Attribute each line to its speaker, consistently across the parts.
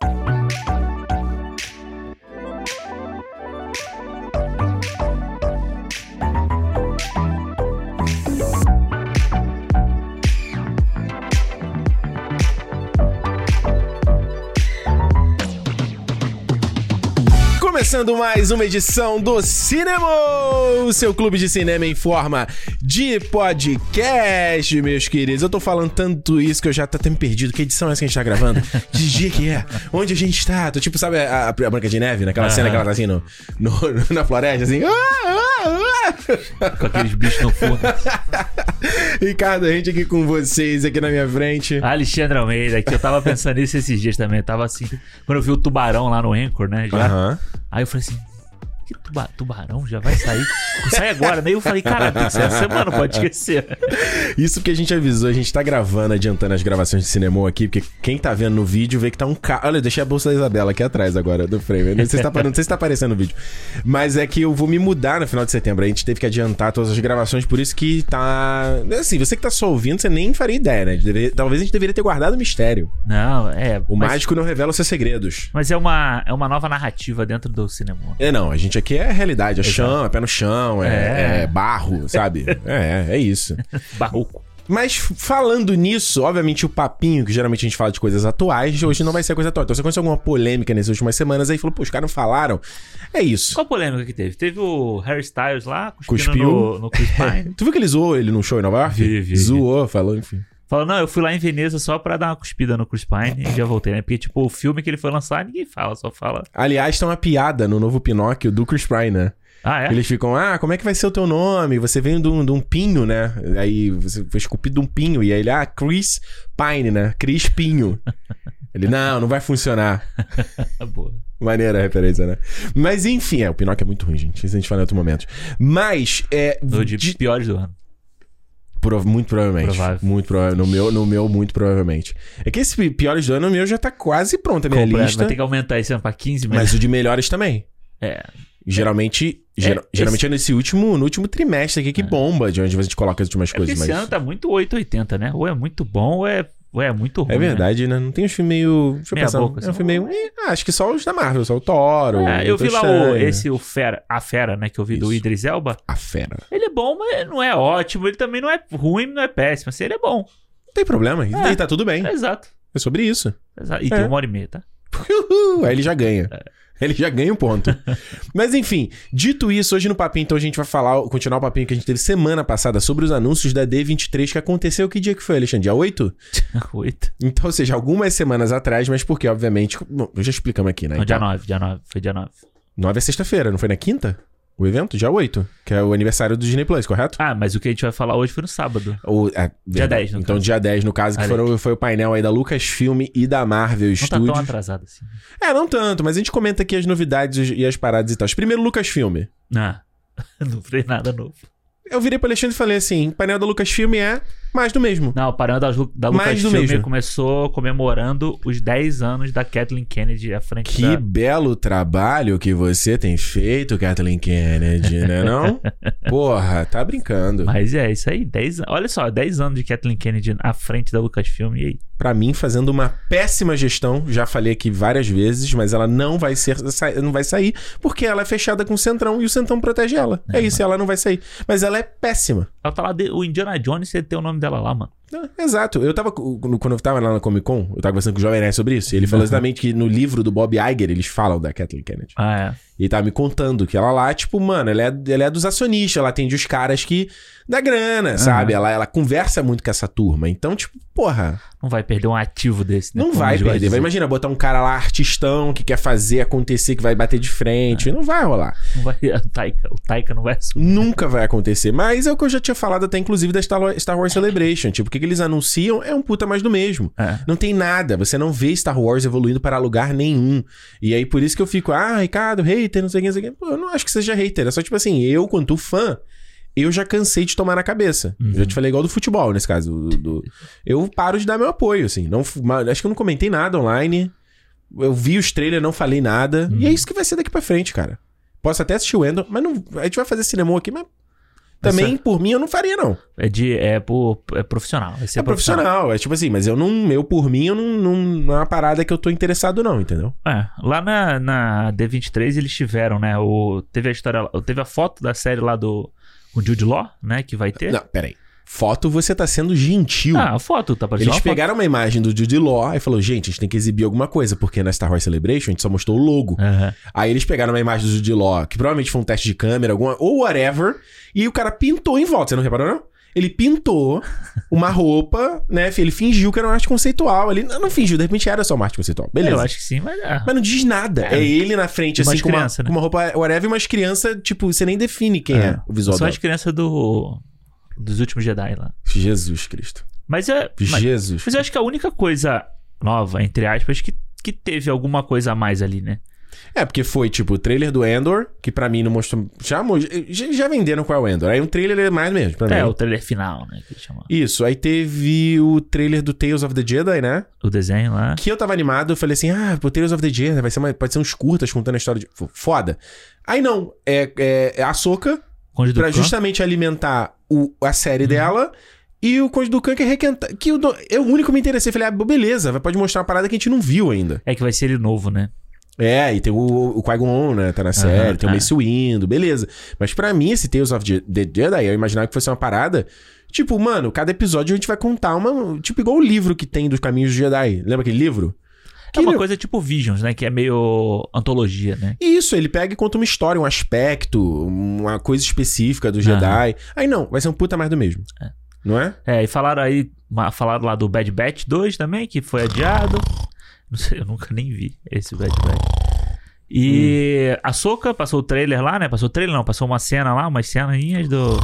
Speaker 1: Thank you. Começando mais uma edição do Cinema, o seu clube de cinema em forma de podcast, meus queridos. Eu tô falando tanto isso que eu já tô até me perdido. Que edição é essa que a gente tá gravando? Que dia que é? Onde a gente tá? Tô tipo, sabe a, a Branca de Neve, naquela cena que ela tá assim no, no- na floresta, assim. "Ah, ah, ah."
Speaker 2: Com aqueles bichos no fundo.
Speaker 1: Ricardo, a gente aqui com vocês, aqui na minha frente.
Speaker 2: Alexandre Almeida, que eu tava pensando nisso esses dias também. Eu tava assim. Quando eu vi o tubarão lá no Anchor, né? Já.
Speaker 1: Aham.
Speaker 2: Aí eu falei assim. Que tuba- tubarão já vai sair? Sai agora, né? Eu falei, cara, tem que ser essa semana, pode esquecer.
Speaker 1: Isso porque a gente avisou, a gente tá gravando, adiantando as gravações de cinema aqui, porque quem tá vendo no vídeo vê que tá um carro. Olha, eu deixei a bolsa da Isabela aqui atrás agora do frame. Não sei se tá, não sei se tá aparecendo no vídeo. Mas é que eu vou me mudar no final de setembro. A gente teve que adiantar todas as gravações, por isso que tá. Assim, você que tá só ouvindo, você nem faria ideia, né? Talvez a gente deveria ter guardado o mistério.
Speaker 2: Não, é.
Speaker 1: O
Speaker 2: mas,
Speaker 1: mágico não revela os seus segredos.
Speaker 2: mas é uma, é uma nova narrativa dentro do cinema.
Speaker 1: É, não, a gente aqui é realidade, é chão, é pé no chão, é,
Speaker 2: É.
Speaker 1: é barro, sabe? é, é isso.
Speaker 2: Barroco.
Speaker 1: Mas falando nisso, obviamente o papinho, que geralmente a gente fala de coisas atuais, hoje não vai ser coisa atual. Então, se aconteceu alguma polêmica nessas últimas semanas, aí falou, pô, os caras não falaram. É isso.
Speaker 2: Qual polêmica que teve? Teve o Harry Styles lá,
Speaker 1: Cuspiu.
Speaker 2: no, no Chris Pine.
Speaker 1: Tu viu que ele zoou ele num show em Nova York?
Speaker 2: Vi, vi.
Speaker 1: Zoou, falou, enfim.
Speaker 2: Falou, não, eu fui lá em Veneza só pra dar uma cuspida no Chris Pine e já voltei, né? Porque, tipo, o filme que ele foi lançar, ninguém fala, só fala.
Speaker 1: Aliás, tem uma piada no novo Pinóquio do Chris Pine, né?
Speaker 2: Ah, é?
Speaker 1: Eles ficam, ah, como é que vai ser o teu nome? Você vem de um, de um pinho, né? Aí você foi esculpido de um pinho. E aí ele, ah, Chris Pine, né? Chris Pinho. ele, não, não vai funcionar.
Speaker 2: Boa.
Speaker 1: Maneira a referência, né? Mas enfim, é, o Pinóquio é muito ruim, gente. Isso a gente fala em outro momento. Mas, é.
Speaker 2: No de
Speaker 1: de-
Speaker 2: piores do ano.
Speaker 1: Muito provavelmente.
Speaker 2: Provável.
Speaker 1: Muito provavelmente. No meu, no meu, muito provavelmente. É que esse pi- piores do ano, o meu já tá quase pronto a minha
Speaker 2: Compra,
Speaker 1: lista.
Speaker 2: Vai ter que aumentar esse ano pra 15 meses.
Speaker 1: Mas o de melhores também.
Speaker 2: É.
Speaker 1: Geralmente, gera-
Speaker 2: esse-
Speaker 1: geralmente é nesse último, no último trimestre aqui que bomba, de onde a gente coloca as últimas
Speaker 2: É
Speaker 1: coisas.
Speaker 2: esse
Speaker 1: Mas...
Speaker 2: ano tá muito 880, né? Ou é muito bom ou é, ou é muito ruim.
Speaker 1: É verdade, né? Não tem uns filmes meio. Deixa eu
Speaker 2: Meia
Speaker 1: pensar.
Speaker 2: boca,
Speaker 1: é um
Speaker 2: assim.
Speaker 1: filme meio. eh, ah, acho que só os da Marvel, só o Thor.
Speaker 2: Né? É, eu vi lá o,
Speaker 1: Estranho.
Speaker 2: esse, o Fera, a Fera, né? Que eu vi do
Speaker 1: Isso.
Speaker 2: Idris Elba.
Speaker 1: A fera.
Speaker 2: Ele é bom, mas não é ótimo. Ele também não é ruim, não é péssimo. Assim, ele é bom.
Speaker 1: Não tem problema. E daí tá tudo bem.
Speaker 2: É, exato.
Speaker 1: É sobre isso.
Speaker 2: exato. E
Speaker 1: É.
Speaker 2: tem uma hora e meia, tá?
Speaker 1: Uhul, Aí ele já ganha. Ele já ganha um ponto. Mas enfim, dito isso, hoje no papinho, então a gente vai falar, continuar o papinho que a gente teve semana passada sobre os anúncios da D23 que aconteceu. Que dia que foi, Alexandre? Dia 8?
Speaker 2: Oito.
Speaker 1: Então, ou seja, algumas semanas atrás, mas porque, obviamente. Bom, já explicamos aqui, né?
Speaker 2: Não, dia
Speaker 1: Então,
Speaker 2: 9, dia 9. Foi dia 9.
Speaker 1: 9 é sexta-feira, não foi na quinta? O evento? Dia 8, que é o aniversário do Disney Plus, correto?
Speaker 2: Ah, mas o que a gente vai falar hoje foi no sábado.
Speaker 1: Ou, é,
Speaker 2: Dia
Speaker 1: verdade.
Speaker 2: 10, no
Speaker 1: Então,
Speaker 2: caso.
Speaker 1: dia 10, no caso, que foram, foi o painel aí da Lucasfilm e da Marvel
Speaker 2: Não tá
Speaker 1: Studios.
Speaker 2: tão atrasado assim.
Speaker 1: É, não tanto, mas a gente comenta aqui as novidades e as paradas e tal. Primeiro, Lucasfilm.
Speaker 2: Ah, não foi nada novo.
Speaker 1: Eu virei pro Alexandre e falei assim: o painel da Lucasfilm é mais do mesmo.
Speaker 2: Não, o painel da, da Lucasfilm começou comemorando os 10 anos da Kathleen Kennedy à frente
Speaker 1: Que
Speaker 2: da...
Speaker 1: belo trabalho que você tem feito, Kathleen Kennedy, né não? Porra, tá brincando.
Speaker 2: Mas é, isso aí, 10 anos. Olha só, 10 anos de Kathleen Kennedy à frente da Lucasfilm. E aí?
Speaker 1: Pra mim, fazendo uma péssima gestão, já falei aqui várias vezes, mas ela não vai ser, não vai sair, porque ela é fechada com o Centrão e o Centrão protege ela. É, isso, ela não vai sair. Mas ela é péssima.
Speaker 2: Ela tá lá, de- o Indiana Jones, você tem o nome dela lá, mano.
Speaker 1: É, Exato. Eu tava. Quando eu tava lá na Comic Con, eu tava conversando com o Jovem Nerd sobre isso. E ele falou exatamente que no livro do Bob Iger eles falam da Kathleen Kennedy.
Speaker 2: Ah, é.
Speaker 1: E tava me contando que ela lá, tipo, mano, ela é, ela é dos acionistas, ela atende os caras que. da grana, sabe? Ela, ela conversa muito com essa turma. Então, tipo, porra,
Speaker 2: Não vai perder um ativo desse, né?
Speaker 1: não
Speaker 2: Como
Speaker 1: vai perder.
Speaker 2: de
Speaker 1: Vai,
Speaker 2: dizer.
Speaker 1: imagina, botar um cara lá artistão que quer fazer acontecer, que vai bater de frente. Não vai rolar.
Speaker 2: Não vai, o Taika, o Taika não vai assumir.
Speaker 1: Nunca vai acontecer. Mas é o que eu já tinha falado até, inclusive, da Star Wars, Star Wars Celebration. Tipo, o que, eles anunciam é um puta mais do mesmo.
Speaker 2: É.
Speaker 1: Não tem nada, você não vê Star Wars evoluindo para lugar nenhum. E aí por isso que eu fico, ah, Ricardo, hater, não sei o que, não sei o que. Pô, eu não acho que seja hater, é só tipo assim, eu, quanto fã, eu já cansei de tomar na cabeça.
Speaker 2: Uhum.
Speaker 1: Eu já te falei igual do futebol, nesse caso. do- do- Eu paro de dar meu apoio, assim. Não, acho que eu não comentei nada online. Eu vi os trailers, não falei nada. E é isso que vai ser daqui pra frente, cara. Posso até assistir o Endo, mas não, a gente vai fazer cinema aqui, mas também, por mim, eu não faria, não.
Speaker 2: É de. É, por, é profissional. Ser
Speaker 1: É profissional, é tipo assim, mas eu não, eu por mim, eu não, não, não é uma parada que eu tô interessado, não, entendeu?
Speaker 2: É, lá na, na D23 eles tiveram, né? O, teve a história. Teve a foto da série lá do. O Jude Law, né? Que vai ter.
Speaker 1: Não, peraí. Foto, você tá sendo gentil.
Speaker 2: Ah, foto, tá aparecendo
Speaker 1: Eles
Speaker 2: uma foto.
Speaker 1: pegaram uma imagem do Jude Law e falou, gente, a gente tem que exibir alguma coisa, porque na Star Wars Celebration a gente só mostrou o logo.
Speaker 2: Aham.
Speaker 1: Aí eles pegaram uma imagem do Jude Law, que provavelmente foi um teste de câmera, alguma, ou whatever, e o cara pintou em volta. Você não reparou, não? Ele pintou uma roupa, né? Ele fingiu que era uma arte conceitual. Ele não, não fingiu, de repente era só uma arte conceitual. Beleza.
Speaker 2: Eu acho que sim, mas. ah,
Speaker 1: Mas não diz nada.
Speaker 2: É.
Speaker 1: É, ele na frente, assim, com uma,
Speaker 2: criança, né?
Speaker 1: com uma roupa whatever, e umas crianças, tipo, você nem define quem é, o visual
Speaker 2: São as crianças do. Dos últimos Jedi lá.
Speaker 1: Jesus Cristo.
Speaker 2: Mas é. Mas,
Speaker 1: Jesus.
Speaker 2: mas eu acho que a única coisa nova, entre aspas, que, que teve alguma coisa a mais ali, né?
Speaker 1: É, porque foi, tipo, o trailer do Endor, que pra mim não mostrou... Já, já, venderam qual é o Endor. Aí um trailer é mais mesmo, pra
Speaker 2: É,
Speaker 1: mim.
Speaker 2: o trailer final, né? Que eles chamam.
Speaker 1: Isso, aí teve o trailer do Tales of the Jedi, né?
Speaker 2: O desenho lá.
Speaker 1: Que eu tava animado, eu falei assim, ah, pô, Tales of the Jedi, vai ser uma- pode ser uns curtas contando a história de... Foda. Aí não, é, é, é a Soca, pra justamente alimentar o, a série dela... E o Conde do Khan que é requentar. Que o eu, o único que me interessei. Falei, ah, beleza, vai- pode mostrar uma parada que a gente não viu ainda.
Speaker 2: É que vai ser ele novo, né?
Speaker 1: É, e tem o, o Qui-Gon, né? Tá na série, tem o
Speaker 2: é.
Speaker 1: Mace Windu, beleza. Mas pra mim, esse Tales of the Jedi, eu imaginava que fosse uma parada... Tipo, mano, cada episódio a gente vai contar uma... Tipo, igual o livro que tem dos Caminhos do Jedi. Lembra aquele livro?
Speaker 2: É uma
Speaker 1: ele-
Speaker 2: coisa tipo Visions, né? Que é meio antologia, né?
Speaker 1: Isso, ele pega e conta uma história, um aspecto, uma coisa específica do Jedi. Aí não, vai ser um puta mais do mesmo.
Speaker 2: É.
Speaker 1: Não é?
Speaker 2: É, e falaram aí, falaram lá do Bad Batch 2 também, que foi adiado. Não sei, eu nunca nem vi esse Bad Batch. E
Speaker 1: Hum.
Speaker 2: a Soca passou o trailer lá, né? Passou o trailer, não, passou uma cena lá, umas ceninhas do.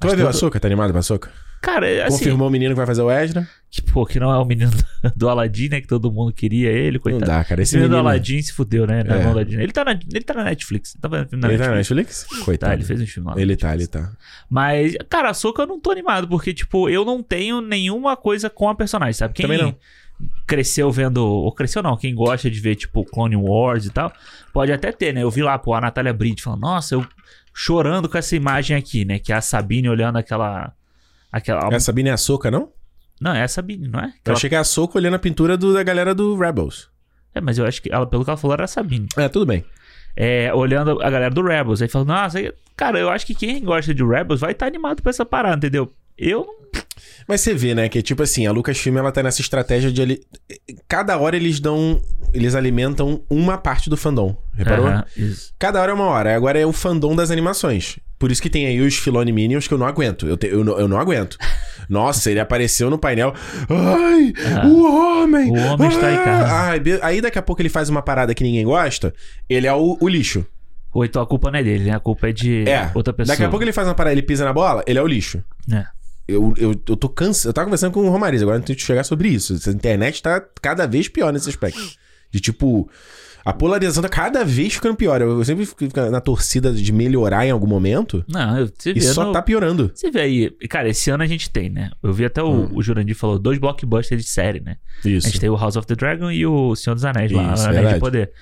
Speaker 1: Tu vai ver o
Speaker 2: que-
Speaker 1: Açúcar? Tá animado pra Açúcar?
Speaker 2: Cara, assim.
Speaker 1: Confirmou o menino que vai fazer o Ezra?
Speaker 2: Que, pô, que não é o menino do Aladdin, né? Que todo mundo queria ele, coitado.
Speaker 1: Não dá, cara.
Speaker 2: Esse
Speaker 1: Esse
Speaker 2: menino do
Speaker 1: menino...
Speaker 2: Aladdin se fudeu, né? Na
Speaker 1: É.
Speaker 2: da Disney. Ele tá na, ele tá na Netflix. Tá vendo filme na
Speaker 1: Ele tá na
Speaker 2: Netflix?
Speaker 1: Netflix? Coitado.
Speaker 2: Tá, ele fez um filme lá. na
Speaker 1: Ele tá, ele
Speaker 2: Netflix.
Speaker 1: tá.
Speaker 2: Mas, cara, a Soca eu não tô animado, porque, tipo, eu não tenho nenhuma coisa com a personagem, sabe? Quem
Speaker 1: Também não.
Speaker 2: cresceu vendo. Ou cresceu não, quem gosta de ver, tipo, Clone Wars e tal, pode até ter, né? Eu vi lá, pô, a Natália Bride falando, nossa, eu chorando com essa imagem aqui, né? Que é a Sabine olhando aquela. Aquela
Speaker 1: A Sabine é a Soca, não?
Speaker 2: Não, é a Sabine, não é?
Speaker 1: Eu
Speaker 2: Aquela-
Speaker 1: achei que era a Soca olhando a pintura do- da galera do Rebels.
Speaker 2: É, mas eu acho que ela, pelo que ela falou, era a Sabine.
Speaker 1: É, tudo bem.
Speaker 2: É, olhando a galera do Rebels. Aí falando, nossa, cara, eu acho que quem gosta de Rebels vai estar animado pra essa parada, entendeu? Eu.
Speaker 1: Mas você vê, né, que tipo assim, a Lucasfilm ela tá nessa estratégia de ali... cada hora eles dão, eles alimentam uma parte do fandom. Reparou?
Speaker 2: Isso.
Speaker 1: Cada hora é uma hora. Agora é o fandom das animações. Por isso que tem aí os Filoni Minions que eu não aguento. Eu, te- eu, não- eu não aguento. Nossa, ele apareceu no painel. Ai, o homem!
Speaker 2: O homem está aí, cara.
Speaker 1: Ai, be- aí daqui a pouco ele faz uma parada que ninguém gosta. Ele é o, o lixo.
Speaker 2: Ou então a culpa não é dele, né? A culpa é de
Speaker 1: É.
Speaker 2: outra pessoa.
Speaker 1: Daqui a pouco ele faz uma parada, ele pisa na bola, ele é o lixo.
Speaker 2: É.
Speaker 1: Eu, eu, eu tô cansado. Eu tava conversando com o Romariz, agora não tenho que chegar sobre isso. Essa internet tá cada vez pior nesse aspecto. De tipo, a polarização tá cada vez ficando pior. Eu, eu sempre fico na torcida de melhorar em algum momento.
Speaker 2: Não, você vê
Speaker 1: E só
Speaker 2: no-
Speaker 1: tá piorando.
Speaker 2: Você vê aí, cara, esse ano a gente tem, né? Eu vi até o,
Speaker 1: Hum.
Speaker 2: o Jurandir falou dois blockbusters de série, né?
Speaker 1: Isso.
Speaker 2: A gente tem o House of the Dragon e o Senhor dos Anéis lá,
Speaker 1: Isso,
Speaker 2: Anéis
Speaker 1: verdade.
Speaker 2: de Poder.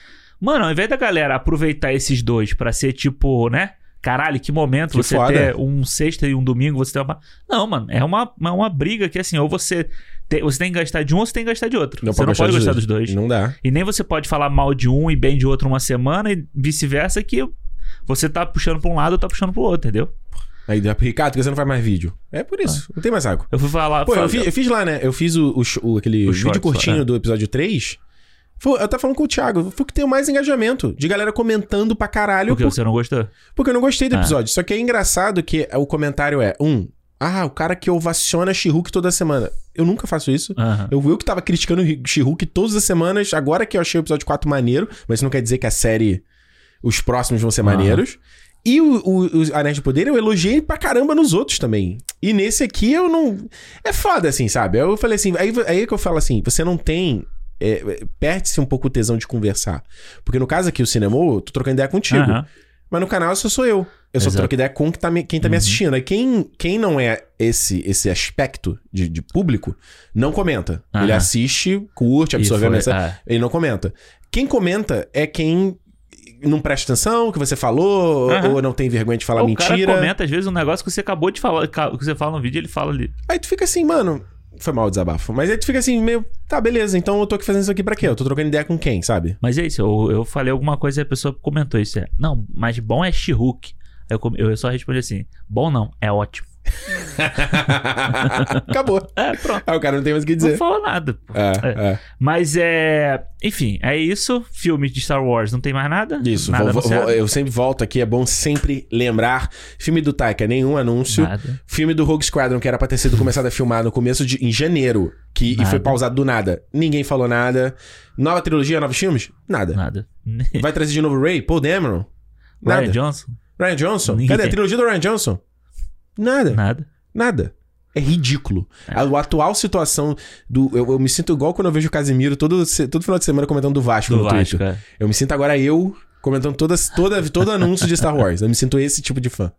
Speaker 2: Mano, ao invés da galera aproveitar esses dois pra ser tipo, né? Caralho, que momento
Speaker 1: Que
Speaker 2: você
Speaker 1: foda.
Speaker 2: ter um sexta e um domingo, você ter uma. Não, mano, é uma, é uma briga que assim, ou você, te- você tem que gastar de um ou você tem que gastar de outro. você não pode gostar dos dois.
Speaker 1: Não dá.
Speaker 2: E nem você pode falar mal de um e bem de outro uma semana e vice-versa, que você tá puxando pra um lado ou tá puxando pro outro, entendeu?
Speaker 1: Aí, Ricardo, que você não faz mais vídeo? É por isso. Não tem mais saco.
Speaker 2: Eu fui falar.
Speaker 1: Pô, eu
Speaker 2: fala-
Speaker 1: fiz, eu fiz lá, né? Eu fiz o, o o- aquele
Speaker 2: O
Speaker 1: vídeo curtinho
Speaker 2: é.
Speaker 1: do episódio 3. Foi, eu tava falando com o Thiago. Foi o que tem mais engajamento. De galera comentando pra caralho.
Speaker 2: Porque
Speaker 1: por-
Speaker 2: você não gostou?
Speaker 1: Porque eu não gostei do
Speaker 2: Ah.
Speaker 1: episódio. Só que é engraçado que o comentário é: um, ah, o cara que ovaciona She-Hulk toda semana. Eu nunca faço isso.
Speaker 2: Aham.
Speaker 1: Eu, eu que tava criticando She-Hulk todas as semanas, agora que eu achei o episódio 4 maneiro, mas isso não quer dizer que a série, os próximos vão ser
Speaker 2: Aham.
Speaker 1: maneiros. E o, o, os Anéis de Poder eu elogiei pra caramba nos outros também. E nesse aqui eu não. É foda, assim, sabe? Eu falei assim. Aí, aí que eu falo assim: você não tem. É, Perde-se um pouco o tesão de conversar. Porque no caso aqui, o cinema, eu tô trocando ideia contigo.
Speaker 2: Aham.
Speaker 1: Mas no canal só sou eu. Eu só
Speaker 2: Exato.
Speaker 1: troco ideia com quem tá me, quem tá me assistindo. Aí quem, quem não é esse esse aspecto de, de público, não comenta. Ele
Speaker 2: Aham.
Speaker 1: assiste, curte, absorve a mensagem.
Speaker 2: é.
Speaker 1: Ele não comenta. Quem comenta é quem não presta atenção, que você falou,
Speaker 2: Aham.
Speaker 1: ou não tem vergonha de falar
Speaker 2: o cara
Speaker 1: mentira.
Speaker 2: comenta, às vezes, um negócio que você acabou de falar, que você fala no vídeo, ele fala ali.
Speaker 1: Aí tu fica assim, mano. Foi mal o desabafo. Mas aí tu fica assim, meio. Tá, beleza, então eu tô aqui fazendo isso aqui pra quê? Eu tô trocando ideia com quem, sabe?
Speaker 2: Mas é isso, eu, eu falei alguma coisa e a pessoa comentou isso. É, não, mas bom é She-Hulk. Eu, eu só respondi assim: bom não, é ótimo.
Speaker 1: Acabou.
Speaker 2: É, pronto.
Speaker 1: Aí o cara não tem mais o que
Speaker 2: Não
Speaker 1: dizer.
Speaker 2: falou nada.
Speaker 1: É,
Speaker 2: É.
Speaker 1: é.
Speaker 2: Mas é. Enfim, é isso. Filme de Star Wars, não tem mais nada?
Speaker 1: Isso,
Speaker 2: nada
Speaker 1: vou- vou- eu sempre volto aqui, é bom sempre lembrar. Filme do Taika, nenhum anúncio.
Speaker 2: Nada.
Speaker 1: Filme do Rogue Squadron, que era pra ter sido começado a filmar no começo de. em janeiro, que, e foi pausado do nada. Ninguém falou nada. Nova trilogia, novos filmes? Nada.
Speaker 2: Nada.
Speaker 1: Vai trazer de novo Ray? Paul Dameron? Nada.
Speaker 2: Ryan Johnson?
Speaker 1: Ryan Johnson?
Speaker 2: Ninguém.
Speaker 1: Cadê a trilogia do Ryan Johnson? Nada.
Speaker 2: Nada.
Speaker 1: Nada. É ridículo. A, a atual situação do. Eu, eu me sinto igual quando eu vejo o Casimiro todo, todo final de semana comentando do Vasco
Speaker 2: Do
Speaker 1: no
Speaker 2: Vasco,
Speaker 1: Twitter.
Speaker 2: é.
Speaker 1: Eu me sinto agora eu comentando todas, toda, todo anúncio de Star Wars. Eu me sinto esse tipo de fã.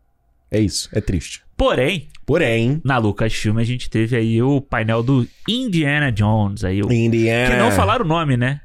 Speaker 1: É isso. É triste.
Speaker 2: Porém,
Speaker 1: Porém,
Speaker 2: na Lucasfilm a gente teve aí o painel do Indiana Jones. Aí o...
Speaker 1: Indiana.
Speaker 2: Que não falaram o nome, né?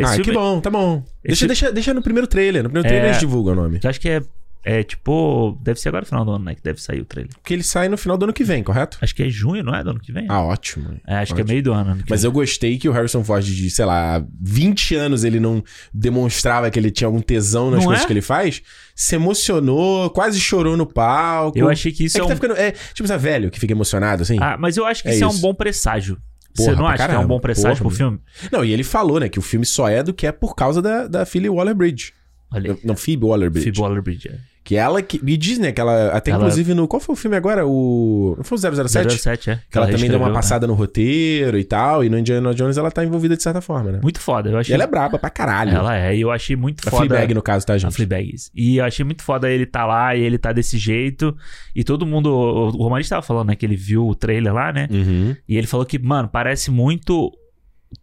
Speaker 1: ah, que bom, tá bom. Deixa,
Speaker 2: Esse-
Speaker 1: deixa, deixa no primeiro trailer. No primeiro trailer
Speaker 2: É.
Speaker 1: eles divulgam o nome.
Speaker 2: Eu acho que é, é tipo. Deve ser agora no final do ano, né? Que deve sair o trailer.
Speaker 1: Porque ele sai no final do ano que vem, correto?
Speaker 2: Acho que é junho, não é? Do ano que vem?
Speaker 1: Ah, ótimo.
Speaker 2: É, acho que é
Speaker 1: ótimo.
Speaker 2: meio do ano. ano
Speaker 1: Mas
Speaker 2: vem.
Speaker 1: eu gostei que o Harrison Ford, de, sei lá, há 20 anos ele não demonstrava que ele tinha algum tesão nas
Speaker 2: Não
Speaker 1: coisas
Speaker 2: é?
Speaker 1: que ele faz. Se emocionou, quase chorou no palco.
Speaker 2: Eu achei que isso
Speaker 1: é
Speaker 2: é,
Speaker 1: que
Speaker 2: um.
Speaker 1: tá ficando. É, tipo, você é velho que fica emocionado, assim.
Speaker 2: Ah, mas eu acho que
Speaker 1: É
Speaker 2: isso, é um
Speaker 1: isso.
Speaker 2: bom presságio.
Speaker 1: Porra,
Speaker 2: Você não acha que é um
Speaker 1: caramba.
Speaker 2: bom presságio
Speaker 1: Porra,
Speaker 2: pro filme?
Speaker 1: Não, e ele falou, né, que o filme só é do que é por causa da, da Philly Waller-Bridge.
Speaker 2: Olha aí.
Speaker 1: Não, Phoebe Waller-Bridge.
Speaker 2: Phoebe Waller-Bridge. é.
Speaker 1: Que ela que... Me diz, né, que ela... Até
Speaker 2: Ela-
Speaker 1: inclusive no... Qual foi o filme agora? O... Não foi o 007?
Speaker 2: 007, é.
Speaker 1: Que ela, também deu uma
Speaker 2: né?
Speaker 1: passada no roteiro e tal. E no Indiana Jones ela tá envolvida de certa forma, né?
Speaker 2: Muito foda. Eu achei...
Speaker 1: E ela é braba pra caralho.
Speaker 2: Ela é, e eu achei muito
Speaker 1: A
Speaker 2: foda.
Speaker 1: Fleabag, no caso, tá,
Speaker 2: A
Speaker 1: gente?
Speaker 2: Fleabag. isso. E eu achei muito foda ele tá lá e ele tá desse jeito. E todo mundo. O o Romanista tava falando, né? Que ele viu o trailer lá, né?
Speaker 1: Uhum.
Speaker 2: E ele falou que, mano, parece muito.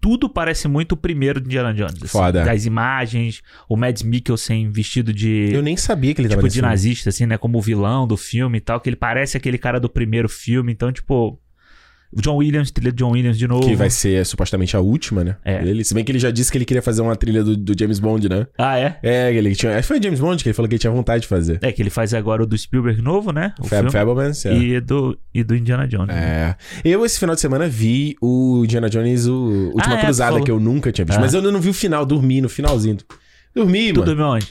Speaker 2: Tudo parece muito o primeiro de Indiana Jones. assim.
Speaker 1: Foda.
Speaker 2: Das imagens, o Mads Mikkelsen vestido de.
Speaker 1: Eu nem sabia que ele
Speaker 2: tipo, de nazista, assim, né? Como o vilão do filme e tal. Que ele parece aquele cara do primeiro filme. Então, tipo. John Williams, trilha do John Williams de novo.
Speaker 1: Que vai ser supostamente a última, né?
Speaker 2: É.
Speaker 1: Ele, se bem que ele já disse que ele queria fazer uma trilha do, do James Bond, né?
Speaker 2: Ah, é?
Speaker 1: É, ele tinha. Acho que foi o James Bond que ele falou que ele tinha vontade de fazer.
Speaker 2: É, que ele faz agora o do Spielberg novo, né? O
Speaker 1: Fab. Fablemans, é.
Speaker 2: E, do, e do Indiana Jones. né?
Speaker 1: É. Eu, esse final de semana, vi o Indiana Jones, o Última
Speaker 2: Ah, é,
Speaker 1: Cruzada,
Speaker 2: falou.
Speaker 1: que eu nunca tinha visto.
Speaker 2: Ah.
Speaker 1: Mas eu não vi o final, dormi no finalzinho. Dormi,
Speaker 2: Tu
Speaker 1: mano.
Speaker 2: dormiu onde?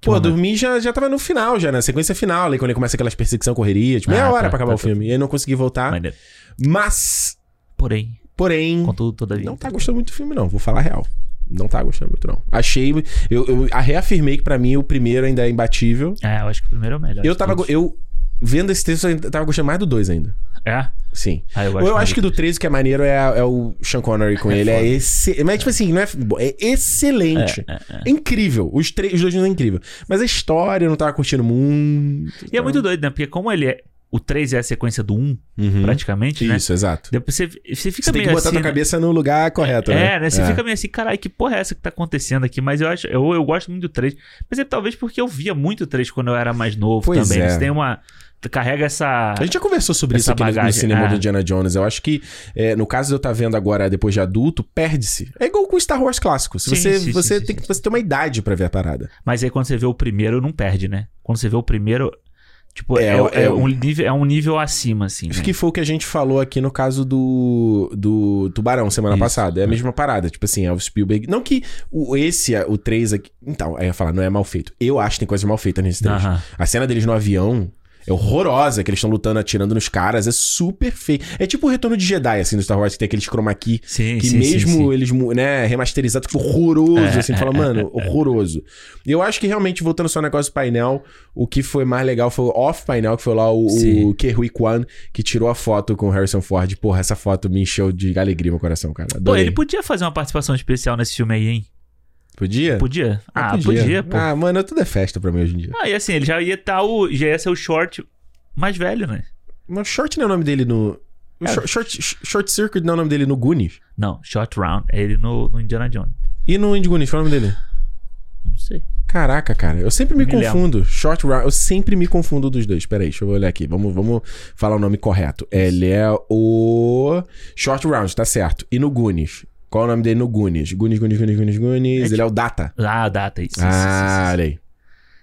Speaker 2: Que
Speaker 1: Pô,
Speaker 2: momento?
Speaker 1: dormi já, já tava no final, já, na sequência final, ali, quando ele começa aquelas perseguição, correria, tipo, meia
Speaker 2: Ah,
Speaker 1: hora
Speaker 2: tá,
Speaker 1: pra acabar
Speaker 2: tá,
Speaker 1: o
Speaker 2: tá.
Speaker 1: filme. E aí não consegui voltar.
Speaker 2: Maneiro.
Speaker 1: Mas,
Speaker 2: Porém,
Speaker 1: porém,
Speaker 2: contudo, todavia.
Speaker 1: não tá gostando muito do filme, não. Vou falar a real. Não tá gostando muito, não. Achei. Eu, eu reafirmei que pra mim o primeiro ainda é imbatível.
Speaker 2: É, eu acho que o primeiro é o melhor.
Speaker 1: Eu tava. Eu, vendo esse texto, eu tava gostando mais do dois ainda.
Speaker 2: É?
Speaker 1: Sim.
Speaker 2: Ah, eu
Speaker 1: eu acho que do 13 que é maneiro é, é o Sean Connery com
Speaker 2: É
Speaker 1: ele. É
Speaker 2: foda.
Speaker 1: esse, mas tipo assim, não é, é excelente.
Speaker 2: É, é, é.
Speaker 1: É incrível. Os, os dois não é incrível. Mas a história eu não tava curtindo muito.
Speaker 2: E é muito doido, né? Porque como ele é. O 3 é a sequência do 1,
Speaker 1: Uhum.
Speaker 2: praticamente, né?
Speaker 1: Isso, exato.
Speaker 2: Depois você, você fica
Speaker 1: Você tem
Speaker 2: meio
Speaker 1: que botar
Speaker 2: assim.
Speaker 1: tua
Speaker 2: né?
Speaker 1: cabeça no lugar correto, né?
Speaker 2: É, né? Você fica meio assim, caralho, que porra é essa que tá acontecendo aqui? Mas eu acho, eu, eu gosto muito do 3. Mas é talvez porque eu via muito o 3 quando eu era mais novo
Speaker 1: Pois
Speaker 2: também.
Speaker 1: é.
Speaker 2: Você tem uma. Carrega essa.
Speaker 1: A gente já conversou sobre
Speaker 2: Essa
Speaker 1: isso aqui no- no
Speaker 2: bagagem,
Speaker 1: cinema
Speaker 2: é.
Speaker 1: do Indiana Jones. Eu acho que, é, no caso de eu estar vendo agora depois de adulto, perde-se. É igual com Star Wars clássico.
Speaker 2: Sim,
Speaker 1: você
Speaker 2: sim,
Speaker 1: você
Speaker 2: sim,
Speaker 1: tem que você tem uma idade pra ver a parada.
Speaker 2: Mas aí quando você vê o primeiro, não perde, né? Quando você vê o primeiro. Tipo,
Speaker 1: É,
Speaker 2: é,
Speaker 1: é
Speaker 2: é um, nível, é um nível acima, assim. Né?
Speaker 1: Acho que foi o que a gente falou aqui no caso do, do Tubarão semana
Speaker 2: Isso,
Speaker 1: passada. É a
Speaker 2: é.
Speaker 1: mesma parada. Tipo assim, é o Spielberg. Não que o, esse, o 3 aqui. Então, aí eu ia falar, não é mal feito. Eu acho que tem coisa mal feita nesse 3.
Speaker 2: Aham.
Speaker 1: A cena deles no avião é horrorosa, que eles estão lutando, atirando nos caras. É super feio. É tipo o retorno de Jedi, assim, do Star Wars, que tem aqueles chroma key.
Speaker 2: Sim,
Speaker 1: Que
Speaker 2: sim,
Speaker 1: mesmo
Speaker 2: sim,
Speaker 1: eles, né, remasterizados, tipo, horroroso,
Speaker 2: É,
Speaker 1: assim, tu fala, mano, horroroso. E eu acho que realmente, voltando só ao negócio do painel, o que foi mais legal foi o off-painel, que foi lá o, o. Kerry Kwan, que tirou a foto com o Harrison Ford. Porra, essa foto me encheu de alegria no coração, cara.
Speaker 2: Pô,
Speaker 1: Adorei.
Speaker 2: ele podia fazer uma participação especial nesse filme aí, hein?
Speaker 1: Podia?
Speaker 2: Podia? Ah, podia, pô.
Speaker 1: Ah, mano, tudo é festa pra mim hoje em dia.
Speaker 2: Ah, e assim, ele já ia estar o. Já ia ser o short mais velho, né?
Speaker 1: Mas Short não é o nome dele no.
Speaker 2: É.
Speaker 1: Short, Short, Short Circuit não é o nome dele no Goonies.
Speaker 2: Não, short round. É ele no, no Indiana Jones.
Speaker 1: E no Indie Goonies, qual é o nome dele?
Speaker 2: Não sei.
Speaker 1: Caraca, cara, eu sempre me,
Speaker 2: Me
Speaker 1: confundo. Short Round, eu sempre me confundo dos dois. Peraí, deixa eu olhar aqui. Vamos, vamos falar o nome correto. Ele é o Short Round, tá certo. E no Goonies? Qual é o nome dele no Goonies? Goonies, Goonies, Goonies, Goonies, Goonies.
Speaker 2: É
Speaker 1: Ele é o Data.
Speaker 2: Ah, data, isso.
Speaker 1: ah, olha aí.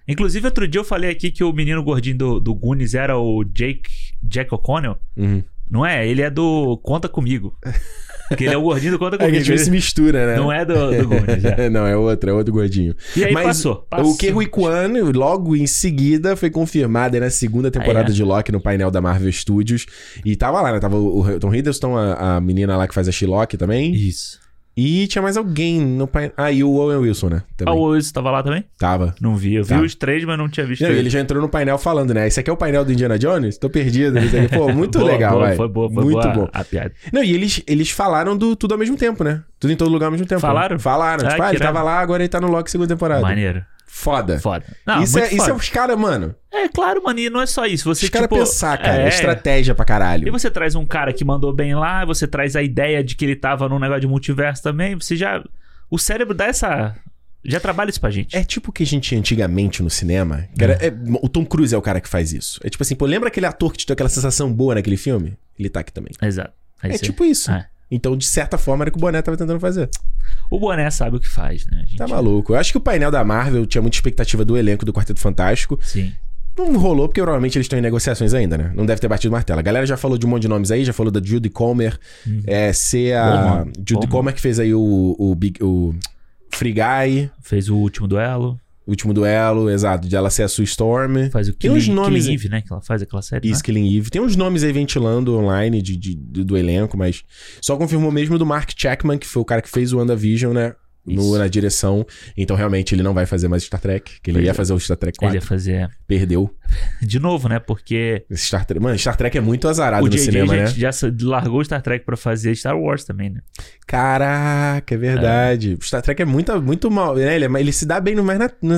Speaker 2: Inclusive, outro dia eu falei aqui que o menino gordinho do, do Goonies era o Jake, Jack O'Connell.
Speaker 1: Uhum.
Speaker 2: Não é? Ele é do Conta Comigo. Porque ele é o gordinho do Conta
Speaker 1: É que
Speaker 2: Comigo.
Speaker 1: às vezes se mistura, né?
Speaker 2: Não é do, do é.
Speaker 1: não, é outro, é outro gordinho.
Speaker 2: E aí
Speaker 1: Mas
Speaker 2: passou, passou.
Speaker 1: O Kerry Kwan, logo em seguida, foi confirmado aí na segunda temporada
Speaker 2: é?
Speaker 1: de Loki no painel da Marvel Studios. E tava lá, né? Tava o o Tom Hiddleston, a, a menina lá que faz a She-Loki também.
Speaker 2: Isso.
Speaker 1: E tinha mais alguém no painel. Ah, e o Owen Wilson, né?
Speaker 2: Ah,
Speaker 1: Também.
Speaker 2: o Wilson tava lá também?
Speaker 1: Tava.
Speaker 2: Não vi. Eu vi
Speaker 1: Tá.
Speaker 2: os três, mas não tinha visto
Speaker 1: Não,
Speaker 2: ele.
Speaker 1: ele já entrou no painel falando, né? Esse aqui é o painel do Indiana Jones? Tô perdido. Aqui. Pô, muito
Speaker 2: Boa,
Speaker 1: legal,
Speaker 2: boa,
Speaker 1: vai.
Speaker 2: Foi boa, foi
Speaker 1: muito
Speaker 2: boa
Speaker 1: bom.
Speaker 2: a, a piada.
Speaker 1: Não, e eles, eles falaram do tudo ao mesmo tempo, né? Tudo em todo lugar ao mesmo tempo.
Speaker 2: Falaram?
Speaker 1: né? Falaram.
Speaker 2: Ah,
Speaker 1: tipo, ah, ele tava lá, agora ele tá no Loki segunda temporada.
Speaker 2: Maneiro.
Speaker 1: Foda.
Speaker 2: Foda. Não,
Speaker 1: isso, é,
Speaker 2: muito
Speaker 1: isso é
Speaker 2: foda.
Speaker 1: os caras, mano.
Speaker 2: É claro, mano, e não é só isso. Você,
Speaker 1: Os caras
Speaker 2: tipo,
Speaker 1: pensar, cara.
Speaker 2: é,
Speaker 1: Estratégia pra caralho.
Speaker 2: E você traz um cara que mandou bem lá, você traz a ideia de que ele tava num negócio de multiverso também, você já... O cérebro dá essa... Já trabalha isso pra gente.
Speaker 1: É tipo o que a gente tinha antigamente no cinema. era- é, o Tom Cruise é o cara que faz isso. É tipo assim, pô, lembra aquele ator que te deu aquela sensação boa naquele filme? Ele tá aqui também.
Speaker 2: Exato. É,
Speaker 1: É, tipo isso.
Speaker 2: É.
Speaker 1: Então, de certa forma, era o que o Boné tava tentando fazer.
Speaker 2: O Boné sabe o que faz, né? Gente...
Speaker 1: Tá maluco. Eu acho que o painel da Marvel tinha muita expectativa do elenco do Quarteto Fantástico.
Speaker 2: Sim.
Speaker 1: Não rolou, porque provavelmente eles estão em negociações ainda, né? Não deve ter batido o martelo. A galera já falou de um monte de nomes aí, já falou da Judy Comer, é, ser
Speaker 2: Bom
Speaker 1: a.
Speaker 2: nome,
Speaker 1: Judy
Speaker 2: bom
Speaker 1: Comer que fez aí o, o, Big, o Free Guy,
Speaker 2: Fez o último duelo.
Speaker 1: Último duelo, exato, de ela ser a Sue Storm.
Speaker 2: Faz o
Speaker 1: Tem
Speaker 2: Killing,
Speaker 1: uns nomes
Speaker 2: Killing. Eve, né? Que ela faz aquela série.
Speaker 1: E
Speaker 2: né?
Speaker 1: Killing Eve. Tem uns nomes aí ventilando online de, de- do, do elenco, mas só confirmou mesmo do Mark Checkman, que foi o cara que fez o WandaVision, né? No, na direção. Então, realmente, ele não vai fazer mais Star Trek. Que ele
Speaker 2: Pois
Speaker 1: ia
Speaker 2: é.
Speaker 1: fazer o Star Trek 4.
Speaker 2: Ele ia fazer...
Speaker 1: Perdeu.
Speaker 2: De novo, né? Porque
Speaker 1: Star Trek. Mano, Star Trek é muito azarado
Speaker 2: o
Speaker 1: no
Speaker 2: JJ
Speaker 1: cinema, né?
Speaker 2: já largou o Star Trek pra fazer Star Wars também, né?
Speaker 1: Caraca, é verdade. O Star Trek é muito, muito mal. Né? Ele, é- ele se dá bem mais na, na,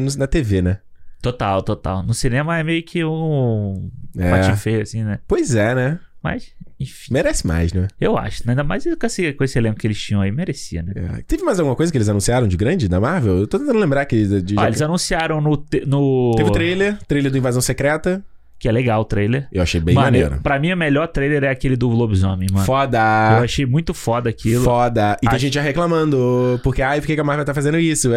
Speaker 1: na, na TV, né?
Speaker 2: Total, total. No cinema é meio que um
Speaker 1: É.
Speaker 2: feio, assim, né?
Speaker 1: Pois é, né?
Speaker 2: Mas, enfim,
Speaker 1: Merece mais, né?
Speaker 2: eu acho. né? Ainda mais com esse, com esse elenco que eles tinham aí, merecia, né?
Speaker 1: É. Teve mais alguma coisa que eles anunciaram de grande da Marvel? Eu tô tentando lembrar que. De, de-
Speaker 2: Ó, eles anunciaram no, te- no...
Speaker 1: Teve o trailer, trailer do Invasão Secreta.
Speaker 2: Que é legal o trailer.
Speaker 1: Eu achei bem maneiro.
Speaker 2: eu- pra mim o melhor trailer é aquele do lobisomem, mano. Eu
Speaker 1: Foda!
Speaker 2: achei muito foda aquilo.
Speaker 1: Foda. E tem
Speaker 2: Acho-
Speaker 1: gente já reclamando. Porque, ai, por que a Marvel tá fazendo isso?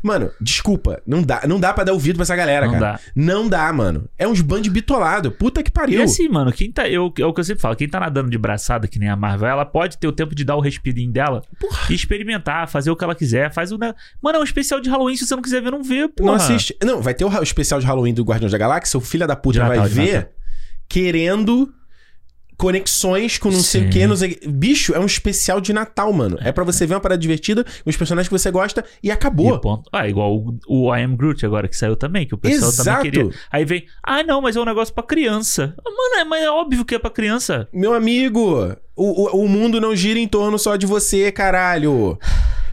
Speaker 1: Mano, desculpa. Não dá, não dá pra dar ouvido pra essa galera,
Speaker 2: Não
Speaker 1: cara.
Speaker 2: dá.
Speaker 1: Não dá, mano. É uns band bitolado. Puta que pariu.
Speaker 2: E assim, mano, quem tá. Eu, é o que eu sempre falo, quem tá nadando de braçada, que nem a Marvel, ela pode ter o tempo de dar o respirinho dela e experimentar, fazer o que ela quiser. Faz o. Mano, é um especial de Halloween, se você não quiser ver, não vê, pô.
Speaker 1: Não assiste. Não, vai ter o especial de Halloween do Guardiões da Galáxia. O filho da puta
Speaker 2: De
Speaker 1: vai ver querendo conexões com não sei o
Speaker 2: Sim.
Speaker 1: que. Não sei... o. Bicho, é um especial de Natal, mano. É pra você ver uma parada divertida, os personagens que você gosta e acabou.
Speaker 2: E ponto. Ah, igual o, o I Am Groot agora que saiu também, que o pessoal
Speaker 1: Exato.
Speaker 2: também queria. Aí vem, ah, não, mas é um negócio pra criança. Ah, Mano, é, mas é óbvio que é pra criança.
Speaker 1: Meu amigo, o, o, o mundo não gira em torno só de você, caralho.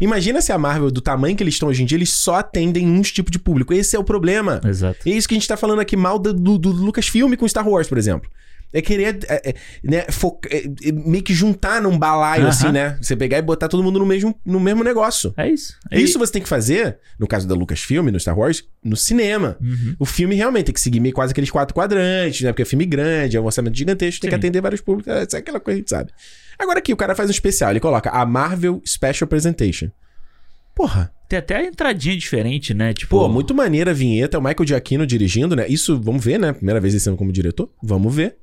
Speaker 1: Imagina se a Marvel, do tamanho que eles estão hoje em dia, eles só atendem um tipo de público. Esse é o problema.
Speaker 2: Exato.
Speaker 1: É isso que a gente tá falando aqui mal do, do, do Lucasfilm com Star Wars, por exemplo. É querer é, é, né, foca- é, é, meio que juntar num balaio,
Speaker 2: Aham.
Speaker 1: assim, né? Você pegar e botar todo mundo no mesmo, no mesmo negócio.
Speaker 2: É isso. E-
Speaker 1: Isso você tem que fazer, no caso da Lucasfilm, no Star Wars, no cinema.
Speaker 2: Uhum.
Speaker 1: O filme realmente tem que seguir meio quase aqueles quatro quadrantes, né? Porque é filme grande, é um orçamento gigantesco, tem que
Speaker 2: Sim.
Speaker 1: atender vários públicos, é é aquela coisa que a gente sabe. Agora aqui, o cara faz um especial, ele coloca a Marvel Special Presentation. Porra,
Speaker 2: Tem até a entradinha diferente, né? Tipo,
Speaker 1: pô, muito maneira a vinheta, é o Michael Giacchino dirigindo, né? Isso, vamos ver, né? Primeira vez esse ano como diretor, vamos ver.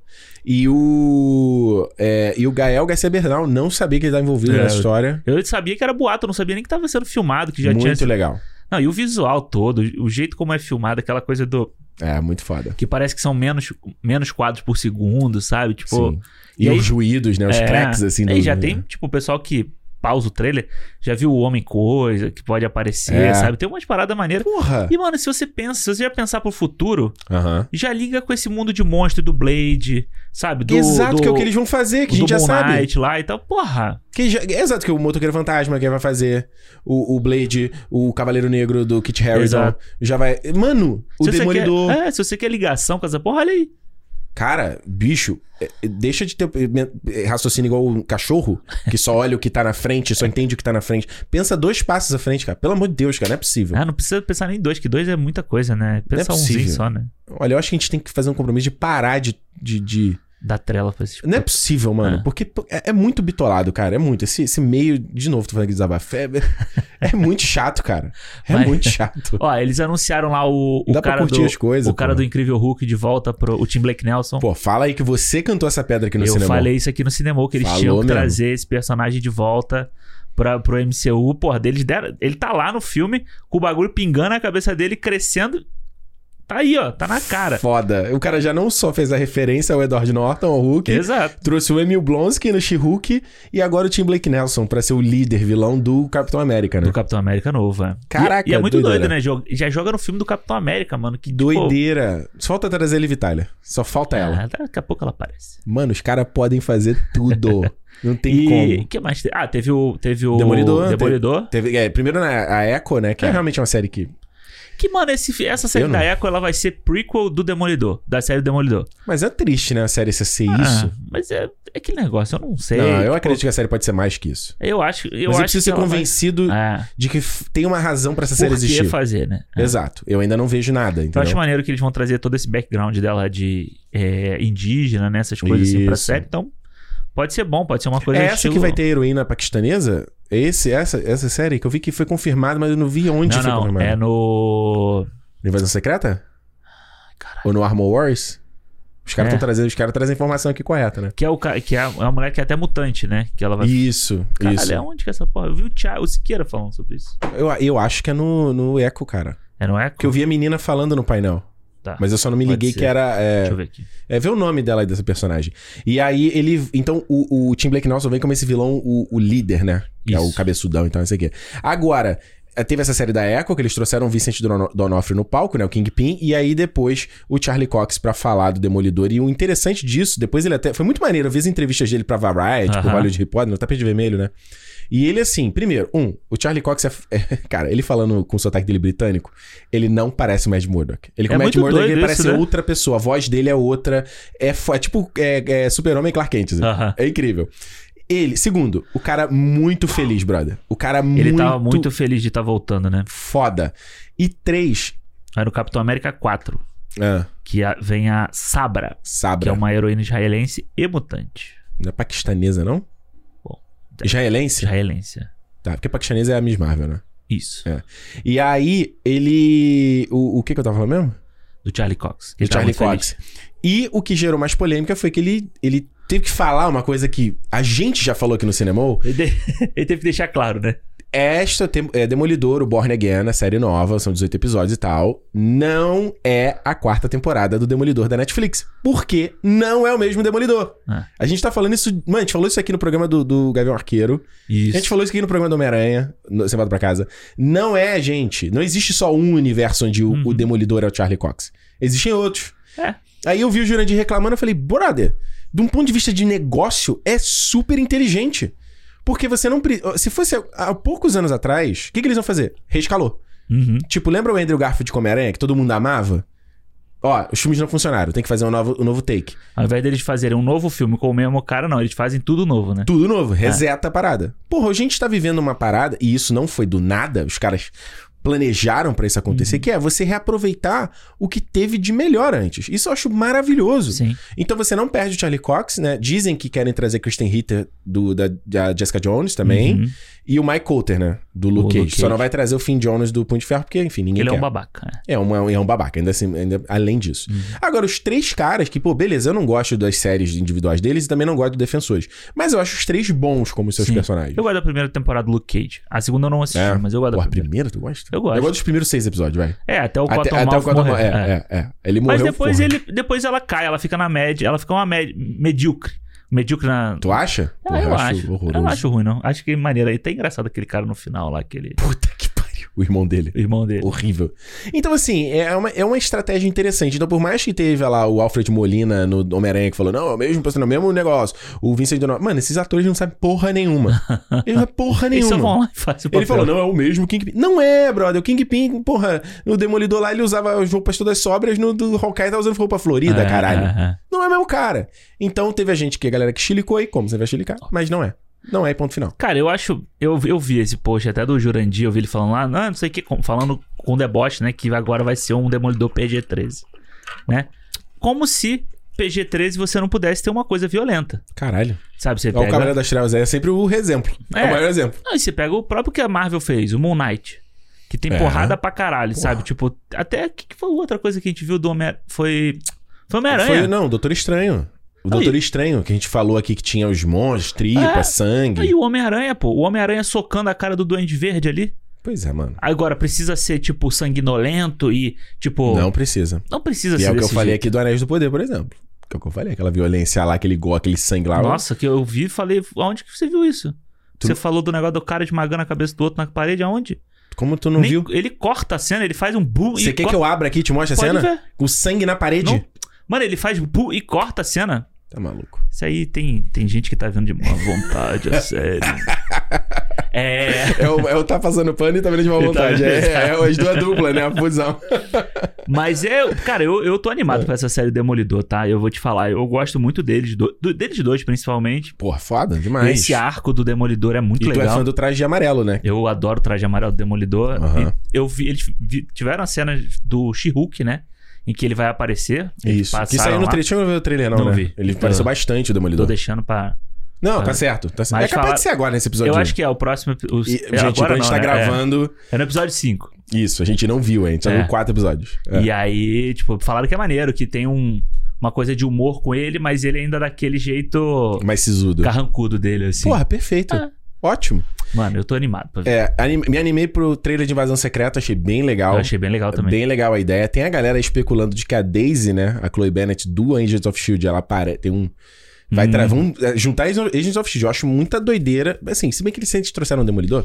Speaker 1: E o... é, e o Gael Garcia Bernal não sabia que ele estava envolvido
Speaker 2: É,
Speaker 1: nessa história.
Speaker 2: Eu sabia que era boato, eu não sabia nem que tava sendo filmado, que já
Speaker 1: Muito
Speaker 2: tinha.
Speaker 1: legal.
Speaker 2: Não, e o visual todo, o jeito como é filmado, aquela coisa do.
Speaker 1: É, muito foda.
Speaker 2: Que parece que são menos, menos quadros por segundo, sabe? Tipo.
Speaker 1: Sim. E,
Speaker 2: e aí-
Speaker 1: os ruídos, né? Os
Speaker 2: é,
Speaker 1: cracks, assim.
Speaker 2: Aí
Speaker 1: do-
Speaker 2: já tem, tipo, o pessoal que pausa o trailer, já viu o Homem-Coisa que pode aparecer,
Speaker 1: É.
Speaker 2: sabe? Tem umas paradas maneiras.
Speaker 1: Porra!
Speaker 2: E, mano, se você pensa, se você já pensar pro futuro, já liga com esse mundo de monstro do Blade, sabe? Do,
Speaker 1: Exato,
Speaker 2: do,
Speaker 1: que é o que eles vão fazer, que a gente já
Speaker 2: Moon
Speaker 1: sabe.
Speaker 2: Knight lá e tal. Porra,
Speaker 1: Que já- exato, que o Motoqueiro Fantasma que vai fazer, o, o Blade, o Cavaleiro Negro do Kit
Speaker 2: Exato.
Speaker 1: já vai... Mano, o
Speaker 2: se você
Speaker 1: Demolidor...
Speaker 2: Quer, é, se você quer ligação com essa porra, olha aí.
Speaker 1: Cara, bicho, é, é, deixa de ter é, raciocínio igual um cachorro, que só olha o que tá na frente, só entende o que tá na frente. Pensa dois passos à frente, cara. Pelo amor de Deus, cara, não é possível.
Speaker 2: Ah, não precisa pensar nem em dois, que dois é muita coisa, né?
Speaker 1: Não é
Speaker 2: Pensa umzinho só, né?
Speaker 1: Olha, eu acho que a gente tem que fazer um compromisso de parar de. de, de-
Speaker 2: Dá trela pra esse tipo.
Speaker 1: Não é possível, mano.
Speaker 2: É.
Speaker 1: Porque é, é muito bitolado, cara. É muito. Esse, esse meio. De novo, tô falando aqui de desabafo. É, é muito chato, cara. É
Speaker 2: Mas-
Speaker 1: muito chato.
Speaker 2: Ó, eles anunciaram lá o, o
Speaker 1: Dá pra
Speaker 2: cara
Speaker 1: curtir
Speaker 2: do
Speaker 1: as coisas,
Speaker 2: o cara
Speaker 1: pô.
Speaker 2: do Incrível Hulk de volta pro o Tim Blake Nelson.
Speaker 1: Pô, fala aí que você cantou essa pedra aqui no
Speaker 2: Eu
Speaker 1: cinema.
Speaker 2: falei isso aqui no cinema, que eles
Speaker 1: Falou
Speaker 2: tinham que
Speaker 1: mesmo.
Speaker 2: trazer esse personagem de volta pra, pro MCU. Porra, deles deram, ele tá lá no filme com o bagulho pingando na cabeça dele, crescendo. Tá aí, ó, tá na cara.
Speaker 1: Foda. O cara já não só fez a referência ao Edward Norton, ao Hulk,
Speaker 2: Exato.
Speaker 1: trouxe o Emil Blonsky no She-Hulk e agora o Tim Blake Nelson pra ser o líder vilão do Capitão América, né?
Speaker 2: Do Capitão América novo, é.
Speaker 1: Caraca,
Speaker 2: E, e é muito
Speaker 1: doideira.
Speaker 2: doido, né? Já joga no filme do Capitão América, mano. Que tipo,
Speaker 1: Doideira. Só falta trazer a Liv Tyler. Só falta ela.
Speaker 2: Ah, daqui a pouco ela aparece.
Speaker 1: Mano, os caras podem fazer tudo. Não tem
Speaker 2: e
Speaker 1: como.
Speaker 2: que mais? Ah, teve o. Teve o.
Speaker 1: Demolidor,
Speaker 2: Demolidor.
Speaker 1: Teve, é, primeiro na, a Echo, né? Que é.
Speaker 2: É.
Speaker 1: realmente uma série que.
Speaker 2: Que, mano, esse, essa série
Speaker 1: Eu
Speaker 2: da. Echo, ela vai ser prequel do Demolidor. Da série Demolidor.
Speaker 1: Mas é triste, né? A série ser ser isso.
Speaker 2: Ah, mas é, é aquele negócio, eu não sei.
Speaker 1: não, eu
Speaker 2: Tipo,
Speaker 1: acredito que a série pode ser mais que isso.
Speaker 2: Eu acho. Eu
Speaker 1: Mas eu
Speaker 2: acho
Speaker 1: preciso
Speaker 2: que
Speaker 1: ser
Speaker 2: ela vai-
Speaker 1: convencido
Speaker 2: É.
Speaker 1: de que tem uma razão pra essa
Speaker 2: Por
Speaker 1: série
Speaker 2: que
Speaker 1: existir.
Speaker 2: fazer, né? É.
Speaker 1: Exato. Eu ainda não vejo nada,
Speaker 2: Eu
Speaker 1: entendeu?
Speaker 2: acho maneiro que eles vão trazer todo esse background dela de é, indígena, né? Essas coisas assim pra
Speaker 1: Isso.
Speaker 2: série. Então, pode ser bom, pode ser uma coisa
Speaker 1: É essa que vai ter heroína paquistanesa? Esse, essa, essa série que eu vi que foi confirmada, mas eu não vi onde
Speaker 2: Não,
Speaker 1: foi
Speaker 2: não,
Speaker 1: confirmada.
Speaker 2: é no.
Speaker 1: Invasão Secreta?
Speaker 2: Caralho.
Speaker 1: Ou no Armor Wars? Os caras
Speaker 2: É.
Speaker 1: estão trazendo, os caras trazem a informação aqui correta, né?
Speaker 2: Que é, o, que é, a, é uma mulher que é até mutante, né? Que ela vai.
Speaker 1: Isso,
Speaker 2: Caralho,
Speaker 1: isso.
Speaker 2: é onde que é essa porra? Eu vi o, Thiago, o Siqueira falando sobre isso.
Speaker 1: Eu, eu acho que é no, no Echo, cara.
Speaker 2: É no Echo?
Speaker 1: Porque eu vi a menina falando no painel.
Speaker 2: Tá.
Speaker 1: Mas eu só não me
Speaker 2: Pode
Speaker 1: liguei
Speaker 2: ser.
Speaker 1: que era. É,
Speaker 2: Deixa eu ver aqui.
Speaker 1: é ver o nome dela aí, dessa personagem. E aí ele. Então o, o Tim Blake Nelson vem como esse vilão, o, o líder, né? Que é o
Speaker 2: Isso.
Speaker 1: cabeçudão, então, não sei o quê. Agora. Eh, Teve essa série da Echo, que eles trouxeram o Vincent Dono- D'Onofrio no palco, né? O Kingpin. E aí depois o Charlie Cox pra falar do Demolidor. E o interessante disso, depois ele até... Foi muito maneiro. Eu vi as entrevistas dele pra Variety, pro
Speaker 2: Aham.
Speaker 1: Hollywood Reporter, no tapete vermelho, né? E ele, assim, primeiro, um, o Charlie Cox é, é- Cara, ele falando com o sotaque dele britânico, ele não parece o Mad Murdock. Ele com
Speaker 2: É
Speaker 1: o Mad Murdock, ele
Speaker 2: doido
Speaker 1: parece
Speaker 2: isso, né?
Speaker 1: outra pessoa. A voz dele é outra. É, é tipo é, é Super-Homem Clark Kent. assim.
Speaker 2: Aham.
Speaker 1: É incrível. Ele, segundo, o cara muito feliz, brother. O cara muito,
Speaker 2: Ele tava muito feliz de estar voltando, né?
Speaker 1: foda. E três,
Speaker 2: Aí no Capitão América 4,
Speaker 1: ah,
Speaker 2: que vem a Sabra, que
Speaker 1: Sabra.
Speaker 2: é uma heroína israelense e mutante.
Speaker 1: Não é paquistanesa, não?
Speaker 2: Bom,
Speaker 1: Israelense?
Speaker 2: Israelense.
Speaker 1: Tá, porque paquistanesa é a Miss Marvel, né?
Speaker 2: Isso.
Speaker 1: É. E aí, ele... O, o que que eu tava falando mesmo?
Speaker 2: Do Charlie Cox. que
Speaker 1: do
Speaker 2: ele
Speaker 1: Charlie Cox. E o que gerou mais polêmica foi que ele, ele teve que falar uma coisa que a gente já falou aqui no cinema.
Speaker 2: feliz. Ele, de- ele teve que deixar claro, né?
Speaker 1: Esta tem- é Demolidor, o Born Again, a série nova, são 18 episódios e tal, não é a quarta temporada do Demolidor da Netflix. Porque não é o mesmo Demolidor.
Speaker 2: Ah.
Speaker 1: A gente tá falando isso. Mano, a gente falou isso aqui no programa do, do Gavião Arqueiro.
Speaker 2: Isso.
Speaker 1: A gente falou isso aqui no programa do Homem-Aranha, no Você Volta Pra Casa. Não é, gente. Não existe só um universo onde o,
Speaker 2: Uhum.
Speaker 1: o Demolidor é o Charlie Cox. Existem outros.
Speaker 2: É.
Speaker 1: Aí eu vi o Jurandir reclamando eu falei, brother, de um ponto de vista de negócio, é super inteligente. Porque você não. Se fosse há poucos anos atrás, o que, que eles vão fazer? Reescalou.
Speaker 2: Uhum.
Speaker 1: Tipo, lembra o Andrew Garfield como Homem-Aranha, que todo mundo amava? Ó, os filmes não funcionaram, tem que fazer um novo, um novo take.
Speaker 2: Ao invés deles fazerem um novo filme com o mesmo cara, não. Eles fazem tudo novo, né?
Speaker 1: Tudo novo, reseta a parada. Porra, a gente tá vivendo uma parada, e isso não foi do nada, os caras planejaram pra isso acontecer, que é você reaproveitar o que teve de melhor antes. Isso eu acho maravilhoso.
Speaker 2: Sim.
Speaker 1: Então você não perde o Charlie Cox, né? Dizem que querem trazer Kristen Ritter do, da, da Jessica Jones também.
Speaker 2: Uhum.
Speaker 1: E o Mike Coulter, né? Do Luke,
Speaker 2: Luke
Speaker 1: Cage. Só
Speaker 2: Cage.
Speaker 1: não vai trazer o Finn Jones do Punho de Ferro, porque, enfim, ninguém
Speaker 2: Ele é
Speaker 1: quer.
Speaker 2: um babaca, né?
Speaker 1: É, um, é um babaca, ainda assim, ainda, além disso. Agora, os três caras que, pô, beleza, eu não gosto das séries individuais deles e também não gosto do Defensores. Mas eu acho os três bons como seus
Speaker 2: Sim.
Speaker 1: personagens.
Speaker 2: Eu gosto da primeira temporada do Luke Cage. A segunda eu não assisti,
Speaker 1: É.
Speaker 2: mas eu gosto
Speaker 1: Pô,
Speaker 2: da
Speaker 1: a
Speaker 2: primeira.
Speaker 1: primeira, tu gosta?
Speaker 2: Eu gosto.
Speaker 1: Eu gosto dos primeiros seis episódios, vai.
Speaker 2: É, até o
Speaker 1: Até,
Speaker 2: Cotton
Speaker 1: até o
Speaker 2: Mouth
Speaker 1: Cotton é, é, é. Ele morreu.
Speaker 2: Mas depois,
Speaker 1: porra.
Speaker 2: ele, depois ela cai, ela fica na média, ela fica uma média, medíocre. Medíocre na.
Speaker 1: Tu acha?
Speaker 2: Ah,
Speaker 1: Porra,
Speaker 2: eu acho. Eu
Speaker 1: horroroso.
Speaker 2: não acho ruim, não. Acho que maneiro aí. Tá engraçado aquele cara no final lá, aquele.
Speaker 1: Puta O irmão dele.
Speaker 2: O irmão dele.
Speaker 1: Horrível. Então, assim, é uma, é uma estratégia interessante. Então, por mais que teve lá o Alfred Molina no Homem-Aranha que falou, não, é o mesmo, é o mesmo negócio. O Vincent Donovan. Mano, esses atores não sabem porra nenhuma. Eles não sabem porra
Speaker 2: Eles só
Speaker 1: nenhuma.
Speaker 2: vão lá e fazem o papel.
Speaker 1: Ele falou, não, é o mesmo Kingpin. Não é, brother. O Kingpin, porra, no Demolidor lá ele usava as roupas todas sóbrias, no do Hawkeye tá usando roupa florida,
Speaker 2: É,
Speaker 1: caralho.
Speaker 2: é, é.
Speaker 1: Não é o mesmo cara. Então teve a gente que a galera que chilicou aí, como você vai chilicar, mas não é. Não é, ponto final.
Speaker 2: Cara, eu acho. Eu, eu vi esse post até do Jurandir, eu vi ele falando lá, não, não sei o que, falando com deboche, né? Que agora vai ser um demolidor PG-13. Né? Como se PG-13 você não pudesse ter uma coisa violenta.
Speaker 1: Caralho.
Speaker 2: Sabe? Você
Speaker 1: É o
Speaker 2: pega.
Speaker 1: Cavaleiro das Trevas é sempre o exemplo. É,
Speaker 2: É.
Speaker 1: o maior exemplo.
Speaker 2: Não, e você pega o próprio que a Marvel fez, o Moon Knight. Que tem
Speaker 1: É.
Speaker 2: porrada pra caralho,
Speaker 1: Porra.
Speaker 2: sabe? Tipo, até. O que, que foi outra coisa que a gente viu do Homem. Foi. Foi
Speaker 1: Foi,
Speaker 2: Homem-Aranha.
Speaker 1: não, Doutor Estranho. O
Speaker 2: Aí.
Speaker 1: Doutor Estranho, que a gente falou aqui que tinha os monstros, tripa,
Speaker 2: É.
Speaker 1: sangue.
Speaker 2: Aí o Homem-Aranha, pô. O Homem-Aranha socando a cara do Duende Verde ali.
Speaker 1: Pois é, mano.
Speaker 2: Agora, precisa ser, tipo, sanguinolento e, tipo.
Speaker 1: Não precisa.
Speaker 2: Não precisa
Speaker 1: E
Speaker 2: ser
Speaker 1: é o que eu
Speaker 2: desse
Speaker 1: falei
Speaker 2: jeito.
Speaker 1: aqui do Anéis do Poder, por exemplo. Que é o que eu falei, aquela violência lá, aquele gol, aquele sangue lá.
Speaker 2: Nossa, que eu vi e falei, aonde que você viu isso?
Speaker 1: Tu-
Speaker 2: Você falou do negócio do cara esmagando a cabeça do outro na parede, aonde?
Speaker 1: Como tu não
Speaker 2: Nem-
Speaker 1: viu?
Speaker 2: Ele corta a cena, ele faz um bu
Speaker 1: Você quer
Speaker 2: corta...
Speaker 1: que eu abra aqui e te mostre a cena?
Speaker 2: ver.
Speaker 1: Com sangue na parede?
Speaker 2: Não. Mano, ele faz bu e corta a cena.
Speaker 1: Tá maluco.
Speaker 2: Isso aí tem, tem gente que tá vendo de má vontade, é sério. É.
Speaker 1: É o, é o tá passando pano e tá vendo de má
Speaker 2: tá
Speaker 1: vontade.
Speaker 2: vendo-
Speaker 1: é, é, as duas duplas, né? A fusão.
Speaker 2: Mas é. Cara, eu, eu tô animado com essa série Demolidor, tá? Eu vou te falar. Eu gosto muito deles, do, do- deles dois, principalmente.
Speaker 1: Porra, foda demais.
Speaker 2: Esse arco do Demolidor é muito
Speaker 1: e tu é
Speaker 2: legal.
Speaker 1: fã do traje de amarelo, né?
Speaker 2: Eu adoro o traje amarelo do Demolidor. E eu vi, eles vi- tiveram a cena do She-Hulk, né? Em que ele vai aparecer.
Speaker 1: Isso. Que saiu no trailer. Deixa eu ver o trailer, não,
Speaker 2: Não
Speaker 1: né?
Speaker 2: vi.
Speaker 1: Ele
Speaker 2: Tô-
Speaker 1: apareceu bastante, o
Speaker 2: Tô
Speaker 1: Demolidor.
Speaker 2: deixando pra.
Speaker 1: Não, tá certo. Tá certo. É capaz
Speaker 2: fala-
Speaker 1: de ser agora nesse episódio.
Speaker 2: Eu acho que é o próximo. O,
Speaker 1: E,
Speaker 2: é
Speaker 1: gente,
Speaker 2: agora
Speaker 1: a gente
Speaker 2: não,
Speaker 1: tá
Speaker 2: né?
Speaker 1: gravando.
Speaker 2: É, é no episódio 5.
Speaker 1: Isso, a gente não viu, hein? A gente só
Speaker 2: É.
Speaker 1: viu quatro episódios. É.
Speaker 2: E aí, tipo, falaram que é maneiro, que tem um, uma coisa de humor com ele, mas ele ainda daquele jeito
Speaker 1: Mais sisudo.
Speaker 2: carrancudo dele, assim.
Speaker 1: Porra, perfeito.
Speaker 2: Ah.
Speaker 1: Ótimo.
Speaker 2: Mano, eu tô animado pra ver.
Speaker 1: É, anim- me animei pro trailer de Invasão Secreta, achei bem legal.
Speaker 2: Eu achei bem legal também.
Speaker 1: Bem legal a ideia. Tem a galera especulando de que a Daisy, né? A Chloe Bennett do Agents of Shield, ela para, tem um. Vai
Speaker 2: Hum.
Speaker 1: tra- vão é, juntar Agents of Shield. Eu acho muita doideira. Assim, se bem que eles sempre trouxeram um Demolidor,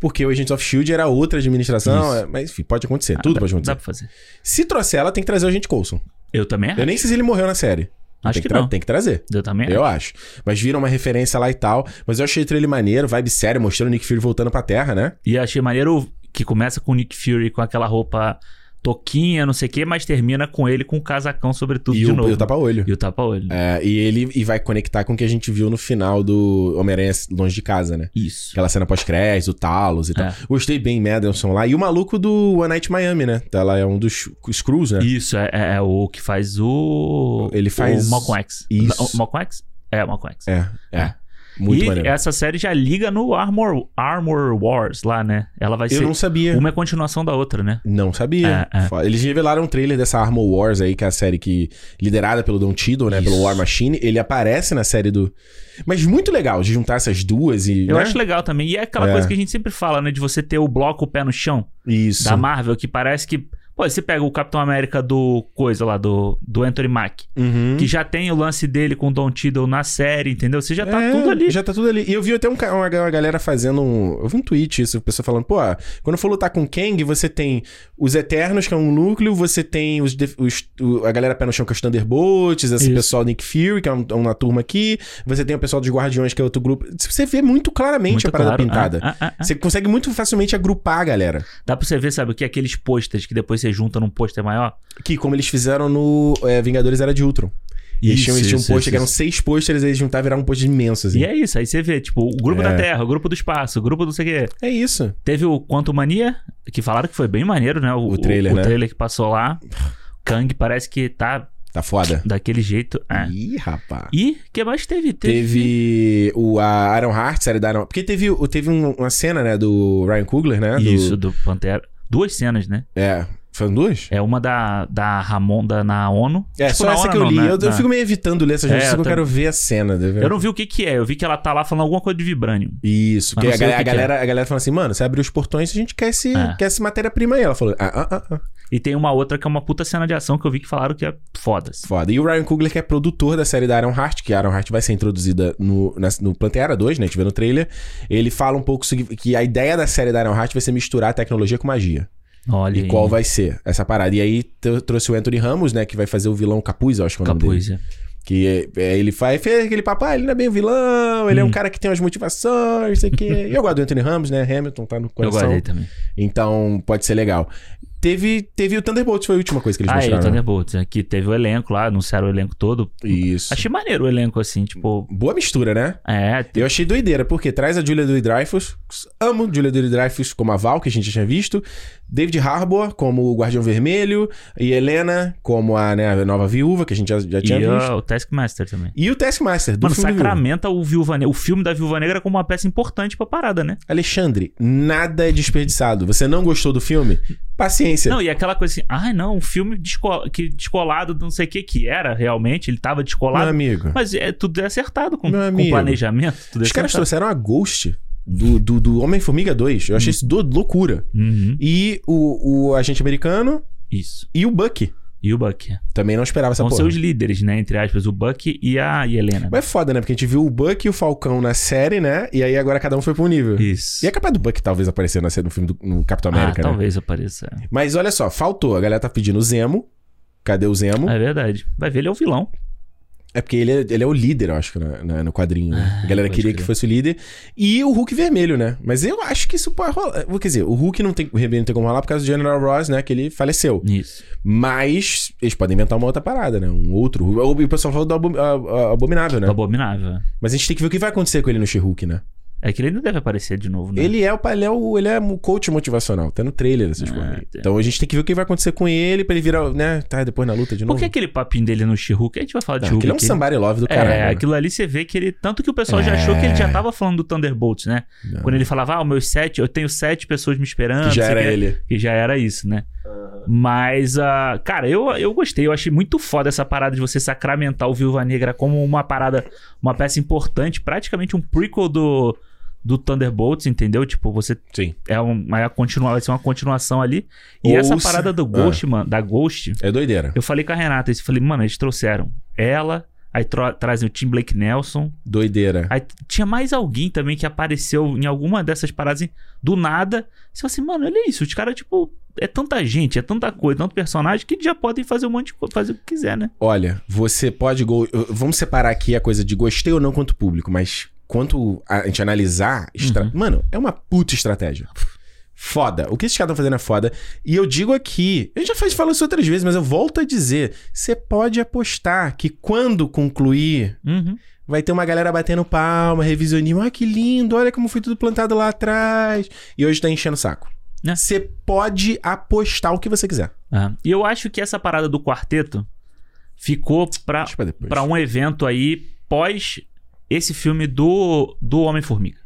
Speaker 1: porque o Agents of Shield era outra administração,
Speaker 2: Isso.
Speaker 1: é, mas enfim, pode acontecer.
Speaker 2: Ah,
Speaker 1: tudo
Speaker 2: dá,
Speaker 1: pode acontecer.
Speaker 2: Dá pra fazer.
Speaker 1: Se trouxer ela, tem que trazer o Agente Coulson.
Speaker 2: Eu também acho.
Speaker 1: Eu nem sei se ele morreu na série.
Speaker 2: Acho
Speaker 1: tem
Speaker 2: que
Speaker 1: tra-
Speaker 2: não.
Speaker 1: Tem que trazer.
Speaker 2: Eu também
Speaker 1: Eu acho. Mas viram uma referência lá e tal. Mas eu achei o trailer maneiro, vibe sério, mostrando o Nick Fury voltando pra Terra, né?
Speaker 2: E achei maneiro que começa com o Nick Fury com aquela roupa toquinha, não sei o quê, mas termina com ele com o casacão sobretudo
Speaker 1: E
Speaker 2: de
Speaker 1: o,
Speaker 2: novo.
Speaker 1: e o tapa-olho.
Speaker 2: E o tapa-olho.
Speaker 1: É, e ele e vai conectar com o que a gente viu no final do Homem-Aranha Longe de Casa, né?
Speaker 2: Isso.
Speaker 1: Aquela cena pós-crédito, o Talos e tal.
Speaker 2: É.
Speaker 1: Gostei bem, Madison lá. E o maluco do One Night Miami, né? Ela é um dos Screws, né?
Speaker 2: Isso, é, é- é o que faz o.
Speaker 1: Ele faz-
Speaker 2: O Malcolm X.
Speaker 1: Isso.
Speaker 2: O Malcolm X? É, o Malcolm X.
Speaker 1: É, é. Muito
Speaker 2: e
Speaker 1: maneiro.
Speaker 2: essa série já liga no Armor, Armor Wars lá, né? Ela vai
Speaker 1: Eu
Speaker 2: ser.
Speaker 1: não sabia.
Speaker 2: Uma é continuação da outra, né?
Speaker 1: Não sabia.
Speaker 2: É, é.
Speaker 1: Eles revelaram um trailer dessa Armor Wars aí, que é a série que liderada pelo Don Cheadle, né,
Speaker 2: Isso.
Speaker 1: pelo War Machine, ele aparece na série do Mas muito legal de juntar essas duas e,
Speaker 2: Eu
Speaker 1: né?
Speaker 2: acho legal também. E é aquela
Speaker 1: É.
Speaker 2: coisa que a gente sempre fala, né? De você ter o bloco o pé no chão
Speaker 1: Isso.
Speaker 2: da Marvel, que parece que. Pô, você pega o Capitão América do coisa lá, do, do Anthony Mack,
Speaker 1: Uhum.
Speaker 2: que já tem o lance dele com o Don Cheadle na série, entendeu? Você já tá
Speaker 1: É,
Speaker 2: tudo ali.
Speaker 1: Já tá tudo ali. E eu vi até um uma, uma galera fazendo um. Eu vi um tweet isso, pessoa falando, pô, quando for lutar com Kang, você tem os Eternos, que é um núcleo, você tem os, os- o- a galera pé no chão, que é os Thunderbolts, esse
Speaker 2: Isso.
Speaker 1: pessoal Nick Fury, que é um- uma turma aqui, você tem o pessoal dos Guardiões, que é outro grupo. Você vê muito claramente
Speaker 2: Muito
Speaker 1: a parada
Speaker 2: claro.
Speaker 1: pintada.
Speaker 2: Ah, ah, ah.
Speaker 1: Você consegue muito facilmente agrupar a galera.
Speaker 2: Dá pra você ver, sabe o que? Aqueles posters que depois você junta num pôster maior.
Speaker 1: Que como eles fizeram no é, Vingadores Era de Ultron. Eles tinham, eles tinham um pôster que eram seis pôsteres, eles juntaram e viraram um pôster imenso, assim.
Speaker 2: E é isso, aí você vê, tipo, o grupo
Speaker 1: É.
Speaker 2: da Terra, o grupo do espaço, o grupo do não sei o quê.
Speaker 1: É isso.
Speaker 2: Teve o Quanto Mania, que falaram que foi bem maneiro, né? O,
Speaker 1: O trailer,
Speaker 2: o,
Speaker 1: né?
Speaker 2: trailer que passou lá. Kang parece que tá
Speaker 1: Tá foda.
Speaker 2: daquele jeito. É.
Speaker 1: Ih, rapaz.
Speaker 2: E o que mais teve?
Speaker 1: Teve o, a Iron Heart, série da Iron Porque teve, o- teve um- uma cena, né, do Ryan Coogler, né? do-
Speaker 2: Isso, do Pantera. Duas cenas, né?
Speaker 1: É. São duas?
Speaker 2: É uma da, da Ramonda na ONU.
Speaker 1: É,
Speaker 2: Tipo,
Speaker 1: só essa
Speaker 2: ONU
Speaker 1: que eu li.
Speaker 2: né?
Speaker 1: eu, eu
Speaker 2: Na-
Speaker 1: fico meio evitando ler essas
Speaker 2: É,
Speaker 1: notícias
Speaker 2: eu
Speaker 1: porque eu quero ver a cena. tá vendo?
Speaker 2: Eu não vi o que que é. Eu vi que ela tá lá falando alguma coisa de Vibranium.
Speaker 1: Isso, porque a, a
Speaker 2: que que
Speaker 1: galera, a galera fala assim, mano, você abriu os portões a gente quer esse,
Speaker 2: É.
Speaker 1: quer esse matéria-prima aí. Ela falou, ah, ah, ah, ah,
Speaker 2: E tem uma outra que é uma puta cena de ação que eu vi que falaram que é foda.
Speaker 1: foda. E o Ryan Coogler, que é produtor da série da Iron Heart, que a Iron Heart vai ser introduzida no, na- no Pantera 2, né? A gente vê no trailer. Ele fala um pouco que a ideia da série da Iron Heart vai ser misturar tecnologia com magia.
Speaker 2: Olha
Speaker 1: E
Speaker 2: aí.
Speaker 1: qual vai ser essa parada. E aí trouxe o Anthony Ramos, né? Que vai fazer o vilão Capuz, eu acho que é o nome dele.
Speaker 2: Capuz, é.
Speaker 1: Que é, é, ele faz, fez aquele papo, ah, ele não é bem vilão, ele é um
Speaker 2: Hum.
Speaker 1: cara que tem umas motivações, não sei o quê. E eu gosto do Anthony Ramos, né? Hamilton tá no
Speaker 2: Eu
Speaker 1: coração.
Speaker 2: guardei também.
Speaker 1: Então, pode ser legal. Teve, teve o Thunderbolts, foi a última coisa que eles
Speaker 2: Ah, é, o
Speaker 1: mostraram. né?
Speaker 2: Thunderbolts. né? Que teve o elenco lá, anunciaram o elenco todo.
Speaker 1: Isso.
Speaker 2: Achei maneiro o elenco, assim, tipo...
Speaker 1: Boa mistura, né?
Speaker 2: É,
Speaker 1: Eu achei doideira, porque traz a Julia Louis-Dreyfus, amo Julia Louis-Dreyfus como a Val, que a gente já tinha visto, David Harbour como o Guardião Vermelho, e Helena como a, né, a nova viúva, que a gente já, já tinha
Speaker 2: e
Speaker 1: visto.
Speaker 2: ah, o Taskmaster também.
Speaker 1: E o Taskmaster, do
Speaker 2: Mano,
Speaker 1: filme
Speaker 2: sacramenta o Viúva Negra, o filme da Viúva Negra como uma peça importante pra parada, né?
Speaker 1: Alexandre, nada é desperdiçado. Você não gostou do filme? Paciência.
Speaker 2: Não, e aquela coisa assim, ai não, um filme desco- que descolado, não sei o que que era realmente, ele tava
Speaker 1: Meu
Speaker 2: descolado.
Speaker 1: amigo.
Speaker 2: Mas é, tudo é acertado com,
Speaker 1: Meu
Speaker 2: com planejamento. Tudo é
Speaker 1: Os caras
Speaker 2: acertado.
Speaker 1: trouxeram a Ghost do, do, do Homem-Formiga 2. Eu achei isso do, loucura.
Speaker 2: Uhum,
Speaker 1: E o, o agente americano
Speaker 2: isso.
Speaker 1: e o Bucky.
Speaker 2: E o Buck.
Speaker 1: Também não esperava essa
Speaker 2: Vão
Speaker 1: porra.
Speaker 2: os líderes, né? Entre aspas, o Buck e a Helena.
Speaker 1: Mas é foda, né? Porque a gente viu o Buck e o Falcão na série, né? E aí agora cada um foi pra um nível.
Speaker 2: Isso.
Speaker 1: E é capaz do Buck talvez aparecer na série, no filme do no Capitão
Speaker 2: ah,
Speaker 1: América, né?
Speaker 2: talvez apareça.
Speaker 1: Mas olha só, faltou. A galera tá pedindo o Zemo. Cadê o Zemo?
Speaker 2: É verdade. Vai ver, ele é o vilão.
Speaker 1: É porque ele é, ele é o líder, eu acho, na- na- no quadrinho. Né?
Speaker 2: Ah,
Speaker 1: a galera queria
Speaker 2: crer.
Speaker 1: que fosse o líder. E o Hulk vermelho, né? Mas eu acho que isso pode rolar. Quer dizer, o Hulk não tem, o vermelho não tem como rolar por causa do General Ross, né? Que ele faleceu.
Speaker 2: Isso.
Speaker 1: Mas eles podem inventar uma outra parada, né? Um outro. Hulk. O pessoal falou do Abominável, né?
Speaker 2: Do Abominável.
Speaker 1: Mas a gente tem que ver o que vai acontecer com ele no She-Hulk, né?
Speaker 2: É que ele não deve aparecer de novo, né?
Speaker 1: Ele é o ele é o, ele é o coach motivacional, tá no trailer essas
Speaker 2: Ah,
Speaker 1: coisas.
Speaker 2: tem.
Speaker 1: Então a gente tem que ver o que vai acontecer com ele pra ele virar, né? Tá depois na luta de
Speaker 2: Por
Speaker 1: novo.
Speaker 2: que aquele papinho dele no She-Hulk? A gente vai falar de She-Hulk
Speaker 1: aquele é um somebody love do caralho.
Speaker 2: É,
Speaker 1: né?
Speaker 2: aquilo ali você vê que ele. Tanto que o pessoal já
Speaker 1: É.
Speaker 2: achou que ele já tava falando do Thunderbolts, né?
Speaker 1: Não.
Speaker 2: Quando ele falava, ah, os meus sete, eu tenho sete pessoas me esperando.
Speaker 1: Que já era ele.
Speaker 2: Que já era isso, né? Mas, ah, cara, eu, eu gostei. Eu achei muito foda essa parada de você sacramentar o Viúva Negra como uma parada, uma peça importante, praticamente um prequel do, do Thunderbolts, entendeu? Tipo, você
Speaker 1: Sim.
Speaker 2: é, um, é vai ser uma continuação ali. E
Speaker 1: Ou
Speaker 2: essa
Speaker 1: se-
Speaker 2: parada do Ghost, mano, da Ghost,
Speaker 1: É doideira.
Speaker 2: eu falei com a Renata, eu falei, mano, eles trouxeram ela, aí tro- trazem o Tim Blake Nelson,
Speaker 1: Doideira.
Speaker 2: aí tinha mais alguém também que apareceu em alguma dessas paradas do nada. Você fala assim, mano, olha isso, os caras, tipo, é tanta gente, é tanta coisa, tanto personagem que já podem fazer um monte de coisa, fazer o que quiser, né?
Speaker 1: Olha, você pode. Vamos separar aqui a coisa de gostei ou não quanto público, mas quanto a gente analisar. Estra...
Speaker 2: Uhum.
Speaker 1: Mano, é uma puta estratégia. Foda. O que esses caras estão fazendo é foda. E eu digo aqui, gente já faz, falou isso outras vezes, mas eu volto a dizer: você pode apostar que quando concluir,
Speaker 2: Uhum.
Speaker 1: vai ter uma galera batendo palma, revisionismo. Ah, que lindo, olha como foi tudo plantado lá atrás. E hoje tá enchendo o saco.
Speaker 2: É.
Speaker 1: Você pode apostar o que você quiser.
Speaker 2: Ah, E eu acho que essa parada do quarteto ficou pra,
Speaker 1: pra
Speaker 2: pra um evento aí pós esse filme do, do Homem-Formiga.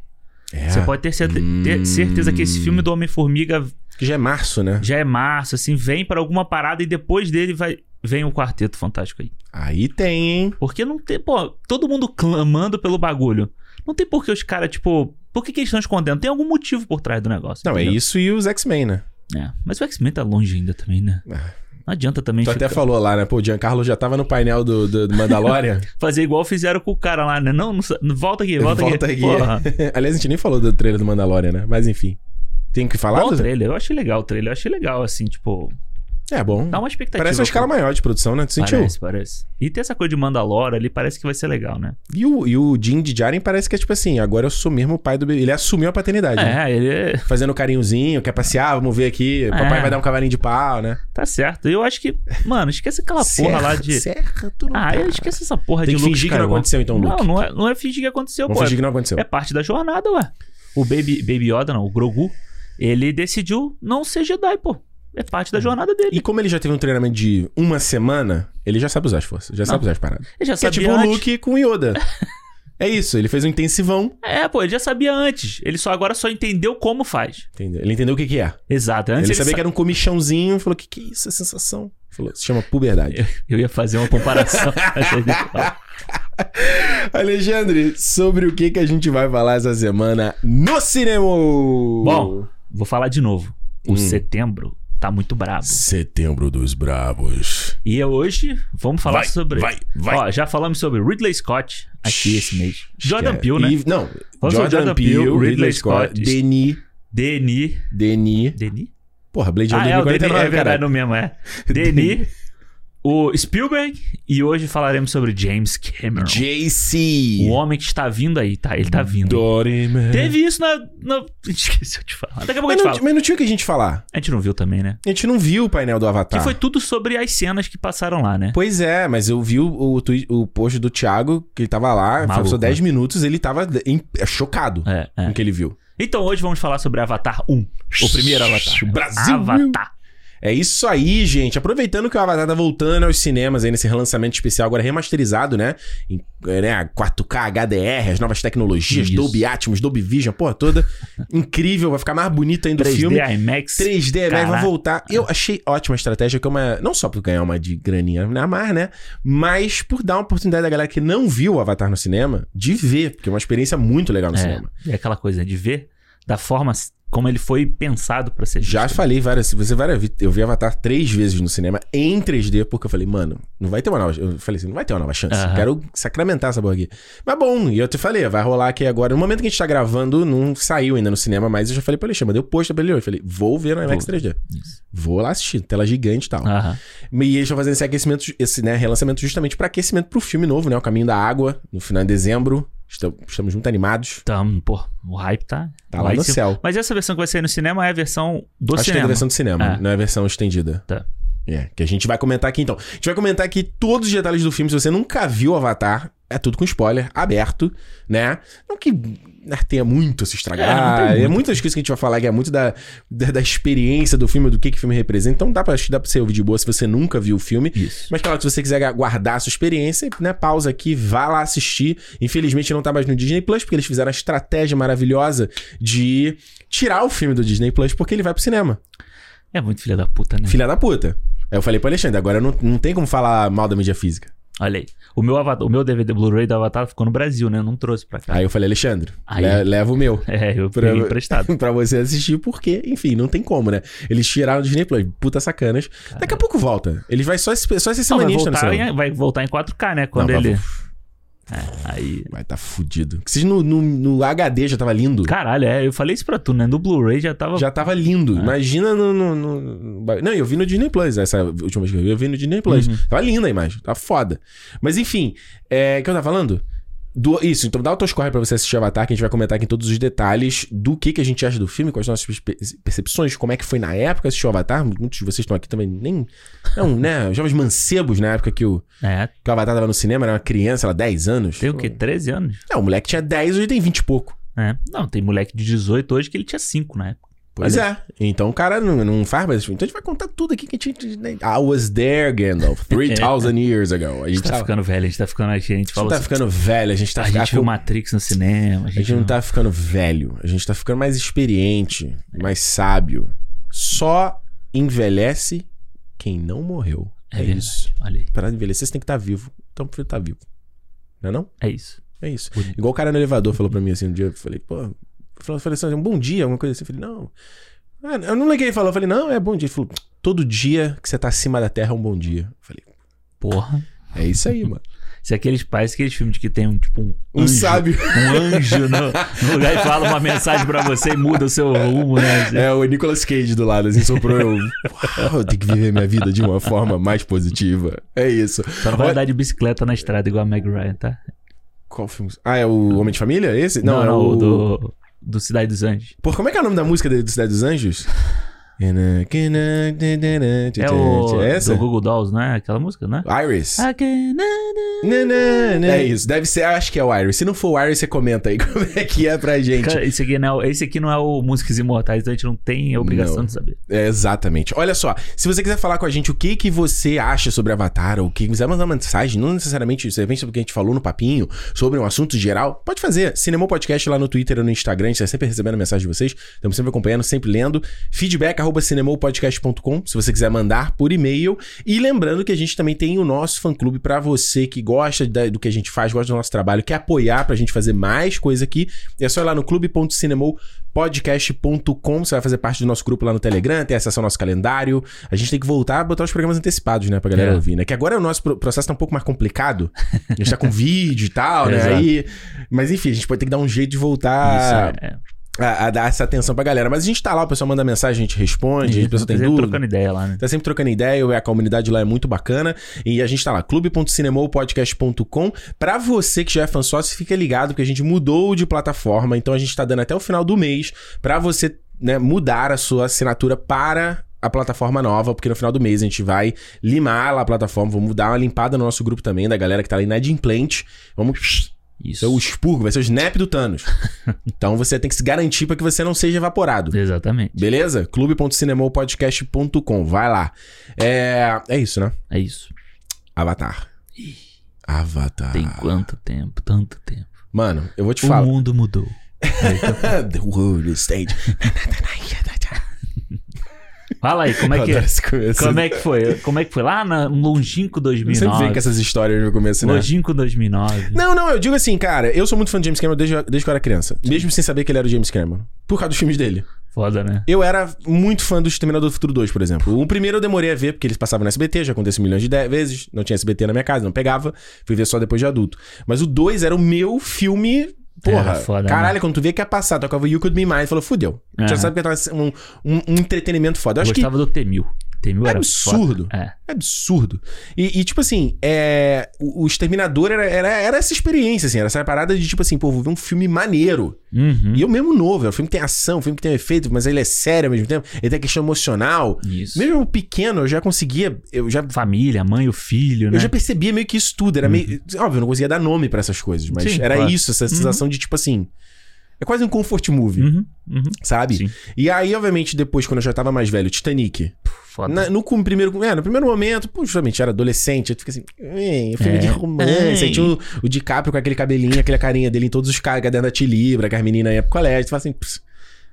Speaker 1: É,
Speaker 2: Você pode ter, certe- ter
Speaker 1: Hum.
Speaker 2: certeza que esse filme do Homem-Formiga
Speaker 1: que já é março, né?
Speaker 2: já é março, assim, vem pra alguma parada e depois dele vai vem o quarteto fantástico aí.
Speaker 1: Aí tem, hein?
Speaker 2: Porque não tem, pô, todo mundo clamando pelo bagulho. Não tem por que os caras, tipo, por que, que eles estão escondendo? Tem algum motivo por trás do negócio.
Speaker 1: Não, é
Speaker 2: entendeu?
Speaker 1: isso e os X-Men, né?
Speaker 2: É, mas o X-Men tá longe ainda também, né?
Speaker 1: Ah.
Speaker 2: Não adianta também
Speaker 1: Tu
Speaker 2: ficar-
Speaker 1: até falou lá, né? Pô, o Giancarlo já tava no painel do, do, do Mandalorian.
Speaker 2: fazer igual fizeram com o cara lá, né? Não, não, volta aqui, volta,
Speaker 1: Volta
Speaker 2: aqui.
Speaker 1: aqui. Aliás, a gente nem falou do trailer do Mandalorian, né? Mas enfim. Tem que falar?
Speaker 2: Qual o
Speaker 1: do-
Speaker 2: trailer? Eu achei legal o trailer. Eu achei legal, assim, tipo.
Speaker 1: É bom.
Speaker 2: Dá uma expectativa.
Speaker 1: Parece uma escala maior de produção, né? Tu sentiu?
Speaker 2: Parece, parece. E tem essa coisa de Mandalore ali, parece que vai ser legal, né?
Speaker 1: E o, e o Jim de Jaren parece que é tipo assim, agora eu sou mesmo o pai do bebê. Ele assumiu a paternidade. né?
Speaker 2: É, ele é-
Speaker 1: Fazendo carinhozinho, quer passear, vamos ver aqui. Papai
Speaker 2: É.
Speaker 1: vai dar um cavalinho de pau, né?
Speaker 2: tá certo. Eu acho que, mano, esquece aquela porra lá de.
Speaker 1: Certo, não
Speaker 2: Ah,
Speaker 1: tá.
Speaker 2: eu esquece essa porra
Speaker 1: Tem
Speaker 2: de
Speaker 1: que
Speaker 2: Luke
Speaker 1: fingir que não aconteceu, então, Luke.
Speaker 2: Não, não é, não é fingir que aconteceu,
Speaker 1: Vamos
Speaker 2: pô.
Speaker 1: fingir que não aconteceu.
Speaker 2: É parte da jornada, ué. O Baby, Baby Yoda, não, o Grogu, ele decidiu não ser Jedi, pô. É parte da jornada dele.
Speaker 1: E como ele já teve um treinamento de uma semana, ele já sabe usar as forças, já sabe usar as paradas.
Speaker 2: Ele já
Speaker 1: Que é
Speaker 2: sabia
Speaker 1: tipo o
Speaker 2: antes.
Speaker 1: Luke com o Yoda. É isso, ele fez um intensivão.
Speaker 2: É, pô, ele já sabia antes. Ele só agora só entendeu como faz.
Speaker 1: Entendeu? Ele entendeu o que, que é.
Speaker 2: Exato. Antes
Speaker 1: ele, sabia
Speaker 2: sa-
Speaker 1: que era um comichãozinho e falou: o que, que é isso? É sensação. Falou, se chama puberdade.
Speaker 2: Eu ia fazer uma comparação.
Speaker 1: Alexandre, sobre o que, que a gente vai falar essa semana no cinema?
Speaker 2: Bom, vou falar de novo. O
Speaker 1: Hum.
Speaker 2: setembro tá muito brabo.
Speaker 1: Setembro dos Bravos.
Speaker 2: E hoje vamos falar
Speaker 1: Vai,
Speaker 2: sobre.
Speaker 1: vai, vai.
Speaker 2: Ó, já falamos sobre Ridley Scott aqui esse mês. Jordan Peele, né?
Speaker 1: E- não,
Speaker 2: Vamos
Speaker 1: Jordan,
Speaker 2: Jordan
Speaker 1: Peele, Ridley,
Speaker 2: Ridley
Speaker 1: Scott,
Speaker 2: Scott,
Speaker 1: Denis,
Speaker 2: Denis.
Speaker 1: Denis.
Speaker 2: Denis?
Speaker 1: Porra, Blade
Speaker 2: Ah,
Speaker 1: Runner
Speaker 2: é, o Denis,
Speaker 1: 2049,
Speaker 2: é verdade,
Speaker 1: caralho.
Speaker 2: no mesmo, é. Denis, o Spielberg e hoje falaremos sobre James Cameron.
Speaker 1: JC.
Speaker 2: O homem que está vindo aí, tá? Ele tá vindo.
Speaker 1: Doryman.
Speaker 2: Teve isso na, na... Esqueci de falar. Daqui a pouco a
Speaker 1: Mas
Speaker 2: gente
Speaker 1: não,
Speaker 2: fala.
Speaker 1: mas não tinha o que a gente falar.
Speaker 2: A gente não viu também, né?
Speaker 1: A gente não viu o painel do Avatar.
Speaker 2: Que foi tudo sobre as cenas que passaram lá, né?
Speaker 1: Pois é, mas eu vi o, o, o post do Thiago, que ele tava lá,
Speaker 2: Maluco,
Speaker 1: passou 10
Speaker 2: né?
Speaker 1: minutos, ele tava em- chocado
Speaker 2: É, é.
Speaker 1: com o que ele viu.
Speaker 2: Então hoje vamos falar sobre Avatar 1. O primeiro Avatar.
Speaker 1: Brasil.
Speaker 2: Avatar.
Speaker 1: É isso aí, gente. Aproveitando que o Avatar tá voltando aos cinemas aí nesse relançamento especial, agora remasterizado, né? Em é, né, 4K, HDR, as novas tecnologias,
Speaker 2: Isso.
Speaker 1: Dolby Atmos, Dolby Vision, porra toda. Incrível, vai ficar mais bonito ainda o
Speaker 2: 3D
Speaker 1: filme.
Speaker 2: IMAX.
Speaker 1: 3D, né? Vai voltar. Eu achei ótima a estratégia, que é uma. Não só por ganhar uma de graninha na mar, né? Mas por dar uma oportunidade da galera que não viu o Avatar no cinema de ver, porque é uma experiência muito legal no
Speaker 2: É,
Speaker 1: cinema.
Speaker 2: é aquela coisa de ver da forma como ele foi pensado pra ser
Speaker 1: Já falei várias. Você ver, eu vi Avatar três vezes no cinema em 3D, porque eu falei, mano, não vai ter uma nova. Eu falei assim, não vai ter uma nova chance.
Speaker 2: Aham.
Speaker 1: Quero sacramentar essa porra aqui. Mas bom, e eu te falei, vai rolar aqui agora. No momento que a gente tá gravando, não saiu ainda no cinema, mas eu já falei pra Alexandre, mandei o post pra ele. Eu falei, vou ver no IMAX
Speaker 2: Vou.
Speaker 1: 3D.
Speaker 2: Isso.
Speaker 1: Vou lá assistir, tela gigante e tal.
Speaker 2: Aham.
Speaker 1: E eles estão fazendo esse aquecimento, esse né, relançamento justamente para aquecimento pro filme novo, né? O Caminho da Água, no final de dezembro. Estam- Estamos muito animados.
Speaker 2: Então, pô, o hype tá.
Speaker 1: Tá lá no
Speaker 2: cima.
Speaker 1: céu.
Speaker 2: Mas essa versão que vai sair no cinema é a versão do
Speaker 1: Acho que é
Speaker 2: cinema.
Speaker 1: a versão do cinema,
Speaker 2: É.
Speaker 1: não é a versão estendida.
Speaker 2: Tá.
Speaker 1: É, que a gente vai comentar aqui então. A gente vai comentar aqui todos os detalhes do filme. Se você nunca viu o Avatar, é tudo com spoiler, aberto, né? Não que né, tenha muito a se
Speaker 2: É,
Speaker 1: estragar. É,
Speaker 2: tem muito.
Speaker 1: muitas coisas que a gente vai falar que é muito da, da, da experiência do filme, do que, que o filme representa. Então dá pra, acho que dá pra você ouvir de boa se você nunca viu o filme.
Speaker 2: Isso.
Speaker 1: Mas claro, se você quiser guardar a sua experiência, né, pausa aqui, vá lá assistir. Infelizmente não tá mais no Disney Plus, porque eles fizeram a estratégia maravilhosa de tirar o filme do Disney Plus porque ele vai pro cinema.
Speaker 2: É muito filha da puta, né?
Speaker 1: Filha da puta. Aí eu falei pro Alexandre, agora não, não tem como falar mal da mídia física.
Speaker 2: Olha aí. O meu, Avatar, o meu DVD Blu-ray do Avatar ficou no Brasil, né? Eu não trouxe pra cá.
Speaker 1: Aí eu falei, Alexandre,
Speaker 2: Aí.
Speaker 1: le- leva o meu.
Speaker 2: É, eu
Speaker 1: Pra-
Speaker 2: emprestado.
Speaker 1: pra você assistir, porque, enfim, não tem como, né? Eles tiraram o Disney Plus, puta sacanas. Daqui a pouco volta. Ele vai só, esse- só esse
Speaker 2: Não, vai,
Speaker 1: semanista no
Speaker 2: voltar em, vai voltar em 4K, né? Quando
Speaker 1: Não, tá
Speaker 2: ele. É, aí.
Speaker 1: Vai tá fudido. Seja no, no, no HD já tava lindo.
Speaker 2: Caralho, é, eu falei isso pra tu, né? No Blu-ray já tava.
Speaker 1: Já tava lindo.
Speaker 2: É.
Speaker 1: Imagina no, no, no- no- Não, eu vi no Disney Plus. Essa última vez que eu vi, eu vi no Disney Plus.
Speaker 2: Uhum.
Speaker 1: Tava linda a imagem. Tava foda. Mas enfim, é. O que eu tava falando? Do- isso, então dá o toscorre pra você assistir Avatar, que a gente vai comentar aqui todos os detalhes do que, que a gente acha do filme, quais são as nossas perce- percepções, como é que foi na época assistir o Avatar. Muitos de vocês estão aqui também, nem. Não, né? Jovens mancebos na época que o,
Speaker 2: É,
Speaker 1: que o Avatar tava no cinema, era uma criança, ela 10 anos.
Speaker 2: tem o quê? 13 anos?
Speaker 1: É, o moleque tinha 10, hoje tem 20 e pouco.
Speaker 2: É. Não, tem moleque de 18 hoje que ele tinha 5 na época.
Speaker 1: Pois
Speaker 2: Olha.
Speaker 1: é. Então o cara não, não faz mais. Então a gente vai contar tudo aqui que a gente. né? I was there, Gandalf. 3,000 years ago. A
Speaker 2: A
Speaker 1: gente
Speaker 2: gente tá
Speaker 1: tá,
Speaker 2: ficando velho, a gente tá ficando. A gente
Speaker 1: a gente
Speaker 2: falou
Speaker 1: tá
Speaker 2: assim,
Speaker 1: ficando velho, a gente tá
Speaker 2: a gente viu. Matrix no cinema. A
Speaker 1: A
Speaker 2: gente,
Speaker 1: gente não tá ficando velho, a gente tá ficando mais experiente, mais sábio. Só envelhece quem não morreu. É,
Speaker 2: verdade.
Speaker 1: isso.
Speaker 2: Olha aí.
Speaker 1: Pra envelhecer, você tem que estar vivo. Então prefiro estar vivo. Não é não?
Speaker 2: É isso.
Speaker 1: É isso. Igual o cara no elevador falou pra mim assim um dia, eu falei, pô, falou, falei assim, um bom dia, alguma coisa assim. Eu falei, não. Ah, eu não liguei, ele falou, eu falei, não, é bom dia. Ele falou, todo dia que você tá acima da terra é um bom dia. Eu falei,
Speaker 2: Porra.
Speaker 1: é isso aí, mano.
Speaker 2: É aqueles pais, aqueles filmes que tem um, tipo, um.
Speaker 1: Um
Speaker 2: anjo,
Speaker 1: sábio.
Speaker 2: Um anjo no, no lugar e fala uma mensagem pra você e muda o seu rumo, né?
Speaker 1: É o Nicolas Cage do lado, assim, soprou eu. Uau, eu tenho que viver minha vida de uma forma mais positiva. É isso.
Speaker 2: Só não vai
Speaker 1: Olha-
Speaker 2: andar de bicicleta na estrada igual a Meg Ryan, tá?
Speaker 1: Qual filme? Ah, é o Homem de Família? Esse? Não,
Speaker 2: Não,
Speaker 1: é
Speaker 2: não,
Speaker 1: o
Speaker 2: do, do Cidade dos Anjos.
Speaker 1: Pô, como é que é o nome da música do Cidade dos Anjos?
Speaker 2: É o
Speaker 1: É essa?
Speaker 2: do Google Dolls, não é? Aquela música, né?
Speaker 1: Iris. É isso, deve ser, acho que é o Iris. Se não for o Iris, você comenta aí como é que é pra gente.
Speaker 2: Cara, esse, aqui não é, o- esse aqui não é o Músicas Imortais, então a gente não tem obrigação
Speaker 1: Não.
Speaker 2: de saber.
Speaker 1: É, exatamente. Olha só, se você quiser falar com a gente o que que você acha sobre Avatar, ou o que quiser mandar uma mensagem, não necessariamente de repente sobre o que a gente falou no papinho, sobre um assunto geral, pode fazer. Cinema Podcast lá no Twitter ou no Instagram, a gente tá sempre recebendo mensagem de vocês, estamos sempre acompanhando, sempre lendo. Feedback arroba cinemopodcast.com, se você quiser mandar por e-mail. E lembrando que a gente também tem o nosso fã-clube pra você que gosta da- do que a gente faz, gosta do nosso trabalho, quer apoiar pra gente fazer mais coisa aqui. É só ir lá no clube.cinemopodcast.com, você vai fazer parte do nosso grupo lá no Telegram, ter acesso ao nosso calendário. A gente tem que voltar a botar os programas antecipados, né, pra galera
Speaker 2: É.
Speaker 1: ouvir, né? Que agora o nosso pro- processo tá um pouco mais complicado. A gente tá com vídeo e tal, né?
Speaker 2: Exato.
Speaker 1: Aí, mas enfim, a gente pode ter que dar um jeito de voltar
Speaker 2: Isso, é.
Speaker 1: A, a dar essa atenção pra galera. Mas a gente tá lá, o pessoal manda mensagem, a gente responde, a pessoa tem
Speaker 2: Sempre
Speaker 1: dúvida.
Speaker 2: trocando ideia lá, né?
Speaker 1: Tá sempre trocando ideia, a comunidade lá é muito bacana. E a gente tá lá, clube.cinemopodcast.com. Pra você que já é fã sócio, fica ligado que a gente mudou de plataforma. Então a gente tá dando até o final do mês pra você né, mudar a sua assinatura para a plataforma nova, porque no final do mês a gente vai limar lá a plataforma, vamos dar uma limpada no nosso grupo também, da galera que tá lá inadimplente. Vamos
Speaker 2: Isso.
Speaker 1: ser o expurgo, vai ser o snap do Thanos. então você tem que se garantir pra que você não seja evaporado.
Speaker 2: Exatamente.
Speaker 1: Beleza? clube.cinemopodcast.com. Vai lá. É, é isso, né?
Speaker 2: É isso.
Speaker 1: Avatar. Avatar.
Speaker 2: Tem quanto tempo? Tanto tempo.
Speaker 1: Mano, eu vou te
Speaker 2: O
Speaker 1: falar.
Speaker 2: mundo mudou.
Speaker 1: The world stage.
Speaker 2: Fala aí, como é que. Como é que foi? Como é que foi? Lá no longínquo
Speaker 1: Eu sempre
Speaker 2: 2009.
Speaker 1: vem com essas histórias no começo, né?
Speaker 2: Longínquo 2009.
Speaker 1: Não, não, eu digo assim, cara, eu sou muito fã de James Cameron desde, desde que eu era criança. Mesmo sem saber que ele era o James Cameron. Por causa dos filmes dele.
Speaker 2: Foda, né?
Speaker 1: Eu era muito fã do Exterminador do Futuro 2, por exemplo. O primeiro eu demorei a ver, porque eles passavam no SBT, já aconteceu milhões de- vezes. Não tinha SBT na minha casa, não pegava. Fui ver só depois de adulto. Mas o 2 era o meu filme. Porra,
Speaker 2: foda,
Speaker 1: caralho,
Speaker 2: né?
Speaker 1: quando tu vê que ia passar, tocava You Could Be Mine, falou, fudeu. Já sabe que tava um, um, um entretenimento foda. Eu
Speaker 2: Eu
Speaker 1: acho que
Speaker 2: gostava do T-1000. T-1000
Speaker 1: é
Speaker 2: era
Speaker 1: absurdo.
Speaker 2: É.
Speaker 1: É absurdo. E, e, tipo assim, é, o, o Exterminador era, era, era essa experiência, assim, era essa parada de, tipo assim, pô, vou ver um filme maneiro.
Speaker 2: Uhum.
Speaker 1: E eu mesmo novo, é um filme que tem ação, um filme que tem efeito, mas ele é sério ao mesmo tempo, ele tem a questão emocional.
Speaker 2: Isso.
Speaker 1: Mesmo pequeno, eu já conseguia, eu já,
Speaker 2: Família, mãe, o filho, né?
Speaker 1: eu já percebia meio que isso tudo, era meio, óbvio, eu não conseguia dar nome pra essas coisas, mas
Speaker 2: Sim,
Speaker 1: era
Speaker 2: claro.
Speaker 1: isso, essa sensação de, tipo assim, é quase um comfort movie,
Speaker 2: Uhum, uhum.
Speaker 1: sabe?
Speaker 2: Sim.
Speaker 1: E aí, obviamente, depois, quando eu já tava mais velho, Titanic,
Speaker 2: Foda.
Speaker 1: Na- no, primeiro, é, no primeiro momento, pô, justamente, era adolescente, tu fica assim, "Ei, filme
Speaker 2: É.
Speaker 1: de romance. Aí tinha o, o DiCaprio com aquele cabelinho, aquela carinha dele em todos os caras, dentro da Tilibra, que as meninas iam pro colégio. Tu fala assim, "Pss,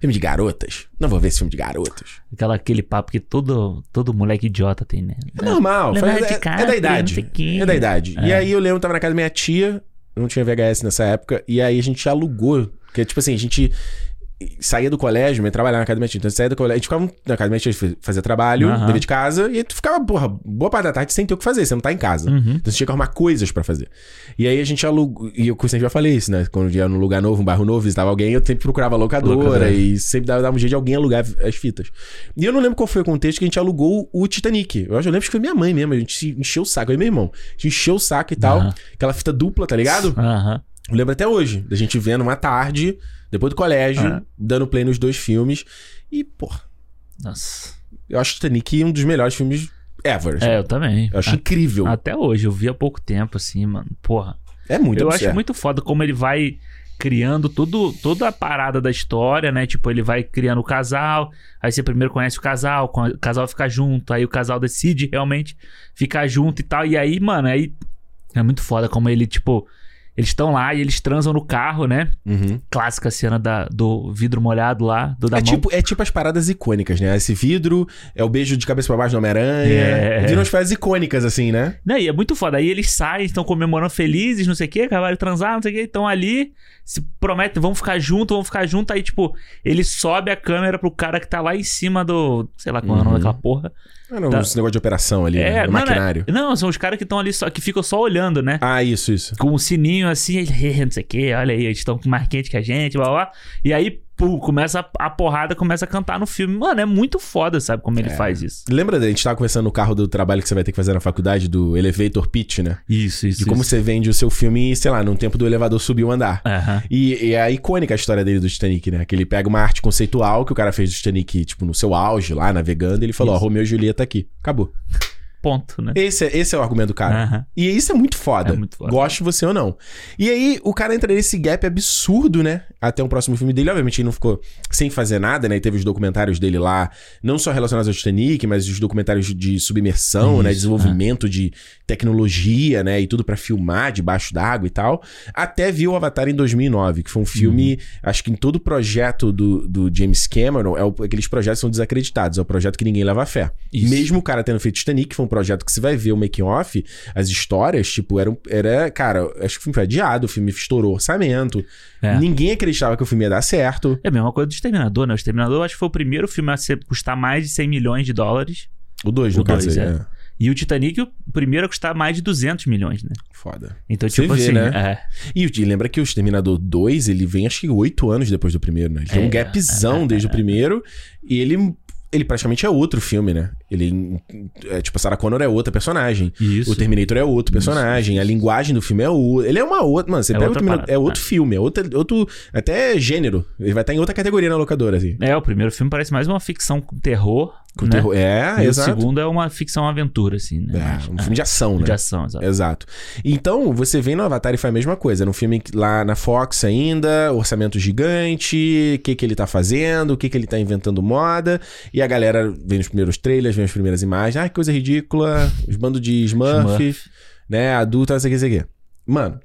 Speaker 1: filme de garotas? Não vou ver esse filme de garotas.
Speaker 2: Aquela, aquele papo que todo, todo moleque idiota tem, né?
Speaker 1: É normal, faz- é, é da idade. É da idade. E
Speaker 2: É.
Speaker 1: aí eu lembro, tava na casa da minha tia, eu não tinha VHS nessa época, e aí a gente alugou. Porque, tipo assim, a gente saía do colégio, ia trabalhar na tia. Então, saía do colégio, a gente ficava na tia, fazia trabalho, dever de casa, e aí tu ficava, porra, boa parte da tarde sem ter o que fazer, você não tá em casa.
Speaker 2: Uhum.
Speaker 1: Então você tinha que arrumar coisas pra fazer. E aí a gente alugou, e eu sempre já falei isso, né? Quando eu ia num lugar novo, um bairro novo, visitava alguém, eu sempre procurava locadora,
Speaker 2: Locadora.
Speaker 1: e sempre dava, dava um jeito de alguém alugar as fitas. E eu não lembro qual foi o contexto que a gente alugou o Titanic. Eu acho, eu lembro que foi minha mãe mesmo, a gente se encheu o saco, eu e meu irmão. A gente encheu o saco e tal,
Speaker 2: Aham.
Speaker 1: aquela fita dupla, tá ligado?
Speaker 2: Aham.
Speaker 1: Eu lembro até hoje, da gente vendo uma tarde, depois do colégio,
Speaker 2: Ah.
Speaker 1: dando play nos dois filmes. E, porra,
Speaker 2: Nossa.
Speaker 1: eu acho Titanic um dos melhores filmes ever. assim.
Speaker 2: É, eu também.
Speaker 1: Eu acho
Speaker 2: A-
Speaker 1: incrível.
Speaker 2: Até hoje, eu vi há pouco tempo, assim, mano. Porra.
Speaker 1: é muito
Speaker 2: eu acho muito foda como ele vai criando tudo, toda a parada da história, né? Tipo, ele vai criando o casal, aí você primeiro conhece o casal, o casal fica junto, aí o casal decide realmente ficar junto e tal. E aí, mano, aí é muito foda como ele, tipo, eles estão lá e eles transam no carro, né?
Speaker 1: Uhum.
Speaker 2: Clássica cena da, do vidro molhado lá, do da
Speaker 1: É
Speaker 2: mão.
Speaker 1: tipo, é tipo as paradas icônicas, né? Esse vidro, é o beijo de cabeça pra baixo do Homem-Aranha.
Speaker 2: É.
Speaker 1: Viram as paradas icônicas, assim, né?
Speaker 2: Não, e é muito foda. Aí eles saem, estão comemorando felizes, não sei o que, acabaram de transar, não sei o que, estão ali, se prometem, vão ficar junto, vão ficar junto. Aí, tipo, ele sobe a câmera pro cara que tá lá em cima do. Sei lá qual é o nome
Speaker 1: Uhum.
Speaker 2: daquela porra.
Speaker 1: Ah, não,
Speaker 2: Tá.
Speaker 1: esse negócio de operação ali, né?
Speaker 2: É,
Speaker 1: Do
Speaker 2: não,
Speaker 1: maquinário.
Speaker 2: Não, não, são os caras que estão ali só, que ficam só olhando, né?
Speaker 1: Ah, isso, isso.
Speaker 2: Com o sininho assim, não sei o que, olha aí, eles estão mais quente que a gente, blá. blá. E aí pum, começa a, a porrada, começa a cantar no filme. Mano, é muito foda, sabe, como ele
Speaker 1: É.
Speaker 2: faz isso.
Speaker 1: Lembra da gente tava conversando no carro do trabalho que você vai ter que fazer na faculdade, do elevator pitch, né?
Speaker 2: Isso, isso.
Speaker 1: De como você vende o seu filme, sei lá, num tempo do elevador subir o andar.
Speaker 2: Aham.
Speaker 1: E, e é icônica a história dele do Titanic, né? Que ele pega uma arte conceitual que o cara fez do Titanic, tipo, no seu auge lá, navegando, e ele falou, ó,
Speaker 2: Isso.
Speaker 1: Romeu e Julieta aqui. Acabou.
Speaker 2: Ponto, né?
Speaker 1: Esse é, esse é o argumento do cara.
Speaker 2: Aham.
Speaker 1: E isso é muito foda.
Speaker 2: É muito foda.
Speaker 1: Goste você ou não. E aí, o cara entra nesse gap absurdo, né? Até o próximo filme dele. Obviamente, ele não ficou sem fazer nada, né? E teve os documentários dele lá, não só relacionados ao Titanic, mas os documentários de submersão, né?
Speaker 2: Isso,
Speaker 1: Desenvolvimento de tecnologia, né? E tudo pra filmar debaixo d'água e tal. Até viu o Avatar em 2009, que foi um filme, acho que em todo o projeto do, do James Cameron, é o- aqueles projetos são desacreditados. É o projeto que ninguém leva fé.
Speaker 2: Isso.
Speaker 1: Mesmo o cara tendo feito Titanic, que foi um projeto que você vai ver o making off, as histórias, tipo, eram, era, cara, acho que o filme foi adiado, o filme estourou orçamento.
Speaker 2: É.
Speaker 1: Ninguém acreditava que o filme ia dar certo.
Speaker 2: É a mesma coisa do Exterminador, né? O Exterminador acho que foi o primeiro filme a ser, custar mais de 100 milhões de dólares.
Speaker 1: O 2, no
Speaker 2: O
Speaker 1: caso aí.
Speaker 2: é.
Speaker 1: É.
Speaker 2: E o Titanic, o primeiro a custar mais de 200 milhões, né?
Speaker 1: Foda.
Speaker 2: Então,
Speaker 1: Você
Speaker 2: tipo
Speaker 1: vê,
Speaker 2: assim,
Speaker 1: né?
Speaker 2: é.
Speaker 1: E, e lembra que o Exterminador 2, ele vem acho que oito anos depois do primeiro, né? Ele tem um
Speaker 2: É,
Speaker 1: gapzão desde o primeiro. E ele, ele praticamente é outro filme, né? Ele, é, tipo, a Sarah Connor é outra personagem.
Speaker 2: Isso.
Speaker 1: O Terminator é outro personagem, a linguagem do filme é outra. Ele é uma outra. Mano, você
Speaker 2: É
Speaker 1: pega o Terminator,
Speaker 2: parada,
Speaker 1: é outro filme, é outro, outro. Até gênero. Ele vai estar em outra categoria na locadora, assim.
Speaker 2: É, o primeiro filme parece mais uma ficção com terror.
Speaker 1: Com
Speaker 2: né?
Speaker 1: terror. É,
Speaker 2: e
Speaker 1: exato.
Speaker 2: o segundo é uma ficção aventura, assim, né?
Speaker 1: É, um filme de ação, né?
Speaker 2: de ação, exato.
Speaker 1: Exato. Então, você vem no Avatar e faz a mesma coisa. No filme lá na Fox ainda, orçamento gigante, o que, que ele tá fazendo, o que, que ele tá inventando moda. E a galera vê nos primeiros trailers, vê as primeiras imagens. Ah, que coisa ridícula. Os bandos de Smurf,
Speaker 2: Smurf.
Speaker 1: né? Adulto, não sei o que, não sei o que. Mano,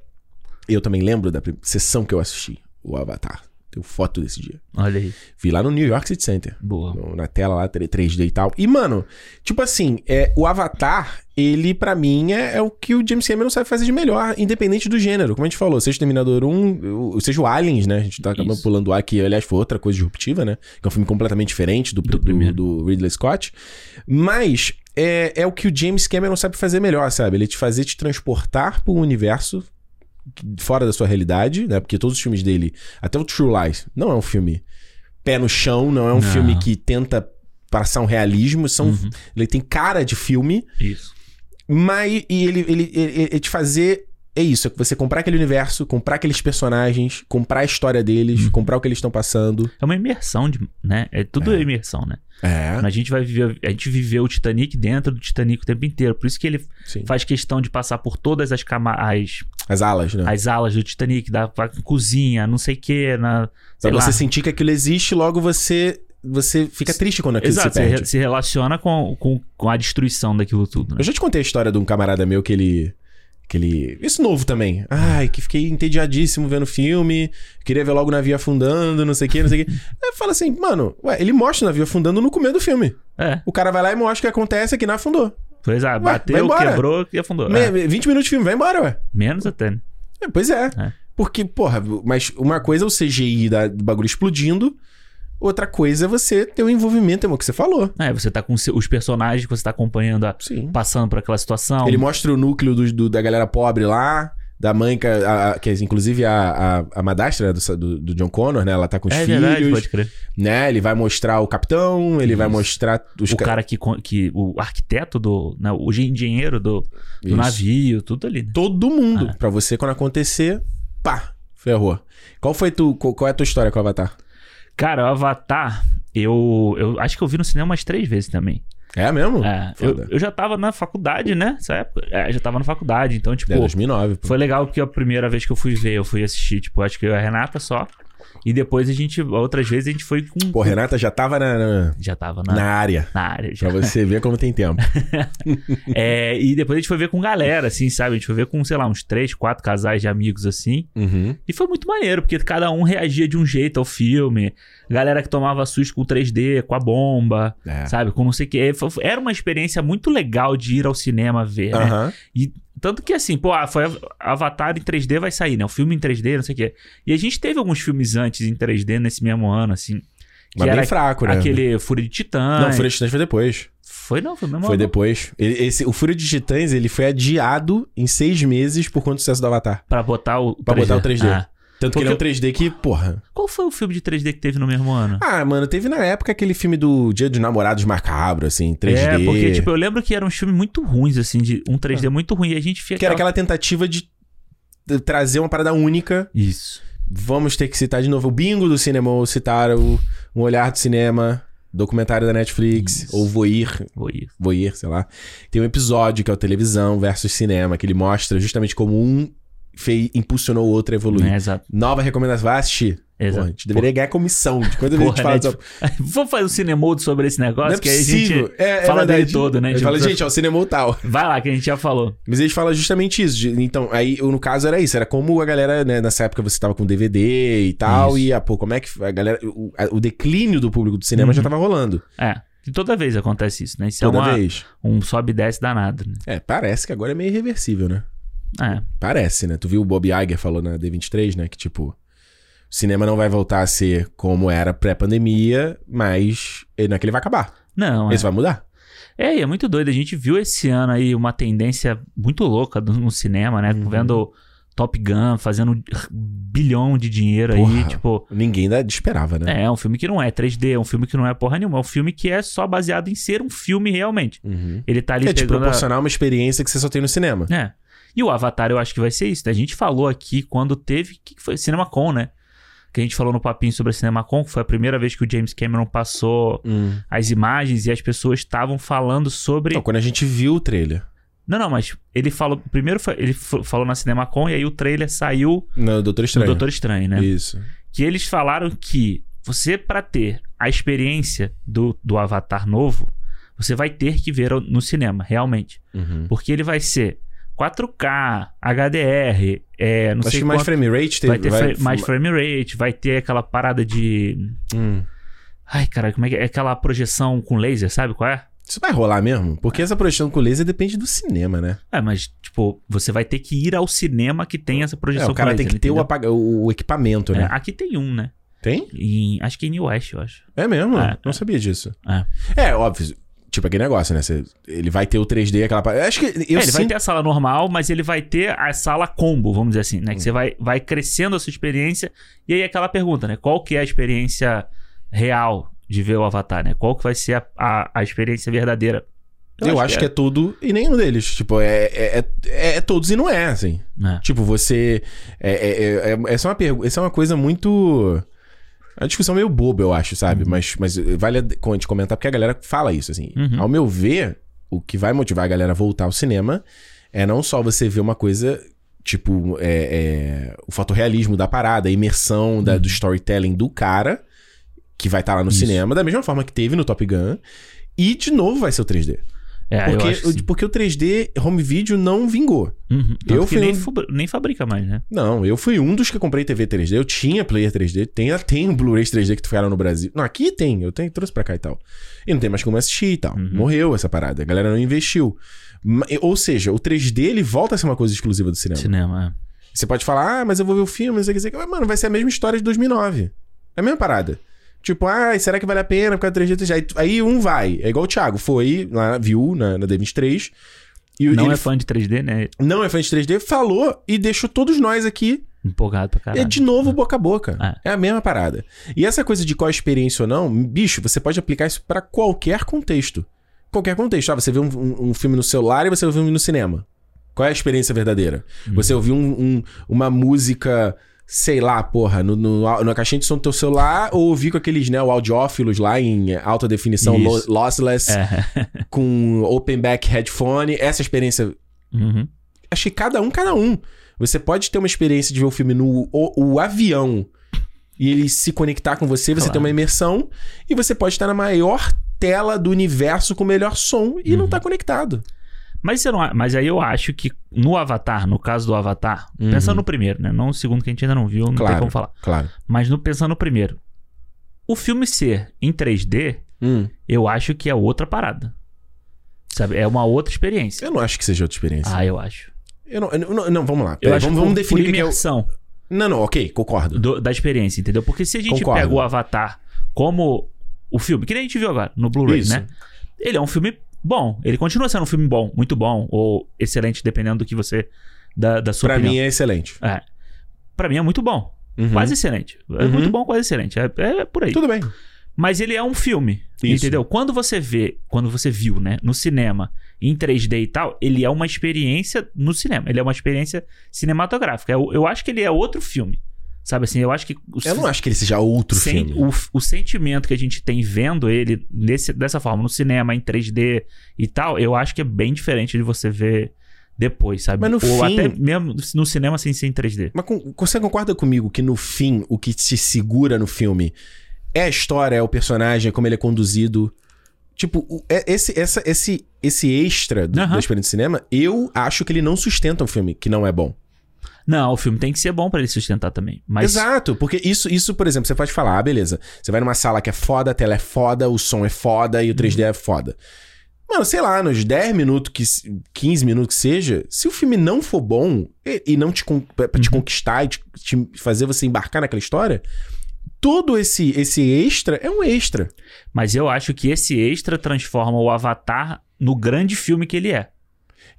Speaker 1: eu também lembro da sessão que eu assisti, o Avatar. Tenho foto desse dia.
Speaker 2: Olha aí.
Speaker 1: Vi lá no New York City Center
Speaker 2: Boa.
Speaker 1: no- na tela lá, 3D e tal. E, mano, tipo assim, é, o Avatar, ele, pra mim, é, é o que o James Cameron sabe fazer de melhor, independente do gênero. Como a gente falou, seja o Terminador 1, o- seja o Aliens, né? A gente tá acabando pulando o ar, que aliás foi outra coisa disruptiva, né? Que é um filme completamente diferente do, do,
Speaker 2: primeiro.
Speaker 1: do Ridley Scott. Mas é, é o que o James Cameron sabe fazer melhor, sabe? Ele te fazer te transportar pro universo fora da sua realidade, né? Porque todos os filmes dele, até o True Lies, não é um filme pé no chão, não é um
Speaker 2: Não.
Speaker 1: filme que tenta passar um realismo, são,
Speaker 2: Uhum.
Speaker 1: ele tem cara de filme,
Speaker 2: Isso.
Speaker 1: mas e ele, ele, ele, ele te fazer é isso, é você comprar aquele universo, comprar aqueles personagens, comprar a história deles,
Speaker 2: Uhum.
Speaker 1: comprar o que eles estão passando.
Speaker 2: É uma imersão, de, né? É tudo
Speaker 1: É.
Speaker 2: imersão, né?
Speaker 1: É,
Speaker 2: A gente vai viver, a gente viveu o Titanic dentro do Titanic o tempo inteiro. Por isso que ele
Speaker 1: sim.
Speaker 2: faz questão de passar por todas as camadas,
Speaker 1: As alas, né?
Speaker 2: as alas do Titanic, da cozinha, não sei o que, na.
Speaker 1: Pra
Speaker 2: Sei lá.
Speaker 1: você sentir que aquilo existe, logo você você fica triste quando aquilo
Speaker 2: Exato,
Speaker 1: se perde.
Speaker 2: re- se relaciona com, com, com a destruição daquilo tudo, né?
Speaker 1: Eu já te contei a história de um camarada meu que ele. Que ele. Isso novo também. Ai, que fiquei entediadíssimo vendo o filme. Queria ver logo o navio afundando, não sei o que, não sei o que. Aí fala assim, mano, ué, ele mostra o navio afundando no começo do filme.
Speaker 2: É,
Speaker 1: O cara vai lá e mostra o que acontece aqui não afundou.
Speaker 2: Pois é,
Speaker 1: vai
Speaker 2: bateu, quebrou e afundou.
Speaker 1: Me-
Speaker 2: É,
Speaker 1: 20 minutos de filme, vai embora, ué.
Speaker 2: menos até, né?
Speaker 1: É, pois é.
Speaker 2: É.
Speaker 1: Porque, porra, mas uma coisa é o CGI da, do bagulho explodindo, outra coisa é você ter o envolvimento, é o que você falou.
Speaker 2: É, você tá com os personagens que você tá acompanhando a- passando por aquela situação.
Speaker 1: Ele mostra o núcleo do, do- da galera pobre lá, da mãe, que, a- a- que é inclusive a, a, a madastra do, do, do John Connor, né? Ela tá com os
Speaker 2: é
Speaker 1: filhos,
Speaker 2: verdade, pode crer.
Speaker 1: né? Ele vai mostrar o capitão, ele vai
Speaker 2: Isso.
Speaker 1: mostrar os
Speaker 2: O
Speaker 1: ca-
Speaker 2: cara que, que. O arquiteto do. Né, o engenheiro do, do navio, tudo ali, né?
Speaker 1: Todo mundo.
Speaker 2: Ah.
Speaker 1: Pra você, quando acontecer, pá, ferrou. Qual foi tu, qual, qual é a tua história com o Avatar?
Speaker 2: Cara, o Avatar, eu, eu acho que eu vi no cinema umas três vezes também.
Speaker 1: É mesmo?
Speaker 2: É, eu, eu já tava na faculdade, né? Nessa época. É, já tava na faculdade, então, tipo.
Speaker 1: É 2009. Pô.
Speaker 2: Foi legal porque a primeira vez que eu fui ver, eu fui assistir, tipo, acho que eu e a Renata só. E depois a gente, outras vezes a gente foi com.
Speaker 1: Pô, Renata já tava na, na,
Speaker 2: Já tava na,
Speaker 1: na
Speaker 2: na...
Speaker 1: área.
Speaker 2: área. Já.
Speaker 1: Pra você ver como tem tempo.
Speaker 2: É, e depois a gente foi ver com galera, assim, sabe? A gente foi ver com, sei lá, uns três, quatro casais de amigos, assim.
Speaker 1: Uhum.
Speaker 2: E foi muito maneiro, porque cada um reagia de um jeito ao filme. Galera que tomava susto com 3D, com a bomba,
Speaker 1: É.
Speaker 2: sabe? Com não sei o quê. Era uma experiência muito legal de ir ao cinema ver, né?
Speaker 1: Aham.
Speaker 2: E tanto que assim, pô, ah, foi Avatar em 3D vai sair, né? O filme em 3D, não sei o quê. E a gente teve alguns filmes antes em 3D nesse mesmo ano, assim. Que
Speaker 1: Mas bem fraco, né?
Speaker 2: aquele Fúria de Titã.
Speaker 1: Não, Fúria de Titãs foi depois.
Speaker 2: Foi não, foi mesmo
Speaker 1: Foi
Speaker 2: ano.
Speaker 1: depois. Ele- esse, o Fúria de Titãs, ele foi adiado em seis meses por conta do sucesso do Avatar.
Speaker 2: Pra botar o
Speaker 1: Pra botar o 3D.
Speaker 2: Ah.
Speaker 1: Tanto que ele é um 3D que, porra.
Speaker 2: Qual foi o filme de 3D que teve no mesmo ano?
Speaker 1: Ah, mano, teve na época aquele filme do Dia dos Namorados Macabro, assim, 3D.
Speaker 2: É, porque, tipo, eu lembro que eram uns filmes muito ruins, assim, de um 3D muito ruim. E a gente fica.
Speaker 1: Que era aquela tentativa de trazer uma parada única.
Speaker 2: Isso.
Speaker 1: Vamos ter que citar de novo o bingo do cinema, ou citar o Um Olhar do Cinema, documentário da Netflix,
Speaker 2: Isso.
Speaker 1: ou Voyeur,
Speaker 2: Foi.
Speaker 1: Voyeur, sei lá. Tem um episódio que é o televisão versus cinema, que ele mostra justamente como um fei, impulsionou o outro a evoluir.
Speaker 2: É, exato.
Speaker 1: Nova recomendação, vai assistir.
Speaker 2: Exato.
Speaker 1: Porra, a gente deveria ganhar comissão de quando a gente
Speaker 2: Porra,
Speaker 1: fala
Speaker 2: né,
Speaker 1: sobre...
Speaker 2: tipo, Vamos fazer um cinemode sobre esse negócio,
Speaker 1: Não é
Speaker 2: que aí a gente
Speaker 1: É, é
Speaker 2: fala dele
Speaker 1: verdade.
Speaker 2: todo, né?
Speaker 1: Ele
Speaker 2: Tipo,
Speaker 1: fala, gente, é o cinema tal.
Speaker 2: Vai lá, que a gente já falou.
Speaker 1: Mas eles falam justamente isso. de- então, aí, no caso, era isso. Era como a galera, né, nessa época você tava com DVD e tal.
Speaker 2: Isso.
Speaker 1: E, ah, pô, como é que a galera... O, a- o declínio do público do cinema
Speaker 2: Uhum.
Speaker 1: já tava rolando.
Speaker 2: É. E toda vez acontece isso, né? Isso
Speaker 1: Toda
Speaker 2: é uma,
Speaker 1: vez.
Speaker 2: um sobe e desce danado, né?
Speaker 1: É, parece que agora é meio irreversível, né?
Speaker 2: É.
Speaker 1: Parece, né? Tu viu o Bob Iger falou na D23, né? Que, tipo... O cinema não vai voltar a ser como era pré-pandemia, mas ele não é que ele vai acabar.
Speaker 2: Não, é.
Speaker 1: Isso vai mudar.
Speaker 2: É, e é muito doido. A gente viu esse ano aí uma tendência muito louca no cinema, né?
Speaker 1: Uhum.
Speaker 2: Vendo Top Gun fazendo bilhão de dinheiro aí,
Speaker 1: Porra.
Speaker 2: tipo.
Speaker 1: Ninguém esperava, né?
Speaker 2: É, é um filme que não é 3D, é um filme que não é porra nenhuma, é um filme que é só baseado em ser um filme realmente.
Speaker 1: Uhum.
Speaker 2: Ele tá ali
Speaker 1: É, te
Speaker 2: pegando a-
Speaker 1: proporcionar uma experiência que você só tem no cinema.
Speaker 2: É. E o Avatar eu acho que vai ser isso. né? A gente falou aqui quando teve. O que, foi? CinemaCon, né? Que a gente falou no papinho sobre a CinemaCon, que foi a primeira vez que o James Cameron passou
Speaker 1: Hum.
Speaker 2: as imagens e as pessoas estavam falando sobre.
Speaker 1: Então, quando a gente viu o trailer
Speaker 2: Não, não, mas ele falou. Primeiro ele falou na CinemaCon e aí o trailer saiu
Speaker 1: no Doutor
Speaker 2: no
Speaker 1: Estranho.
Speaker 2: Doutor Estranho, né?
Speaker 1: Isso.
Speaker 2: Que eles falaram que você, pra ter a experiência do, do Avatar novo, você vai ter que ver no cinema, realmente.
Speaker 1: Uhum.
Speaker 2: Porque ele vai ser 4K, HDR, é, não
Speaker 1: Acho
Speaker 2: sei
Speaker 1: que mais
Speaker 2: quanto-
Speaker 1: frame rate tem,
Speaker 2: vai ter fra- mais frame rate, vai ter aquela parada de.
Speaker 1: Hum.
Speaker 2: Ai, cara, como é que é? Aquela projeção com laser, sabe qual é?
Speaker 1: Isso vai rolar mesmo? Porque essa projeção com laser depende do cinema, né?
Speaker 2: É, mas, tipo, você vai ter que ir ao cinema que tem essa
Speaker 1: É,
Speaker 2: projeção
Speaker 1: o cara tem que ter o, apaga- o equipamento,
Speaker 2: É,
Speaker 1: né?
Speaker 2: aqui tem um, né?
Speaker 1: Tem?
Speaker 2: Em- acho que em New West, eu acho.
Speaker 1: É mesmo?
Speaker 2: É,
Speaker 1: Não sabia disso.
Speaker 2: É.
Speaker 1: É, óbvio. Tipo aquele negócio, né? Você- ele vai ter o 3D, aquela parada. Acho que eu
Speaker 2: É, ele vai
Speaker 1: sinto...
Speaker 2: ter a sala normal, mas ele vai ter a sala combo, vamos dizer assim, né?
Speaker 1: Hum.
Speaker 2: Que você vai, vai crescendo a sua experiência. E aí aquela pergunta, né? Qual que é a experiência real de ver o Avatar, né? Qual que vai ser a, a, a experiência verdadeira?
Speaker 1: Eu, acho, que, é. tudo e nenhum deles. Tipo, é, é, é, é todos e não é, assim.
Speaker 2: É.
Speaker 1: Tipo, você. É, é, é, é- essa, é uma pergu- essa é uma coisa muito. É uma discussão meio boba, eu acho, sabe? Mas, mas vale a gente comentar porque a galera fala isso, assim.
Speaker 2: Uhum.
Speaker 1: Ao meu ver, o que vai motivar a galera a voltar ao cinema é não só você ver uma coisa. Tipo, é, é, o fotorrealismo da parada, a imersão da- do storytelling do cara, que vai estar lá no
Speaker 2: Isso.
Speaker 1: cinema, da mesma forma que teve no Top Gun. E, de novo, vai ser o 3D.
Speaker 2: É, eu
Speaker 1: Porque,
Speaker 2: sim.
Speaker 1: porque o 3D home video não vingou.
Speaker 2: Uhum.
Speaker 1: Eu fui
Speaker 2: nem,
Speaker 1: um-
Speaker 2: nem fabrica mais, né?
Speaker 1: Não, eu fui um dos que comprei TV 3D. Eu tinha player 3D. Tem, tem um Blu-ray 3D que ficaram no Brasil. Não, aqui tem. Eu tenho, trouxe pra cá e tal. E não tem mais como assistir e tal.
Speaker 2: Uhum.
Speaker 1: Morreu essa parada. A galera não investiu. Ou seja, o 3D ele volta a ser uma coisa exclusiva do cinema.
Speaker 2: Cinema, é.
Speaker 1: Você pode falar, ah, mas eu vou ver o filme, não sei o que, sei o que. Mas, mano, vai ser a mesma história de 2009. É a mesma parada. Tipo, ah, será que vale a pena do 3D? 3D? Aí, aí um vai. É igual o Thiago. Foi lá, viu na, na D23. E
Speaker 2: Não
Speaker 1: ele
Speaker 2: é fã de 3D, né?
Speaker 1: não é fã de 3D, falou e deixou todos nós aqui
Speaker 2: Empolgado pra caralho.
Speaker 1: é de novo boca a boca.
Speaker 2: É.
Speaker 1: É. a mesma parada. E essa coisa de qual a experiência ou não, bicho, você pode aplicar isso pra qualquer contexto. Qualquer contexto. Ah, você vê um, um- um filme no celular e você vê um filme no cinema. Qual é a experiência verdadeira?
Speaker 2: Uhum.
Speaker 1: Você ouviu um- um- uma música, sei lá, porra, no, no- na caixinha de som do teu celular ou ouvir com aqueles, né, o audiófilos lá em alta definição, lo- lossless,
Speaker 2: É.
Speaker 1: com open back headphone. Essa experiência
Speaker 2: Uhum.
Speaker 1: acho que cada um, cada um. Você pode ter uma experiência de ver o filme no o, o avião e ele se conectar com você, você
Speaker 2: Claro.
Speaker 1: ter uma imersão, e você pode estar na maior tela do universo com o melhor som e
Speaker 2: Uhum.
Speaker 1: não tá conectado.
Speaker 2: Mas, você não, mas aí eu acho que no Avatar, no caso do Avatar,
Speaker 1: Uhum.
Speaker 2: pensando no primeiro, né? Não o segundo que a gente ainda não viu, não tem
Speaker 1: Claro.
Speaker 2: como falar.
Speaker 1: Claro.
Speaker 2: Mas no, pensando no primeiro, o filme ser em 3D,
Speaker 1: Hum,
Speaker 2: eu acho que é outra parada. Sabe? É uma outra experiência.
Speaker 1: eu não acho que seja outra experiência.
Speaker 2: Ah, eu acho.
Speaker 1: Eu não, eu não, não, vamos lá.
Speaker 2: Eu
Speaker 1: Peraí,
Speaker 2: acho
Speaker 1: vamos, vamos definir
Speaker 2: por
Speaker 1: que é o...
Speaker 2: imersão
Speaker 1: Não, não, ok, concordo.
Speaker 2: do- da experiência, entendeu? Porque se a gente
Speaker 1: Concordo.
Speaker 2: pega o Avatar como o filme, que nem a gente viu agora no Blu-ray, né? Ele é um filme bom. Ele continua sendo um filme bom, muito bom, ou excelente, dependendo do que você. da, da sua
Speaker 1: Pra
Speaker 2: opinião.
Speaker 1: mim é excelente.
Speaker 2: É. Pra mim é muito bom.
Speaker 1: Uhum.
Speaker 2: Quase excelente. É
Speaker 1: Uhum.
Speaker 2: muito bom, quase excelente. É, é por aí.
Speaker 1: Tudo bem.
Speaker 2: Mas ele é um filme,
Speaker 1: Isso.
Speaker 2: entendeu? Quando você vê, quando você viu, né, no cinema, em 3D e tal, ele é uma experiência no cinema. Ele é uma experiência cinematográfica. Eu, eu acho que ele é outro filme. Sabe assim, eu acho que... o
Speaker 1: Eu não acho que ele seja outro
Speaker 2: sen-
Speaker 1: filme.
Speaker 2: O, o sentimento que a gente tem vendo ele nesse, dessa forma, no cinema, em 3D e tal, eu acho que é bem diferente de você ver depois, sabe?
Speaker 1: Mas no
Speaker 2: Ou
Speaker 1: fim-
Speaker 2: até mesmo no cinema sem ser em 3D.
Speaker 1: Mas com- você concorda comigo que no fim, o que te segura no filme é a história, é o personagem, é como ele é conduzido? Tipo, é- esse, essa, esse, esse extra do,
Speaker 2: Aham.
Speaker 1: da experiência de cinema, eu acho que ele não sustenta um filme que não é bom.
Speaker 2: Não, o filme tem que ser bom pra ele sustentar também. Mas
Speaker 1: Exato, porque isso, isso, por exemplo, você pode falar, ah, beleza. Você vai numa sala que é foda, a tela é foda, o som é foda e o 3D é foda. Mano, sei lá, nos 10 minutos, que, se- 15 minutos que seja, se o filme não for bom e, e não te, con- pra te conquistar e te, te fazer você embarcar naquela história, todo esse, esse extra é um extra.
Speaker 2: Mas eu acho que esse extra transforma o Avatar no grande filme que ele é.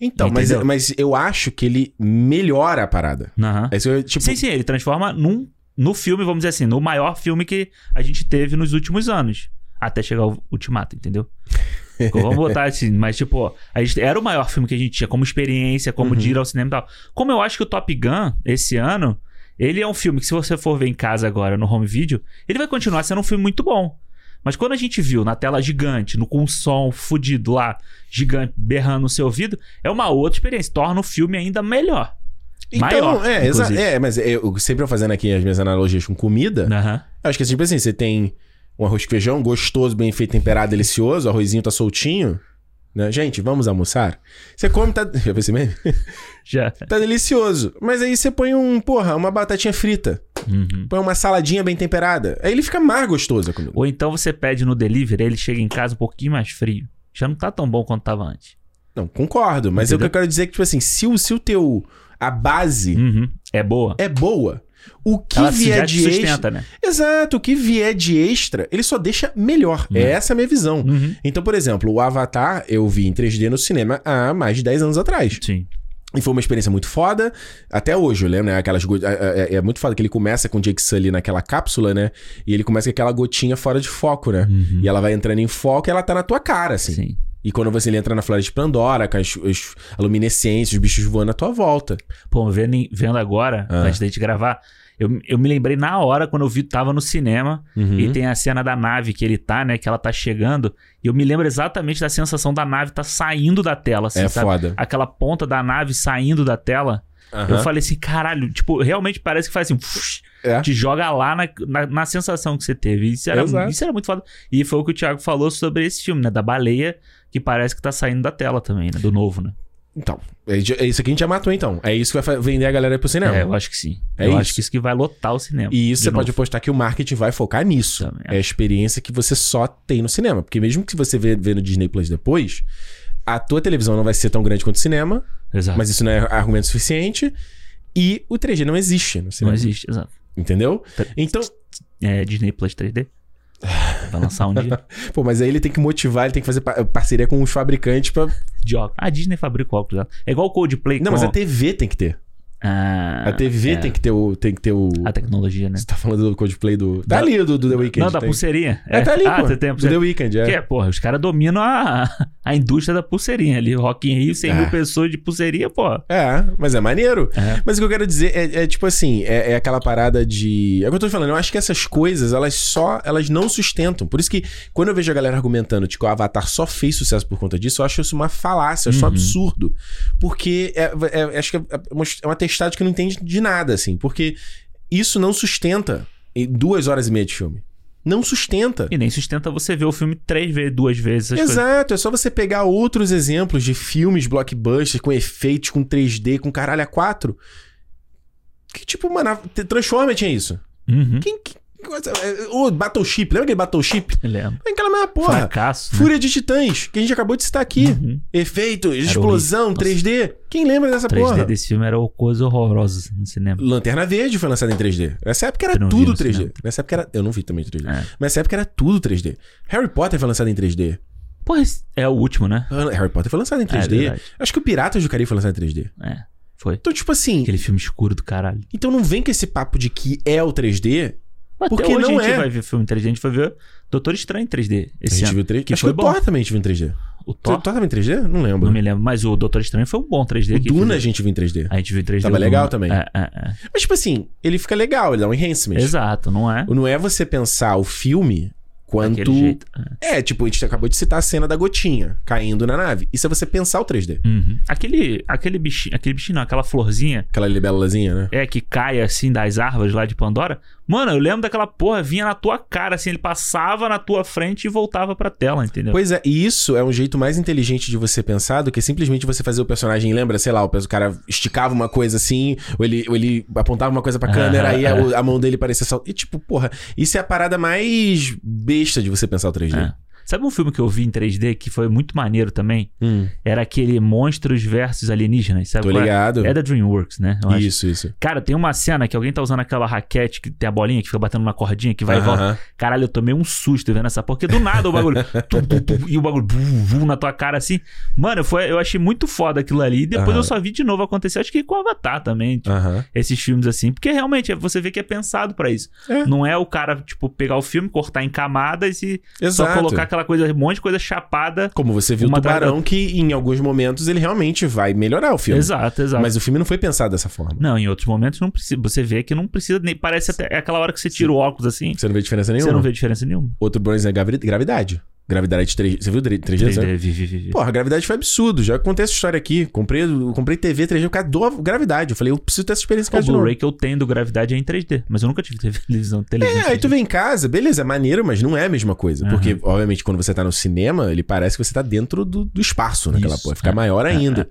Speaker 1: Então, mas,
Speaker 2: Entendeu?
Speaker 1: mas eu acho que ele melhora a parada. É eu, tipo,
Speaker 2: Sim, sim, ele transforma num, no filme, vamos dizer assim, no maior filme que a gente teve nos últimos anos. Até chegar ao Ultimato, entendeu? vamos botar assim, mas tipo, a gente, era o maior filme que a gente tinha como experiência, como
Speaker 1: Uhum.
Speaker 2: de ir ao cinema e tal. Como eu acho que o Top Gun, esse ano, ele é um filme que se você for ver em casa agora no home video, ele vai continuar sendo um filme muito bom. Mas quando a gente viu na tela gigante, no, com um som fudido lá, gigante, berrando no seu ouvido, é uma outra experiência. Torna o filme ainda melhor.
Speaker 1: então,
Speaker 2: maior,
Speaker 1: é, exa- é, mas eu sempre eu fazendo aqui as minhas analogias com comida,
Speaker 2: Aham.
Speaker 1: Eu acho que é tipo assim, você tem um arroz com feijão gostoso, bem feito, temperado, delicioso, o arrozinho tá soltinho. Né? Gente, vamos almoçar? Você come, tá. Já pensei mesmo?
Speaker 2: Já.
Speaker 1: Tá delicioso. Mas aí você põe um, porra, uma batatinha frita.
Speaker 2: Uhum.
Speaker 1: Põe uma saladinha bem temperada. Aí ele fica mais gostoso comigo.
Speaker 2: Ou então você pede no delivery, ele chega em casa um pouquinho mais frio. Já não tá tão bom quanto tava antes.
Speaker 1: Não, concordo. Mas é o que eu quero dizer é que, tipo assim, se o, se o teu. A base
Speaker 2: Uhum. É boa.
Speaker 1: é boa, o que
Speaker 2: Ela
Speaker 1: vier de extra.
Speaker 2: né?
Speaker 1: Exato, o que vier de extra, ele só deixa melhor. É essa a minha visão.
Speaker 2: Uhum.
Speaker 1: Então, por exemplo, o Avatar eu vi em 3D no cinema há mais de 10 anos atrás.
Speaker 2: Sim.
Speaker 1: E foi uma experiência muito foda. Até hoje, eu lembro, né? Aquelas go- é, é- é muito foda que ele começa com o Jake Sully naquela cápsula, né? E ele começa com aquela gotinha fora de foco, né?
Speaker 2: Uhum.
Speaker 1: E ela vai entrando em foco e ela tá na tua cara, assim.
Speaker 2: Sim.
Speaker 1: E quando você entra na floresta de Pandora, com as, as a luminescência, os bichos voando à tua volta.
Speaker 2: Pô, vendo, vendo agora,
Speaker 1: Ah.
Speaker 2: antes da gente gravar, eu, eu me lembrei na hora quando eu vi, tava no cinema
Speaker 1: Uhum.
Speaker 2: e tem a cena da nave que ele tá, né? Que ela tá chegando. E eu me lembro exatamente da sensação da nave tá saindo da tela, assim,
Speaker 1: É
Speaker 2: sabe?
Speaker 1: foda.
Speaker 2: Aquela ponta da nave saindo da tela. Eu
Speaker 1: Aham.
Speaker 2: falei assim, caralho, tipo, realmente parece que faz assim, fush,
Speaker 1: É.
Speaker 2: te joga lá na, na, na sensação que você teve. Isso era,
Speaker 1: Exato.
Speaker 2: isso era muito foda. E foi o que o Thiago falou sobre esse filme, né? Da baleia, que parece que tá saindo da tela também, né? Do novo, né?
Speaker 1: Então, é é isso aqui a gente já matou, então. É isso que vai vender a galera pro cinema.
Speaker 2: É, eu acho que sim.
Speaker 1: É
Speaker 2: eu
Speaker 1: isso.
Speaker 2: acho que isso que vai lotar o cinema.
Speaker 1: E isso você pode
Speaker 2: novo.
Speaker 1: apostar que o marketing vai focar nisso.
Speaker 2: Também
Speaker 1: É a experiência que você só tem no cinema. Porque mesmo que você vê, vê no Disney Plus depois, a tua televisão não vai ser tão grande quanto o cinema,
Speaker 2: Exato.
Speaker 1: mas isso não é argumento suficiente. E o 3D não existe no
Speaker 2: Não
Speaker 1: cinema.
Speaker 2: existe, exato.
Speaker 1: Entendeu? Então,
Speaker 2: É, Disney Plus 3D. Vai lançar um dia.
Speaker 1: pô, mas aí ele tem que motivar, ele tem que fazer pa- parceria com os fabricantes pra.
Speaker 2: De óculos. A Disney fabrica óculos. É igual o Coldplay
Speaker 1: Não, mas a TV tem que ter.
Speaker 2: Ah,
Speaker 1: A TV
Speaker 2: é,
Speaker 1: tem que ter o. Tem que ter o.
Speaker 2: A tecnologia, né?
Speaker 1: Você tá falando do Coldplay do. Tá
Speaker 2: Da-
Speaker 1: ali do, do The Weeknd.
Speaker 2: Não, da
Speaker 1: tem.
Speaker 2: pulseirinha.
Speaker 1: É, tá ali,
Speaker 2: ah,
Speaker 1: pô.
Speaker 2: tem a
Speaker 1: do The. Weeknd, é.
Speaker 2: Que é, porra, os caras dominam a, a indústria da pulseirinha ali. Rock in Rio, 100 mil
Speaker 1: É.
Speaker 2: pessoas de pulseirinha, pô.
Speaker 1: É, mas é maneiro.
Speaker 2: É.
Speaker 1: Mas o que eu quero dizer é, é tipo assim, é, é aquela parada de. É o que eu tô falando, eu acho que essas coisas, elas só. Elas não sustentam. Por isso que, quando eu vejo a galera argumentando que o Avatar só fez sucesso por conta disso, eu acho isso uma falácia, eu acho isso um
Speaker 2: Uhum.
Speaker 1: absurdo. Porque é, é- acho que é, uma- é uma testagem que não entende de nada, assim. Porque isso não sustenta em duas horas e meia de filme. Não sustenta.
Speaker 2: E nem sustenta você ver o filme três vezes, duas vezes. Essas coisas.
Speaker 1: Exato, é só você pegar outros exemplos de filmes blockbusters com efeitos, com 3D, com caralho a 4. Que tipo, mano, a- Transformer tinha isso.
Speaker 2: Uhum.
Speaker 1: Quem. Coisa- é, O Battleship, lembra aquele Battleship?
Speaker 2: Lembro.
Speaker 1: É aquela mesma porra.
Speaker 2: Fracasso. né?
Speaker 1: Fúria de Titãs, que a gente acabou de citar aqui.
Speaker 2: Uhum.
Speaker 1: Efeitos, explosão,
Speaker 2: horrível.
Speaker 1: 3D. Quem lembra dessa
Speaker 2: 3D
Speaker 1: porra?
Speaker 2: desse filme era coisa horrorosa no cinema.
Speaker 1: Lanterna Verde foi lançada em 3D. Nessa época era tudo
Speaker 2: no
Speaker 1: 3D.
Speaker 2: cinema.
Speaker 1: Nessa época era. Eu não vi também 3D.
Speaker 2: É.
Speaker 1: Mas nessa época era tudo 3D. Harry Potter foi lançado em 3D.
Speaker 2: Pô, é o último, né?
Speaker 1: Harry Potter foi lançado em
Speaker 2: É
Speaker 1: 3D.
Speaker 2: verdade.
Speaker 1: Acho que o Piratas do Caribe foi lançado em 3D.
Speaker 2: É. Foi.
Speaker 1: Então, tipo assim,
Speaker 2: Aquele filme escuro do caralho.
Speaker 1: então não vem com esse papo de que é o 3D.
Speaker 2: Mas
Speaker 1: Porque
Speaker 2: hoje
Speaker 1: não
Speaker 2: a gente
Speaker 1: é.
Speaker 2: vai ver filme 3D. A gente foi ver Doutor Estranho em 3D
Speaker 1: A
Speaker 2: esse
Speaker 1: gente
Speaker 2: ano.
Speaker 1: viu 3D.
Speaker 2: que
Speaker 1: Acho
Speaker 2: foi
Speaker 1: que o
Speaker 2: bom.
Speaker 1: Thor também a gente viu em 3D.
Speaker 2: O
Speaker 1: O
Speaker 2: Thor,
Speaker 1: Thor tava em 3D? Não lembro.
Speaker 2: não me lembro. Mas o Doutor Estranho foi um bom 3D.
Speaker 1: o Duna a gente viu em 3D.
Speaker 2: A gente viu em 3D.
Speaker 1: Tava legal
Speaker 2: Duna.
Speaker 1: também.
Speaker 2: É, é, é.
Speaker 1: Mas, tipo assim, ele fica legal, ele dá um enhancement.
Speaker 2: Exato, não é?
Speaker 1: Não é você pensar o filme quanto.
Speaker 2: É.
Speaker 1: É, tipo, a gente acabou de citar a cena da gotinha caindo na nave. Isso é você pensar o 3D.
Speaker 2: Uhum. Aquele, aquele bichinho, aquele bichinho não, aquela florzinha
Speaker 1: Aquela libélulazinha, né?
Speaker 2: é que cai assim das árvores lá de Pandora. Mano, eu lembro daquela porra, vinha na tua cara, assim, ele passava na tua frente e voltava pra tela, entendeu?
Speaker 1: Pois é, e isso é um jeito mais inteligente de você pensar do que simplesmente você fazer o personagem. Lembra, sei lá, o cara esticava uma coisa assim, ou ele, ou ele apontava uma coisa pra câmera,
Speaker 2: Aham,
Speaker 1: aí a,
Speaker 2: é.
Speaker 1: a mão dele parecia só. E tipo, porra, isso é a parada mais besta de você pensar o 3D.
Speaker 2: É. Sabe um filme que eu vi em 3D que foi muito maneiro também?
Speaker 1: Hum,
Speaker 2: Era aquele Monstros versus Alienígenas, sabe?
Speaker 1: tô
Speaker 2: qual é?
Speaker 1: ligado.
Speaker 2: É da DreamWorks, né? Eu acho.
Speaker 1: Isso, isso.
Speaker 2: Cara, tem uma cena que alguém tá usando aquela raquete que tem a bolinha que fica batendo na cordinha que vai e
Speaker 1: Aham.
Speaker 2: volta. Caralho, eu tomei um susto vendo essa porra. Porque do nada o bagulho. tum, tum, tum, e o bagulho vum, vum, na tua cara assim. Mano, foi, eu achei muito foda aquilo ali. E depois
Speaker 1: Aham.
Speaker 2: eu só vi de novo acontecer. Acho que com o Avatar também. tipo,
Speaker 1: Aham.
Speaker 2: Esses filmes assim. Porque realmente você vê que é pensado pra isso.
Speaker 1: É.
Speaker 2: Não é o cara, tipo, pegar o filme, cortar em camadas e
Speaker 1: Exato.
Speaker 2: só colocar aquela coisa, um monte de coisa chapada.
Speaker 1: Como você viu o
Speaker 2: atrás da
Speaker 1: Tubarão, que em alguns momentos ele realmente vai melhorar o filme.
Speaker 2: Exato, exato.
Speaker 1: Mas o filme não foi pensado dessa forma.
Speaker 2: Não, em outros momentos não precisa. Você vê que não precisa nem. Parece até aquela hora que você tira o óculos assim.
Speaker 1: Você não vê diferença nenhuma.
Speaker 2: Você não vê diferença nenhuma.
Speaker 1: Outro bônus é gravi- gravidade. Gravidade 3 Você viu 3D?
Speaker 2: 3D, vi, vi, vi, vi.
Speaker 1: Porra, a gravidade foi absurdo. Já contei essa história aqui. Comprei, comprei TV 3D por causa da gravidade. Eu falei, eu preciso ter essa experiência em
Speaker 2: O. Blu-ray que eu tenho do Gravidade é em 3D, mas eu nunca tive televisão. televisão
Speaker 1: É, aí tu vem em casa, beleza, é maneiro, mas não é a mesma coisa.
Speaker 2: Aham.
Speaker 1: Porque, obviamente, quando você tá no cinema, ele parece que você tá dentro do, do espaço naquela
Speaker 2: Isso,
Speaker 1: porra. Fica
Speaker 2: é.
Speaker 1: maior ainda.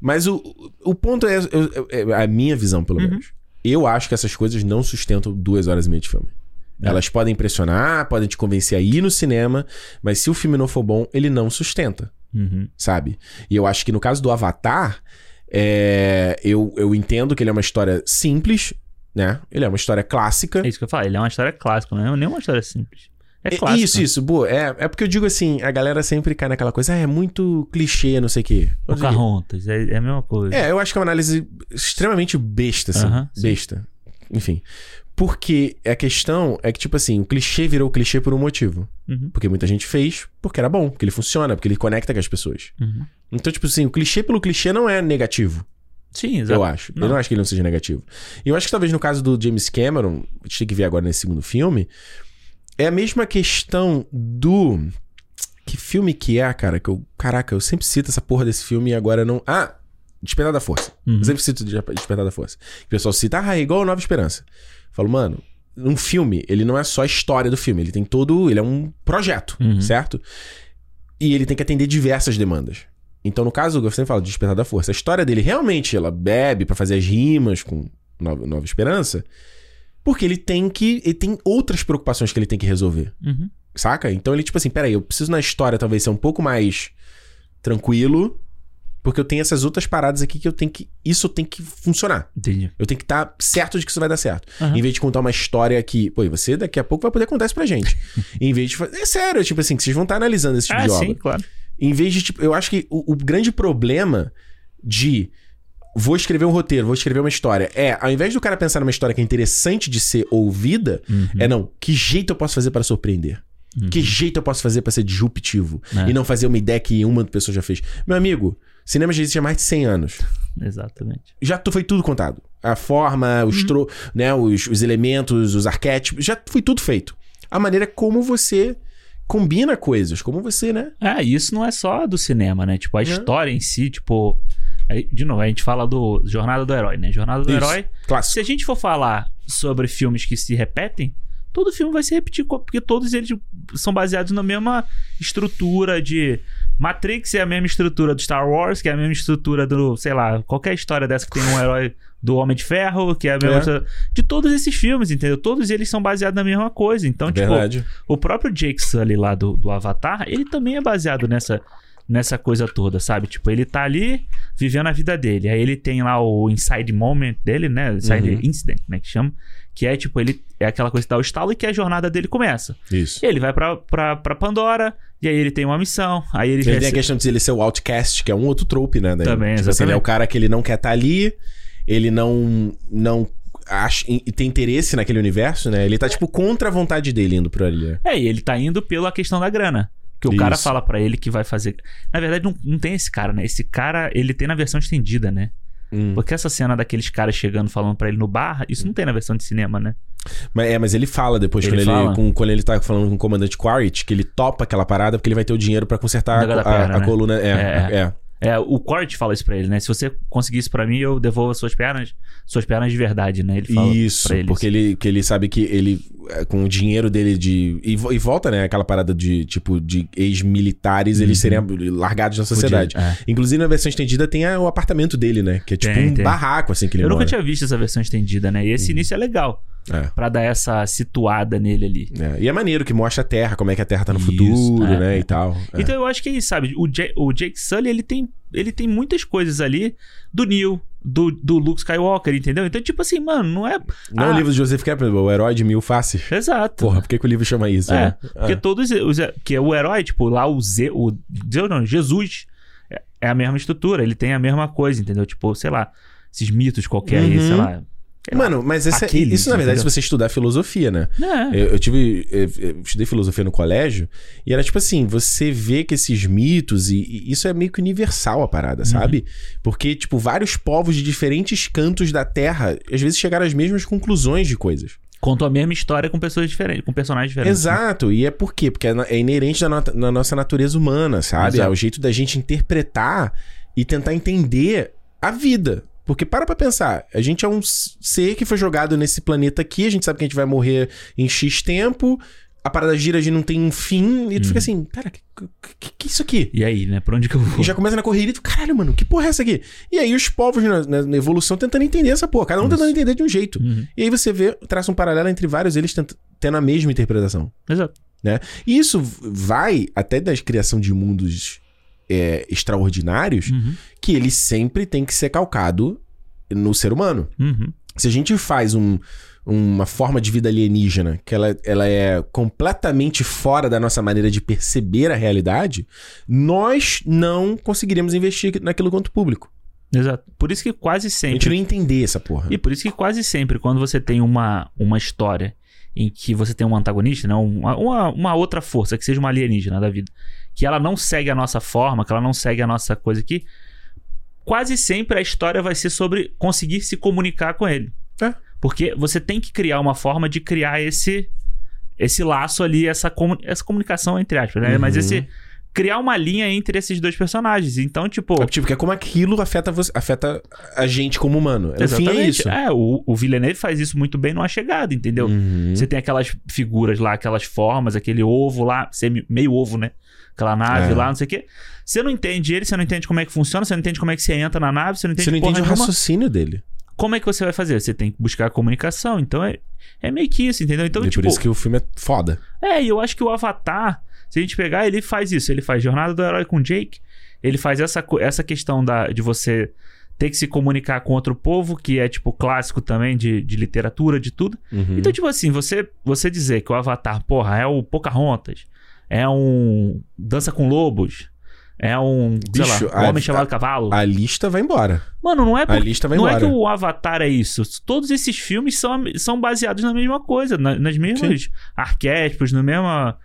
Speaker 1: Mas o, o ponto é, eu- eu- é a minha visão, pelo
Speaker 2: Uhum.
Speaker 1: menos. Eu acho que essas coisas não sustentam duas horas e meia de filme.
Speaker 2: É.
Speaker 1: Elas podem impressionar, podem te convencer a ir no cinema, mas se o filme não for bom, ele não sustenta,
Speaker 2: Uhum.
Speaker 1: sabe? E eu acho que no caso do Avatar, é, eu, eu entendo que ele é uma história simples, né? Ele é uma história clássica.
Speaker 2: É isso que eu falo, ele é uma história clássica, não é nem uma história simples. É
Speaker 1: É,
Speaker 2: clássico.
Speaker 1: Isso, isso, boa. É, é porque eu digo assim, a galera sempre cai naquela coisa, ah, é muito clichê, não sei o quê.
Speaker 2: Pocahontas, é, é a mesma coisa.
Speaker 1: É, eu acho que é uma análise extremamente besta, assim.
Speaker 2: Aham, sim.
Speaker 1: besta. Enfim. Porque a questão é que, tipo assim, o clichê virou clichê por um motivo.
Speaker 2: Uhum,
Speaker 1: Porque muita gente fez porque era bom, porque ele funciona, porque ele conecta com as pessoas.
Speaker 2: uhum.
Speaker 1: Então, tipo assim, o clichê pelo clichê não é negativo,
Speaker 2: Sim, exato.
Speaker 1: eu acho. Eu não acho que ele não seja negativo. E eu acho que talvez no caso do James Cameron, a gente tem que ver agora nesse segundo filme, é a mesma questão do. Que filme que é, cara? Que eu. Caraca, eu sempre cito essa porra desse filme e agora não. Ah! Despertar da Força.
Speaker 2: Uhum.
Speaker 1: Eu sempre cito Despertar da Força. O pessoal cita, ah, é igual a Nova Esperança. Falo, mano, um filme, ele não é só a história do filme, ele tem todo. Ele é um projeto,
Speaker 2: Uhum.
Speaker 1: certo? E ele tem que atender diversas demandas. Então, no caso, eu sempre falo de Despertar da Força. A história dele realmente, ela bebe pra fazer as rimas com Nova, Nova Esperança, porque ele tem que. Ele tem outras preocupações que ele tem que resolver.
Speaker 2: Uhum.
Speaker 1: Saca? Então ele, tipo assim, peraí, eu preciso na história talvez ser um pouco mais tranquilo, porque eu tenho essas outras paradas aqui que eu tenho que. Isso tem que funcionar.
Speaker 2: Entendi.
Speaker 1: Eu tenho que estar certo de que isso vai dar certo.
Speaker 2: Aham.
Speaker 1: Em vez de contar uma história que, pô, e você daqui a pouco vai poder contar isso pra gente. em vez de fazer. É sério, tipo assim, que vocês vão estar analisando esse tipo
Speaker 2: Ah,
Speaker 1: de
Speaker 2: sim,
Speaker 1: obra.
Speaker 2: claro.
Speaker 1: Em vez de, tipo, eu acho que o, o grande problema de vou escrever um roteiro, vou escrever uma história, é, ao invés do cara pensar numa história que é interessante de ser ouvida,
Speaker 2: Uhum.
Speaker 1: é não, que jeito eu posso fazer para surpreender? Que jeito eu posso fazer para ser disruptivo?
Speaker 2: É.
Speaker 1: E não fazer uma ideia que uma pessoa já fez. Meu amigo, cinema já existe há mais de 100 anos.
Speaker 2: Exatamente.
Speaker 1: Já tu- foi tudo contado. A forma, os, tro, né, os, os elementos, os arquétipos, já foi tudo feito. A maneira como você combina coisas, como você, né?
Speaker 2: Ah, e isso não é só do cinema, né? Tipo, a história em si, tipo. aí, de novo, a gente fala do Jornada do Herói, né? Jornada do
Speaker 1: Isso.
Speaker 2: Herói.
Speaker 1: Clássico.
Speaker 2: Se a gente for falar sobre filmes que se repetem, todo filme vai se repetir, porque todos eles são baseados na mesma estrutura de. Matrix é a mesma estrutura do Star Wars, que é a mesma estrutura do, sei lá, qualquer história dessa que tem um herói do Homem de Ferro, que é a mesma.
Speaker 1: É.
Speaker 2: De todos esses filmes, entendeu? Todos eles são baseados na mesma coisa. Então, tipo,
Speaker 1: Verdade.
Speaker 2: o próprio Jake Sully lá do, do Avatar, ele também é baseado nessa, nessa coisa toda, sabe? Tipo, ele tá ali vivendo a vida dele. Aí ele tem lá o Inside Moment dele, né? Inside
Speaker 1: Uhum.
Speaker 2: Incident, né? Que chama. Que é tipo, ele é aquela coisa que dá o estalo e que a jornada dele começa.
Speaker 1: Isso.
Speaker 2: E ele vai pra, pra, pra Pandora, e aí ele tem uma missão, aí ele,
Speaker 1: Ele tem a questão de ele ser o outcast, que é um outro trope, né? daí.
Speaker 2: Também,
Speaker 1: tipo assim, ele é o cara que ele não quer estar ali, ele não não acha, e tem interesse naquele universo, né? Ele tá, tipo, contra a vontade dele indo por ali. né?
Speaker 2: É, e ele tá indo pela questão da grana. Que o cara
Speaker 1: Isso.
Speaker 2: fala pra ele que vai fazer. Na verdade, não, não tem esse cara, né? Esse cara, ele tem na versão estendida, né?
Speaker 1: Hum.
Speaker 2: Porque essa cena daqueles caras chegando falando pra ele no bar, isso não tem na versão de cinema, né?
Speaker 1: Mas, é, mas ele fala depois,
Speaker 2: Ele
Speaker 1: quando,
Speaker 2: fala?
Speaker 1: Ele, com- quando ele tá falando com o comandante Quaritch, que ele topa aquela parada porque ele vai ter o dinheiro pra consertar a,
Speaker 2: da
Speaker 1: a-
Speaker 2: perna,
Speaker 1: a
Speaker 2: né?
Speaker 1: coluna. É,
Speaker 2: É,
Speaker 1: é.
Speaker 2: É, o Court fala isso pra ele, né? Se você conseguir isso pra mim, eu devolvo as suas pernas, suas pernas de verdade, né? Ele fala
Speaker 1: Isso,
Speaker 2: pra ele.
Speaker 1: porque ele, que ele sabe que ele, é, com o dinheiro dele de. E, e volta, né? Aquela parada de, tipo, de ex-militares, eles serem largados na sociedade.
Speaker 2: Uhum. É.
Speaker 1: Inclusive, na versão estendida tem a- o apartamento dele, né? Que é tipo
Speaker 2: Tem,
Speaker 1: um
Speaker 2: tem.
Speaker 1: barraco, assim, que ele
Speaker 2: Eu nunca
Speaker 1: mora.
Speaker 2: tinha visto essa versão estendida, né? E
Speaker 1: Uhum.
Speaker 2: esse início é legal,
Speaker 1: É.
Speaker 2: pra dar essa situada nele ali.
Speaker 1: É, E é maneiro que mostra a Terra, como é que a Terra tá no
Speaker 2: Isso,
Speaker 1: futuro,
Speaker 2: é,
Speaker 1: né?
Speaker 2: é.
Speaker 1: E tal. É.
Speaker 2: Então eu acho que é sabe? O, o Jake Sully, ele tem, ele tem muitas coisas ali do Neil, do, do Luke Skywalker, entendeu? Então, tipo assim, mano, não é.
Speaker 1: Não é o
Speaker 2: Ah,
Speaker 1: livro de Joseph Campbell, o herói de mil faces.
Speaker 2: Exato.
Speaker 1: Porra, por que, que o livro chama isso?
Speaker 2: É,
Speaker 1: né?
Speaker 2: porque todos os. Que é o herói, tipo, lá o Z. O, não, Jesus é, a mesma estrutura, ele tem a mesma coisa, entendeu? Tipo, sei lá, esses mitos qualquer aí,
Speaker 1: Uhum.
Speaker 2: lá. sei lá.
Speaker 1: Mano, mas esse-
Speaker 2: Aquiles,
Speaker 1: isso, na verdade,
Speaker 2: entendeu?
Speaker 1: se você estudar filosofia, né?
Speaker 2: É.
Speaker 1: Eu, eu tive. Eu, estudei filosofia no colégio e era tipo assim: você vê que esses mitos, e, e isso é meio que universal a parada, sabe? Porque, tipo, vários povos de diferentes cantos da Terra às vezes chegaram às mesmas conclusões de coisas.
Speaker 2: Contou a mesma história com pessoas diferentes, com personagens diferentes. né?
Speaker 1: Exato, e é por quê? Porque é, na- é inerente no- na nossa natureza humana, sabe?
Speaker 2: Exato.
Speaker 1: É o jeito da gente interpretar e tentar entender a vida. Porque para pra pensar, a gente é um ser que foi jogado nesse planeta aqui, a gente sabe que a gente vai morrer em X tempo, a parada gira, a gente não tem um fim, e tu
Speaker 2: Uhum.
Speaker 1: fica assim, cara, que, que, que é isso aqui?
Speaker 2: E aí, né? Pra onde que eu vou?
Speaker 1: E já começa na correria e tu, caralho, mano, que porra é essa aqui? E aí os povos na, na- evolução tentando entender essa porra, cada um
Speaker 2: Isso.
Speaker 1: tentando entender de um jeito.
Speaker 2: Uhum.
Speaker 1: E aí você vê, traça um paralelo entre vários eles tendo a mesma interpretação.
Speaker 2: Exato.
Speaker 1: E isso vai até da criação de mundos é, extraordinários,
Speaker 2: Uhum.
Speaker 1: que ele sempre tem que ser calcado no ser humano.
Speaker 2: Uhum.
Speaker 1: Se a gente faz um- uma forma de vida alienígena que ela, ela é completamente fora da nossa maneira de perceber a realidade, nós não conseguiríamos investir naquilo quanto público.
Speaker 2: Exato. Por isso que quase
Speaker 1: A
Speaker 2: sempre.
Speaker 1: gente não entender essa porra.
Speaker 2: E por isso que quase sempre, quando você tem uma, uma história em que você tem um antagonista, né? uma, uma, uma outra força, que seja uma alienígena da vida, que ela não segue a nossa forma, que ela não segue a nossa coisa aqui, quase sempre a história vai ser sobre conseguir se comunicar com ele.
Speaker 1: É.
Speaker 2: Porque você tem que criar uma forma de criar esse esse laço ali, essa, comu- essa comunicação entre aspas, né? Mas
Speaker 1: Uhum.
Speaker 2: esse criar uma linha entre esses dois personagens. Então, tipo,
Speaker 1: É, tipo, que é como aquilo afeta, você, afeta a gente como humano. No fim é isso.
Speaker 2: É, o, o Villeneuve faz isso muito bem numa chegada, entendeu?
Speaker 1: Uhum.
Speaker 2: Você tem aquelas figuras lá, aquelas formas, aquele ovo lá, semi- meio ovo, né? Aquela nave
Speaker 1: É.
Speaker 2: lá, não sei o quê. Você não entende ele, você não entende como é que funciona, você não entende como é que você entra na nave, você não entende
Speaker 1: Você não entende o
Speaker 2: nenhuma.
Speaker 1: raciocínio dele.
Speaker 2: Como é que você vai fazer? Você tem que buscar a comunicação. Então é, é meio que isso, entendeu? Então,
Speaker 1: e
Speaker 2: tipo.
Speaker 1: por isso que o filme é foda.
Speaker 2: É, e eu acho que o Avatar, se a gente pegar, ele faz isso. Ele faz Jornada do Herói com Jake. Ele faz essa, essa questão da, de você ter que se comunicar com outro povo, que é, tipo, clássico também de, de literatura, de tudo.
Speaker 1: Uhum.
Speaker 2: Então, tipo assim, você, você dizer que o Avatar, porra, é o Pocahontas, é um Dança com Lobos, é um,
Speaker 1: Bicho,
Speaker 2: lá, um
Speaker 1: a-
Speaker 2: Homem Chamado
Speaker 1: a-
Speaker 2: Cavalo.
Speaker 1: A lista vai embora.
Speaker 2: Mano, não é
Speaker 1: A
Speaker 2: por-
Speaker 1: lista vai
Speaker 2: não é
Speaker 1: embora.
Speaker 2: que o Avatar é isso. Todos esses filmes são, são baseados na mesma coisa, na- nas mesmas arquétipos, na mesma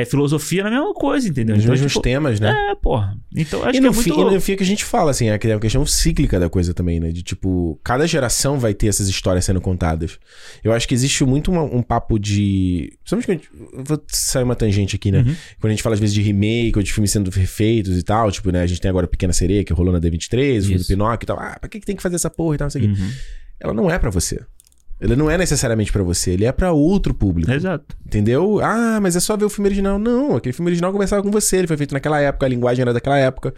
Speaker 2: é, filosofia, na mesma coisa, entendeu?
Speaker 1: Os
Speaker 2: Então,
Speaker 1: mesmos
Speaker 2: tipo,
Speaker 1: temas, né?
Speaker 2: É, porra. Então, acho
Speaker 1: e
Speaker 2: que é muito...
Speaker 1: fim, e no fim é que a gente fala, assim, é que é uma questão cíclica da coisa também, né? De tipo, cada geração vai ter essas histórias sendo contadas. Eu acho que existe muito uma- um papo de. Principalmente quando a gente- vou sair uma tangente aqui, né?
Speaker 2: Uhum.
Speaker 1: Quando a gente fala às vezes de remake ou de filmes sendo refeitos e tal, tipo, né? A gente tem agora Pequena Sereia, que rolou na D23, o filme do. Pinóquio e tal. Ah, pra que, que tem que fazer essa porra e tal, não sei o quê.
Speaker 2: Uhum.
Speaker 1: Ela não é pra você. Ele não é necessariamente pra você, ele é pra outro público.
Speaker 2: Exato.
Speaker 1: Entendeu? Ah, mas é só ver o filme original. Não, aquele filme original começava com você, ele foi feito naquela época, a linguagem era daquela época.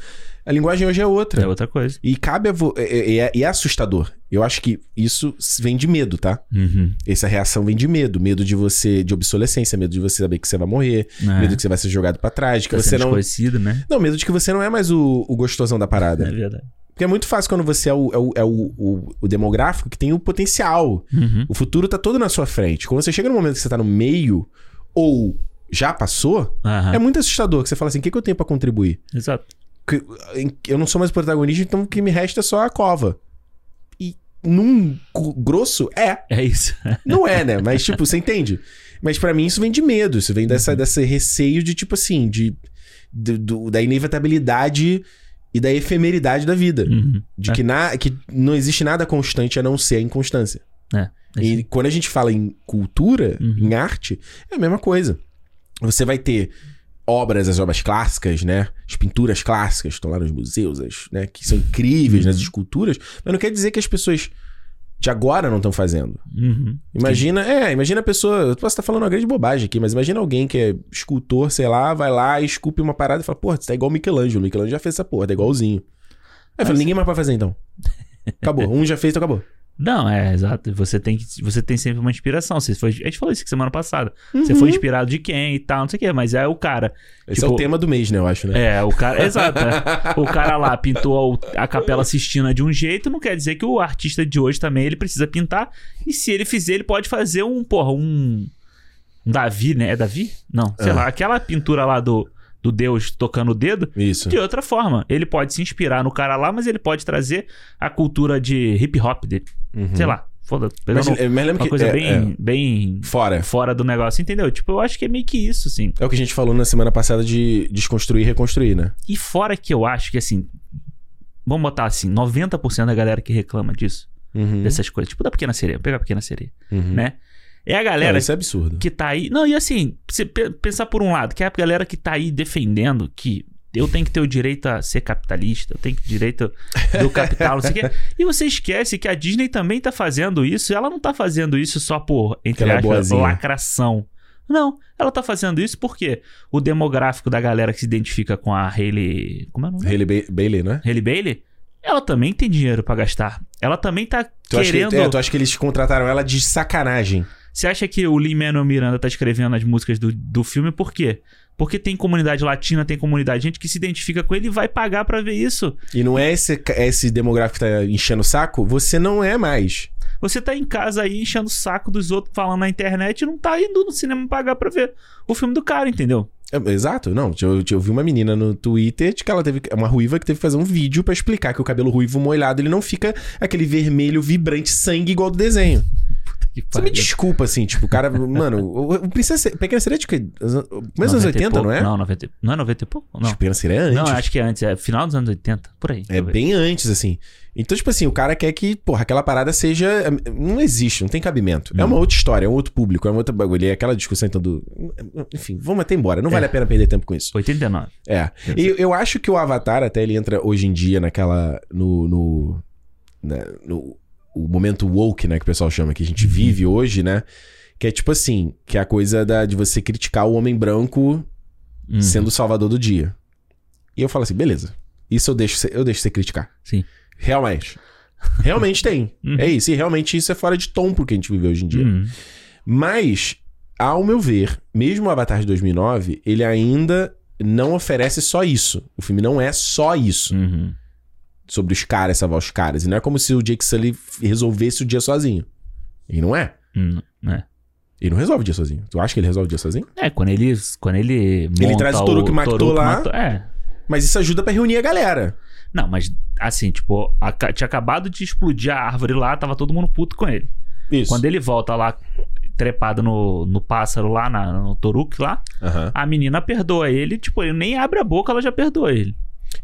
Speaker 1: A linguagem hoje é outra.
Speaker 2: É outra coisa.
Speaker 1: E cabe a vo... é, é- é assustador. Eu acho que isso vem de medo, tá?
Speaker 2: Uhum.
Speaker 1: Essa reação vem de medo. Medo de você, de obsolescência, medo de você saber que você vai morrer,
Speaker 2: É.
Speaker 1: medo que você vai ser jogado pra trás, que
Speaker 2: Tá
Speaker 1: você não.
Speaker 2: desconhecido, né?
Speaker 1: Não, medo de que você não é mais o, o gostosão da
Speaker 2: É
Speaker 1: parada.
Speaker 2: verdade.
Speaker 1: Porque é muito fácil quando você é o, é o, é o, o- o demográfico que tem o potencial.
Speaker 2: Uhum.
Speaker 1: O futuro tá todo na sua frente. Quando você chega no momento que você tá no meio, ou já passou,
Speaker 2: Aham.
Speaker 1: é muito assustador. Que você fala assim: o que, que eu tenho pra contribuir?
Speaker 2: Exato.
Speaker 1: Eu não sou mais protagonista, então o que me resta é só a cova. E num grosso, é.
Speaker 2: É isso.
Speaker 1: Não é, né? Mas, tipo, você entende? Mas pra mim isso vem de medo. Isso vem dessa, desse receio de, tipo assim, de, do- do- da inevitabilidade e da efemeridade da vida.
Speaker 2: Uhum.
Speaker 1: De
Speaker 2: É.
Speaker 1: que, na, que não existe nada constante a não ser a inconstância.
Speaker 2: É.
Speaker 1: E quando a gente fala em cultura,
Speaker 2: Uhum.
Speaker 1: em arte, é a mesma coisa. Você vai ter obras, as obras clássicas, né? As pinturas clássicas estão lá nos museus, as, né? Que são incríveis
Speaker 2: Uhum.
Speaker 1: nas esculturas, mas não quer dizer que as pessoas de agora não estão fazendo.
Speaker 2: Uhum.
Speaker 1: Imagina, é, imagina a pessoa. Eu posso estar falando uma grande bobagem aqui, mas imagina alguém que é escultor, sei lá, vai lá esculpe uma parada e fala, porra, você tá igual o Michelangelo. O Michelangelo já fez essa porra, tá igualzinho. Aí eu falei, ninguém mais vai fazer então. Acabou. Um já fez, então acabou.
Speaker 2: Não, é, exato. Você tem, que, você tem sempre uma inspiração. Você foi, a gente falou isso aqui semana passada. Você
Speaker 1: Uhum.
Speaker 2: foi inspirado de quem e tal, não sei o quê. Mas é o cara.
Speaker 1: Esse
Speaker 2: Tipo,
Speaker 1: é o tema do mês, né, eu acho, né?
Speaker 2: É, o cara. Exato. é. O cara lá pintou a Capela Sistina de um jeito, não quer dizer que o artista de hoje também ele precisa pintar. E se ele fizer, ele pode fazer um, porra, um. Um Davi, né? É Davi? Não, sei
Speaker 1: Ah.
Speaker 2: lá. Aquela pintura lá do, do Deus tocando o dedo.
Speaker 1: Isso.
Speaker 2: De outra forma. Ele pode se inspirar no cara lá, mas ele pode trazer a cultura de hip hop dele.
Speaker 1: Uhum.
Speaker 2: Sei lá. Foda.
Speaker 1: Mas, mas lembra
Speaker 2: uma
Speaker 1: que.
Speaker 2: coisa
Speaker 1: é,
Speaker 2: bem,
Speaker 1: é.
Speaker 2: bem
Speaker 1: Fora.
Speaker 2: fora do negócio, entendeu? Tipo, eu acho que é meio que isso, assim.
Speaker 1: É o que a gente falou na semana passada de desconstruir e reconstruir, né?
Speaker 2: E fora que eu acho que, assim, vamos botar assim, 90% da galera que reclama disso,
Speaker 1: Uhum.
Speaker 2: dessas coisas, tipo da Pequena Sereia, pegar a Pequena Sereia,
Speaker 1: Uhum.
Speaker 2: né? É a
Speaker 1: Não,
Speaker 2: galera
Speaker 1: isso é absurdo.
Speaker 2: que tá aí. Não, e assim, você pe- pensar por um lado, que é a galera que tá aí defendendo que eu tenho que ter o direito a ser capitalista, eu tenho que ter o direito do capital, não sei o quê. E você esquece que a Disney também tá fazendo isso, e ela não tá fazendo isso só por, entre
Speaker 1: Ela é
Speaker 2: aspas,
Speaker 1: boazinha.
Speaker 2: lacração. Não, ela tá fazendo isso porque o demográfico da galera que se identifica com a Hailey. Como é o nome?
Speaker 1: Hailey Ba- Bailey, né?
Speaker 2: Hailey Bailey, ela também tem dinheiro pra gastar. Ela também tá
Speaker 1: Tu acha,
Speaker 2: querendo.
Speaker 1: que, é, tu acha que eles contrataram ela de sacanagem?
Speaker 2: Você acha que o Lin-Manuel Miranda tá escrevendo as músicas do, do filme por quê? Porque tem comunidade latina, tem comunidade, gente que se identifica com ele e vai pagar pra ver isso.
Speaker 1: E não é esse, esse demográfico que tá enchendo o saco? Você não é mais.
Speaker 2: Você tá em casa aí enchendo o saco dos outros falando na internet e não tá indo no cinema pagar pra ver o filme do cara, entendeu?
Speaker 1: É, exato, não. Eu, eu vi uma menina no Twitter de que ela teve. Uma ruiva que teve que fazer um vídeo pra explicar que o cabelo ruivo molhado ele não fica aquele vermelho vibrante sangue igual do desenho. Você me desculpa, assim, tipo, o cara. mano, o, Princesa. Pequena Sereia é de que? Dos anos
Speaker 2: 90 e
Speaker 1: 80,
Speaker 2: pouco.
Speaker 1: não é?
Speaker 2: Não, 90, e- não é 90 e pouco? Não.
Speaker 1: Acho que Pequena Sereia é antes.
Speaker 2: Não, acho que é antes, é final dos anos 80, por aí.
Speaker 1: É bem antes, assim. Então, tipo assim, o cara quer que, porra, aquela parada seja. Não existe, não tem cabimento. É uma outra história, é um outro público, é um outro bagulho. E aquela discussão então do. Enfim, vamos até embora. Não vale a pena perder tempo com isso.
Speaker 2: 89.
Speaker 1: É. E eu acho que o Avatar, até ele entra hoje em dia naquela. No. no, na- no- o momento woke, né, que o pessoal chama, que a gente vive hoje, né? Que é tipo assim, que é a coisa da, de você criticar o homem branco
Speaker 2: Uhum.
Speaker 1: sendo o salvador do dia. E eu falo assim, beleza. Isso eu deixo, você- eu deixo você criticar.
Speaker 2: Sim.
Speaker 1: Realmente. Realmente tem.
Speaker 2: Uhum.
Speaker 1: É isso. E realmente isso é fora de tom pro que a gente vive hoje em dia.
Speaker 2: Uhum.
Speaker 1: Mas, ao meu ver, mesmo o Avatar de 2009, ele ainda não oferece só isso. O filme não é só isso.
Speaker 2: Uhum.
Speaker 1: Sobre os caras, salvar os caras. E não é como se o Jake Sully resolvesse o dia sozinho. E não é.
Speaker 2: Uhum. É.
Speaker 1: Ele não resolve o dia sozinho. Tu acha que ele resolve o dia sozinho?
Speaker 2: É, quando ele, quando ele monta
Speaker 1: traz o Toru que matou lá.
Speaker 2: matou- é.
Speaker 1: Mas isso ajuda pra reunir a galera.
Speaker 2: Não, mas assim, tipo, aca- tinha acabado de explodir a árvore lá, tava todo mundo puto com ele.
Speaker 1: Isso.
Speaker 2: Quando ele volta lá, trepado no, no pássaro lá, na- no Toruk lá, a menina perdoa ele, tipo, ele nem abre a boca, ela já perdoa ele.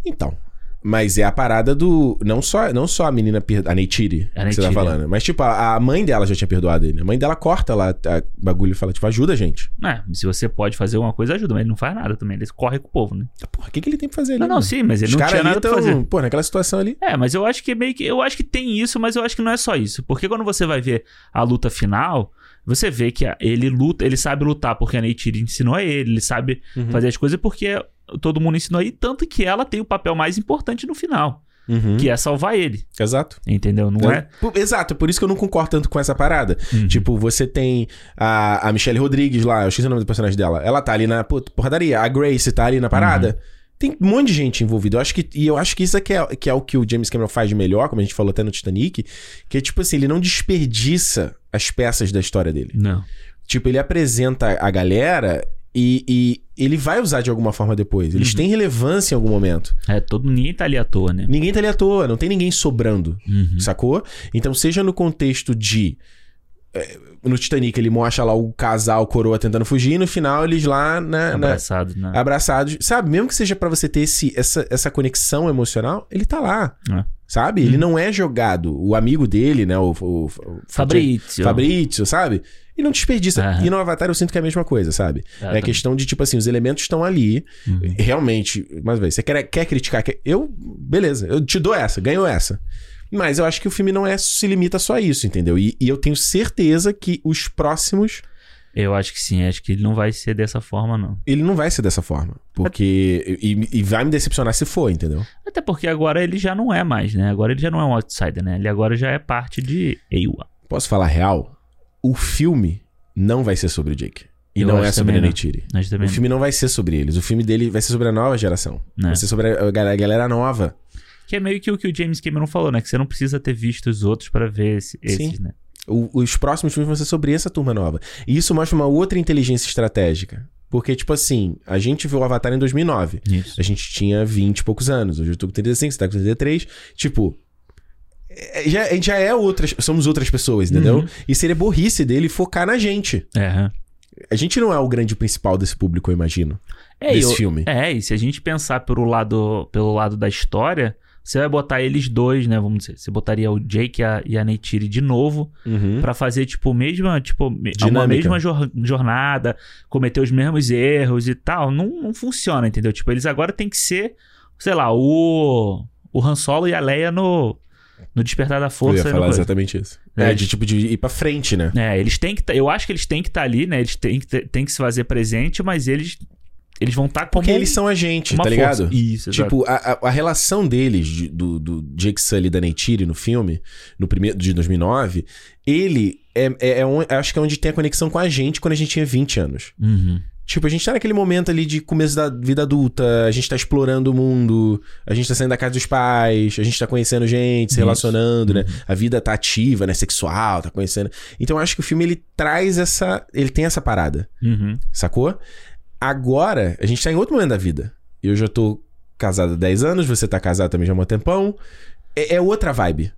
Speaker 1: Então. Mas é a parada do. Não só, não só a menina. per- A Neytiri, que você tá
Speaker 2: Neytiri,
Speaker 1: falando. Mas, tipo, a, a mãe dela já tinha perdoado ele. A mãe dela corta lá a bagulho e fala, tipo, ajuda a gente.
Speaker 2: É, se você pode fazer alguma coisa, ajuda, mas ele não faz nada também, ele corre com o povo, né?
Speaker 1: Porra, o que, que ele tem pra fazer ali?
Speaker 2: Não, não,
Speaker 1: mano?
Speaker 2: sim, mas ele
Speaker 1: Os
Speaker 2: não tinha nada pra
Speaker 1: tão-
Speaker 2: fazer.
Speaker 1: Pô, naquela situação ali.
Speaker 2: É, mas eu acho que meio que. Eu acho que tem isso, mas eu acho que não é só isso. Porque quando você vai ver a luta final, você vê que ele luta, ele sabe lutar porque a Neytiri ensinou a ele, ele sabe
Speaker 1: Uhum.
Speaker 2: fazer as coisas porque todo mundo ensinou aí, tanto que ela tem o papel mais importante no final,
Speaker 1: Uhum.
Speaker 2: que é salvar ele.
Speaker 1: Exato.
Speaker 2: Entendeu? Não é?
Speaker 1: Por- Exato, por isso que eu não concordo tanto com essa parada.
Speaker 2: Uhum.
Speaker 1: Tipo, você tem a, a Michelle Rodrigues lá, eu esqueci o nome do personagem dela. Ela tá ali na porradaria. A Grace tá ali na parada. Tem um monte de gente envolvida. Eu acho que, e eu acho que isso é que, é que é o que o James Cameron faz de melhor, como a gente falou até no Titanic, que é tipo assim, ele não desperdiça as peças da história dele.
Speaker 2: Não.
Speaker 1: Tipo, ele apresenta a galera e, e ele vai usar de alguma forma depois. Eles têm relevância em algum momento.
Speaker 2: É, todo ninguém tá ali à toa, né?
Speaker 1: Ninguém tá ali à toa, não tem ninguém sobrando,
Speaker 2: Uhum.
Speaker 1: sacou? Então, seja no contexto de. É, no Titanic, ele mostra lá o casal coroa tentando fugir, e no final eles lá na, na-
Speaker 2: Abraçado, né?
Speaker 1: abraçados. Sabe, mesmo que seja pra você ter esse, essa, essa conexão emocional, ele tá lá.
Speaker 2: É.
Speaker 1: Sabe? Ele não é jogado. O amigo dele, né? O, o, o
Speaker 2: Fabrício.
Speaker 1: Fabrício, sabe? E não desperdiça.
Speaker 2: Aham.
Speaker 1: E no Avatar eu sinto que é a mesma coisa, sabe?
Speaker 2: É,
Speaker 1: É,
Speaker 2: também.
Speaker 1: questão de, tipo assim, os elementos estão ali.
Speaker 2: Uhum.
Speaker 1: Realmente, mais uma vez, você quer, quer criticar? quer- Eu, beleza, eu te dou essa, ganho essa. Mas eu acho que o filme não é se limita só a isso, entendeu? E, e eu tenho certeza que os próximos,
Speaker 2: Eu acho que sim, acho que ele não vai ser dessa forma, não.
Speaker 1: ele não vai ser dessa forma. Porque. E, e vai me decepcionar se for, entendeu?
Speaker 2: Até porque agora ele já não é mais, né? Agora ele já não é um outsider, né? Ele agora já é parte de Ewa.
Speaker 1: Posso falar real? O filme não vai ser sobre o Jake. E
Speaker 2: Eu
Speaker 1: não é sobre a. Neytiri. O filme não vai ser sobre eles. O filme dele vai ser sobre a nova geração.
Speaker 2: Né?
Speaker 1: Vai ser sobre a galera nova.
Speaker 2: Que é meio que o que o James Cameron falou, né? Que você não precisa ter visto os outros pra ver esse- esses,
Speaker 1: Sim.
Speaker 2: né?
Speaker 1: O- os próximos filmes vão ser sobre essa turma nova. E isso mostra uma outra inteligência estratégica. Porque, tipo assim, a gente viu o Avatar em 2009.
Speaker 2: Isso.
Speaker 1: A gente tinha 20 e poucos anos. Hoje eu tô com 35, você tá com 33. Tipo. é- Já, a gente já é outras. Somos outras pessoas, entendeu?
Speaker 2: Uhum.
Speaker 1: E seria burrice dele focar na gente.
Speaker 2: É.
Speaker 1: A gente não é o grande principal desse público, eu imagino.
Speaker 2: é
Speaker 1: desse
Speaker 2: eu-
Speaker 1: filme.
Speaker 2: É, e se a gente pensar pelo lado, pelo lado da história, você vai botar eles dois, né? Vamos dizer, você botaria o Jake e a, e a Neytiri de novo
Speaker 1: Uhum.
Speaker 2: pra fazer, tipo, mesma, tipo,
Speaker 1: Dinâmica.
Speaker 2: mesma jor- jornada, cometer os mesmos erros e tal. Não, não funciona, entendeu? Tipo, eles agora tem que ser, sei lá, o, o Han Solo e a Leia no, no Despertar da
Speaker 1: Eu
Speaker 2: Força.
Speaker 1: ia
Speaker 2: e no
Speaker 1: falar exatamente isso.
Speaker 2: É,
Speaker 1: É, de tipo de ir pra frente, né?
Speaker 2: É, eles têm que. tá- eu acho que eles têm que estar ali, né? Eles têm que, têm que se fazer presente, mas eles. Eles vão estar como.
Speaker 1: Porque eles são a gente, tá ligado?
Speaker 2: força. Isso.
Speaker 1: Tipo, a, a- relação deles, de- do, do Jake Sully e da Neytiri no filme, no primeiro de 2009, ele é, é, é on- acho que é onde tem a conexão com a gente quando a gente tinha 20 anos.
Speaker 2: Uhum.
Speaker 1: Tipo, a gente tá naquele momento ali de começo da vida adulta, a gente tá explorando o mundo, a gente tá saindo da casa dos pais, a gente tá conhecendo gente, se
Speaker 2: Isso.
Speaker 1: relacionando, né?
Speaker 2: Uhum.
Speaker 1: A vida tá ativa, né? Sexual, tá conhecendo. Então eu acho que o filme ele traz essa. Ele tem essa parada.
Speaker 2: Uhum.
Speaker 1: Sacou? Agora, a gente tá em outro momento da vida. Eu já tô casado há 10 anos, você tá casado também já há um tempão. É, é outra vibe,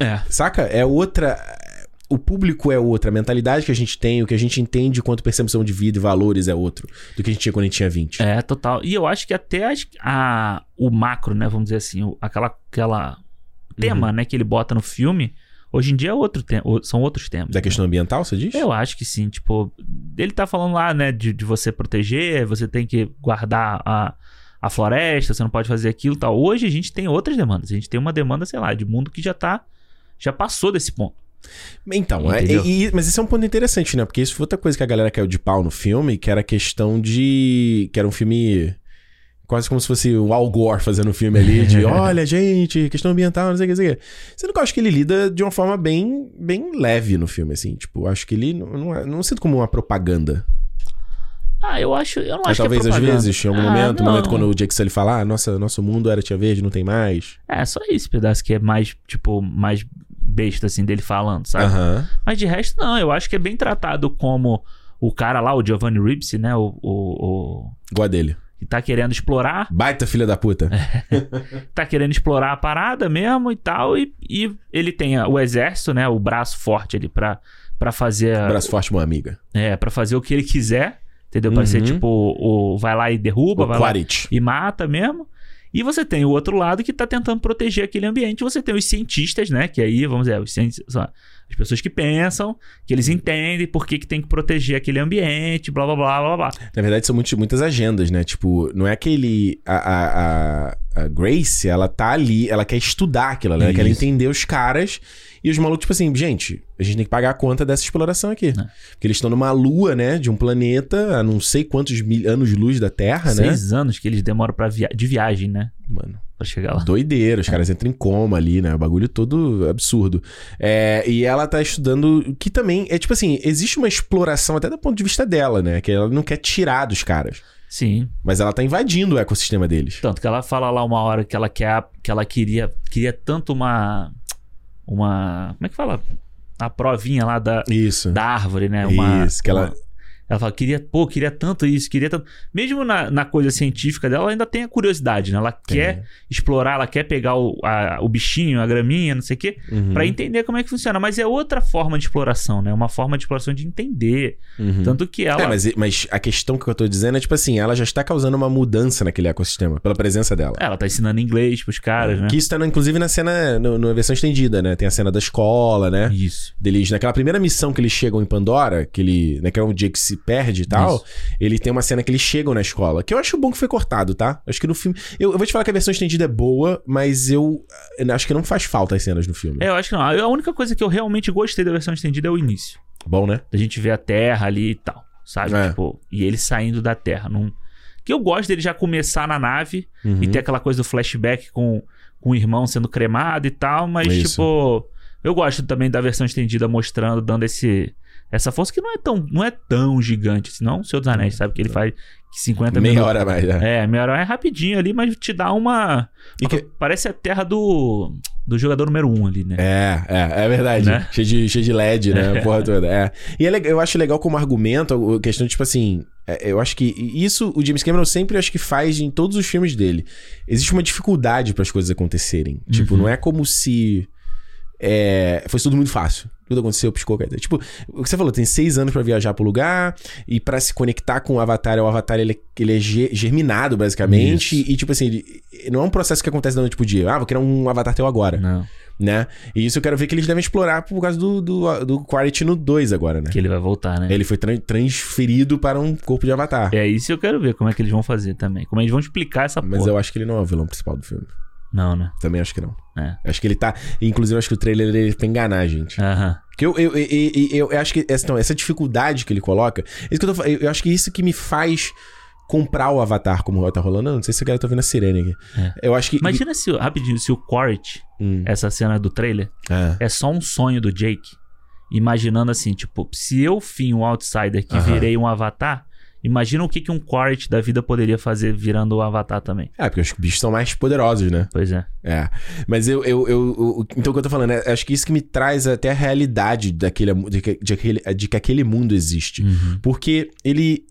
Speaker 2: É.
Speaker 1: saca? É outra. O público é outra, a mentalidade que a gente tem, o que a gente entende quanto percepção de vida e valores é outro do que a gente tinha quando a gente tinha 20.
Speaker 2: É, total. E eu acho que até as- a, o macro, né? Vamos dizer assim, aquela, aquela tema,
Speaker 1: Uhum.
Speaker 2: né, que ele bota no filme, hoje em dia é outro te- são outros temas.
Speaker 1: Da
Speaker 2: né?
Speaker 1: questão ambiental, você diz?
Speaker 2: Eu acho que sim, tipo, ele tá falando lá, né, de, de você proteger, você tem que guardar a, a floresta, você não pode fazer aquilo e tal. Hoje a gente tem outras demandas. A gente tem uma demanda, sei lá, de mundo que já tá. Já passou desse ponto.
Speaker 1: Então, é, e- mas isso é um ponto interessante, né? Porque isso foi outra coisa que a galera caiu de pau no filme, que era a questão de. que era um filme. Quase como se fosse o Al Gore fazendo um filme ali de olha, gente, questão ambiental, não sei o que, não sei o que. Sendo que eu acho que ele lida de uma forma bem, bem leve no filme, assim. Tipo, acho que ele não, não, é- não sinto como uma propaganda.
Speaker 2: Ah, eu acho. Eu não
Speaker 1: Mas
Speaker 2: acho
Speaker 1: talvez
Speaker 2: que é
Speaker 1: às vezes, em algum
Speaker 2: Ah,
Speaker 1: momento, no momento quando o Jake Sully fala, ah, nossa, nosso mundo era tia verde, não tem mais.
Speaker 2: É, só esse pedaço que é mais, tipo, mais besta, assim, dele falando, sabe?
Speaker 1: Aham.
Speaker 2: Mas de resto, não. Eu acho que é bem tratado como o cara lá, o Giovanni Ribisi, né? O, o, o-
Speaker 1: Igual
Speaker 2: que tá querendo explorar.
Speaker 1: Baita filha da puta.
Speaker 2: Tá querendo explorar a parada mesmo e tal. E, e ele tem o exército, né? O braço forte ali pra, pra fazer. a-
Speaker 1: Braço forte, uma amiga.
Speaker 2: É, pra fazer o que ele quiser. Entendeu? Pra ser
Speaker 1: Uhum.
Speaker 2: tipo, o, vai lá e derruba,
Speaker 1: O
Speaker 2: vai lá e mata mesmo. E você tem o outro lado que tá tentando proteger aquele ambiente. Você tem os cientistas, né? Que aí, vamos dizer, os cientistas, as pessoas que pensam, que eles entendem por que, que tem que proteger aquele ambiente, blá blá blá blá blá.
Speaker 1: Na verdade, são muitos- muitas agendas, né? Tipo, não é que ele. A, a, a- Grace, ela tá ali, ela quer estudar aquilo, ela quer entender os caras. E os malucos, tipo assim, gente, a gente tem que pagar a conta dessa exploração aqui.
Speaker 2: É.
Speaker 1: Porque eles estão numa lua, né? De um planeta a não sei quantos mil anos-luz da Terra, né?
Speaker 2: Seis anos que eles demoram pra via de viagem, né?
Speaker 1: Mano.
Speaker 2: Pra chegar lá.
Speaker 1: Doideira, os caras entram em coma ali, né? O bagulho todo absurdo. É, e ela tá estudando. Que também é tipo assim: existe uma exploração até do ponto de vista dela, né? Que ela não quer tirar dos caras.
Speaker 2: Sim.
Speaker 1: Mas ela tá invadindo o ecossistema deles.
Speaker 2: Tanto que ela fala lá uma hora que ela quer, que ela queria, queria tanto uma, uma, como é que fala? A provinha lá da,
Speaker 1: Isso.
Speaker 2: da árvore, né? Uma,
Speaker 1: Isso, que ela-
Speaker 2: uma- ela fala, queria, pô, queria tanto isso, queria tanto. Mesmo na, na coisa científica dela, ela ainda tem a curiosidade, né? Ela quer explorar, ela quer pegar o, a- o bichinho, a graminha, não sei o quê,
Speaker 1: Uhum.
Speaker 2: pra entender como é que funciona. Mas é outra forma de exploração, né? Uma forma de exploração de entender.
Speaker 1: Uhum.
Speaker 2: Tanto que ela.
Speaker 1: É, mas, mas a questão que eu tô dizendo é, tipo assim, ela já está causando uma mudança naquele ecossistema, pela presença dela.
Speaker 2: Ela tá ensinando inglês pros caras, né?
Speaker 1: Que isso tá, inclusive, na cena, no- na versão estendida, né? Tem a cena da escola, né?
Speaker 2: Isso.
Speaker 1: Deles, naquela primeira missão que eles chegam em Pandora, que ele, né, que é um dia que se perde e tal,
Speaker 2: Isso.
Speaker 1: ele tem uma cena que eles chegam na escola, que eu acho bom que foi cortado, tá? Acho que no filme, eu, eu vou te falar que a versão estendida é boa, mas eu, eu acho que não faz falta as cenas no filme.
Speaker 2: É, eu acho que não. A única coisa que eu realmente gostei da versão estendida é o início.
Speaker 1: Bom, né?
Speaker 2: Da gente ver a Terra ali e tal, sabe?
Speaker 1: É.
Speaker 2: Tipo, e ele saindo da Terra. Num... Que eu gosto dele já começar na nave
Speaker 1: Uhum.
Speaker 2: e ter aquela coisa do flashback com, com o irmão sendo cremado e tal, mas
Speaker 1: Isso.
Speaker 2: tipo. Eu gosto também da versão estendida mostrando, dando esse. Essa força que não é tão, não é tão gigante, senão o Senhor dos Anéis, sabe? Que ele faz 50
Speaker 1: Meia
Speaker 2: minutos.
Speaker 1: hora mais, né?
Speaker 2: É, meia hora é rapidinho ali, mas te dá uma.
Speaker 1: Que-
Speaker 2: Parece a terra do, do jogador número um ali, né?
Speaker 1: É, é, é verdade.
Speaker 2: Né?
Speaker 1: Cheio, de, cheio de LED, né? A porra toda. É. E é legal- eu acho legal como argumento, a questão, tipo assim. é, Eu acho que isso o James Cameron sempre acho que faz em todos os filmes dele. Existe uma dificuldade para as coisas acontecerem. Tipo,
Speaker 2: Uhum.
Speaker 1: não é como se é, fosse tudo muito fácil. Tudo aconteceu, piscou, cara. Tipo, o que você falou, tem seis anos pra viajar pro lugar e pra se conectar com o Avatar. O Avatar, ele, ele é ge- germinado, basicamente.
Speaker 2: Isso.
Speaker 1: E, tipo assim, ele- não é um processo que acontece da noite pro dia. Ah, vou criar um Avatar teu agora
Speaker 2: Não.
Speaker 1: né? E isso eu quero ver que eles devem explorar por causa do, do, do Quarity no 2 agora, né?
Speaker 2: Que ele vai voltar, né?
Speaker 1: Ele foi tran- transferido para um corpo de avatar.
Speaker 2: É isso que eu quero ver, como é que eles vão fazer também. Como eles vão explicar essa
Speaker 1: Mas
Speaker 2: porra.
Speaker 1: eu acho que ele não é o vilão principal do filme.
Speaker 2: Não, né?
Speaker 1: Também acho que não.
Speaker 2: É.
Speaker 1: Acho que ele tá. Inclusive, acho que o trailer ele pra enganar a gente.
Speaker 2: Aham.
Speaker 1: Porque eu, eu, eu, eu, eu acho que essa, não, essa dificuldade que ele coloca. Isso que eu, tô, eu, acho que isso que me faz comprar o Avatar como tá rolando. Não, não sei se a galera tá vendo a sirene aqui.
Speaker 2: É.
Speaker 1: Eu acho que.
Speaker 2: Imagina se, rapidinho, se o Quaritch,
Speaker 1: Hum,
Speaker 2: essa cena do trailer,
Speaker 1: é.
Speaker 2: é só um sonho do Jake. Imaginando assim, tipo, se eu fim um outsider que
Speaker 1: Aham.
Speaker 2: virei um avatar, imagina o que, que um Quaritch da vida poderia fazer virando o avatar também.
Speaker 1: É, porque os bichos são mais poderosos, né?
Speaker 2: Pois é.
Speaker 1: É. Mas eu, eu, eu, eu- Então o que eu tô falando é. Acho que isso que me traz até a realidade daquele, de, que- de, aquele, de que aquele mundo existe.
Speaker 2: Uhum.
Speaker 1: Porque ele.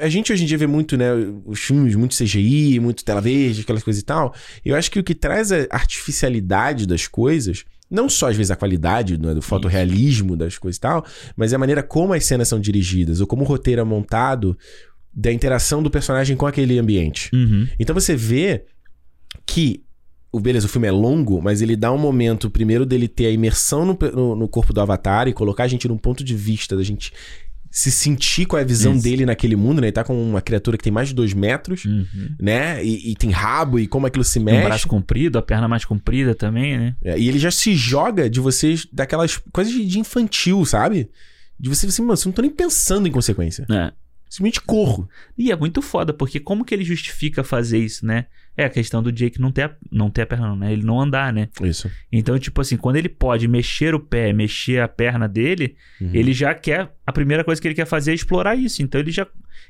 Speaker 1: A gente hoje em dia vê muito, né? Os filmes, muito CGI, muito tela verde, aquelas coisas e tal. Eu acho que o que traz a artificialidade das coisas. Não só, às vezes, a qualidade né, do fotorrealismo das coisas e tal, mas é a maneira como as cenas são dirigidas, ou como o roteiro é montado da interação do personagem com aquele ambiente.
Speaker 2: Uhum.
Speaker 1: Então você vê que. O, beleza, o filme é longo, mas ele dá um momento, primeiro, dele ter a imersão no, no- no corpo do Avatar e colocar a gente num ponto de vista da gente se sentir com a visão
Speaker 2: Isso.
Speaker 1: dele naquele mundo, né? Ele tá com uma criatura que tem mais de dois metros,
Speaker 2: Uhum.
Speaker 1: né? E, e tem rabo e como aquilo se
Speaker 2: Tem um
Speaker 1: mexe.
Speaker 2: braço comprido, a perna mais comprida também, né?
Speaker 1: É, e ele já se joga de vocês daquelas coisas de, infantil, sabe? De você, assim, mano, você não tô nem pensando em consequência.
Speaker 2: É.
Speaker 1: Simplesmente corro.
Speaker 2: E é muito foda, porque como que ele justifica fazer isso, né? É a questão do Jake não ter a, não ter a perna, não, né? Ele não andar, né?
Speaker 1: Isso.
Speaker 2: Então, tipo assim, quando ele pode mexer o pé, mexer a perna dele,
Speaker 1: Uhum.
Speaker 2: ele já quer. A primeira coisa que ele quer fazer é explorar isso. Então, ele já,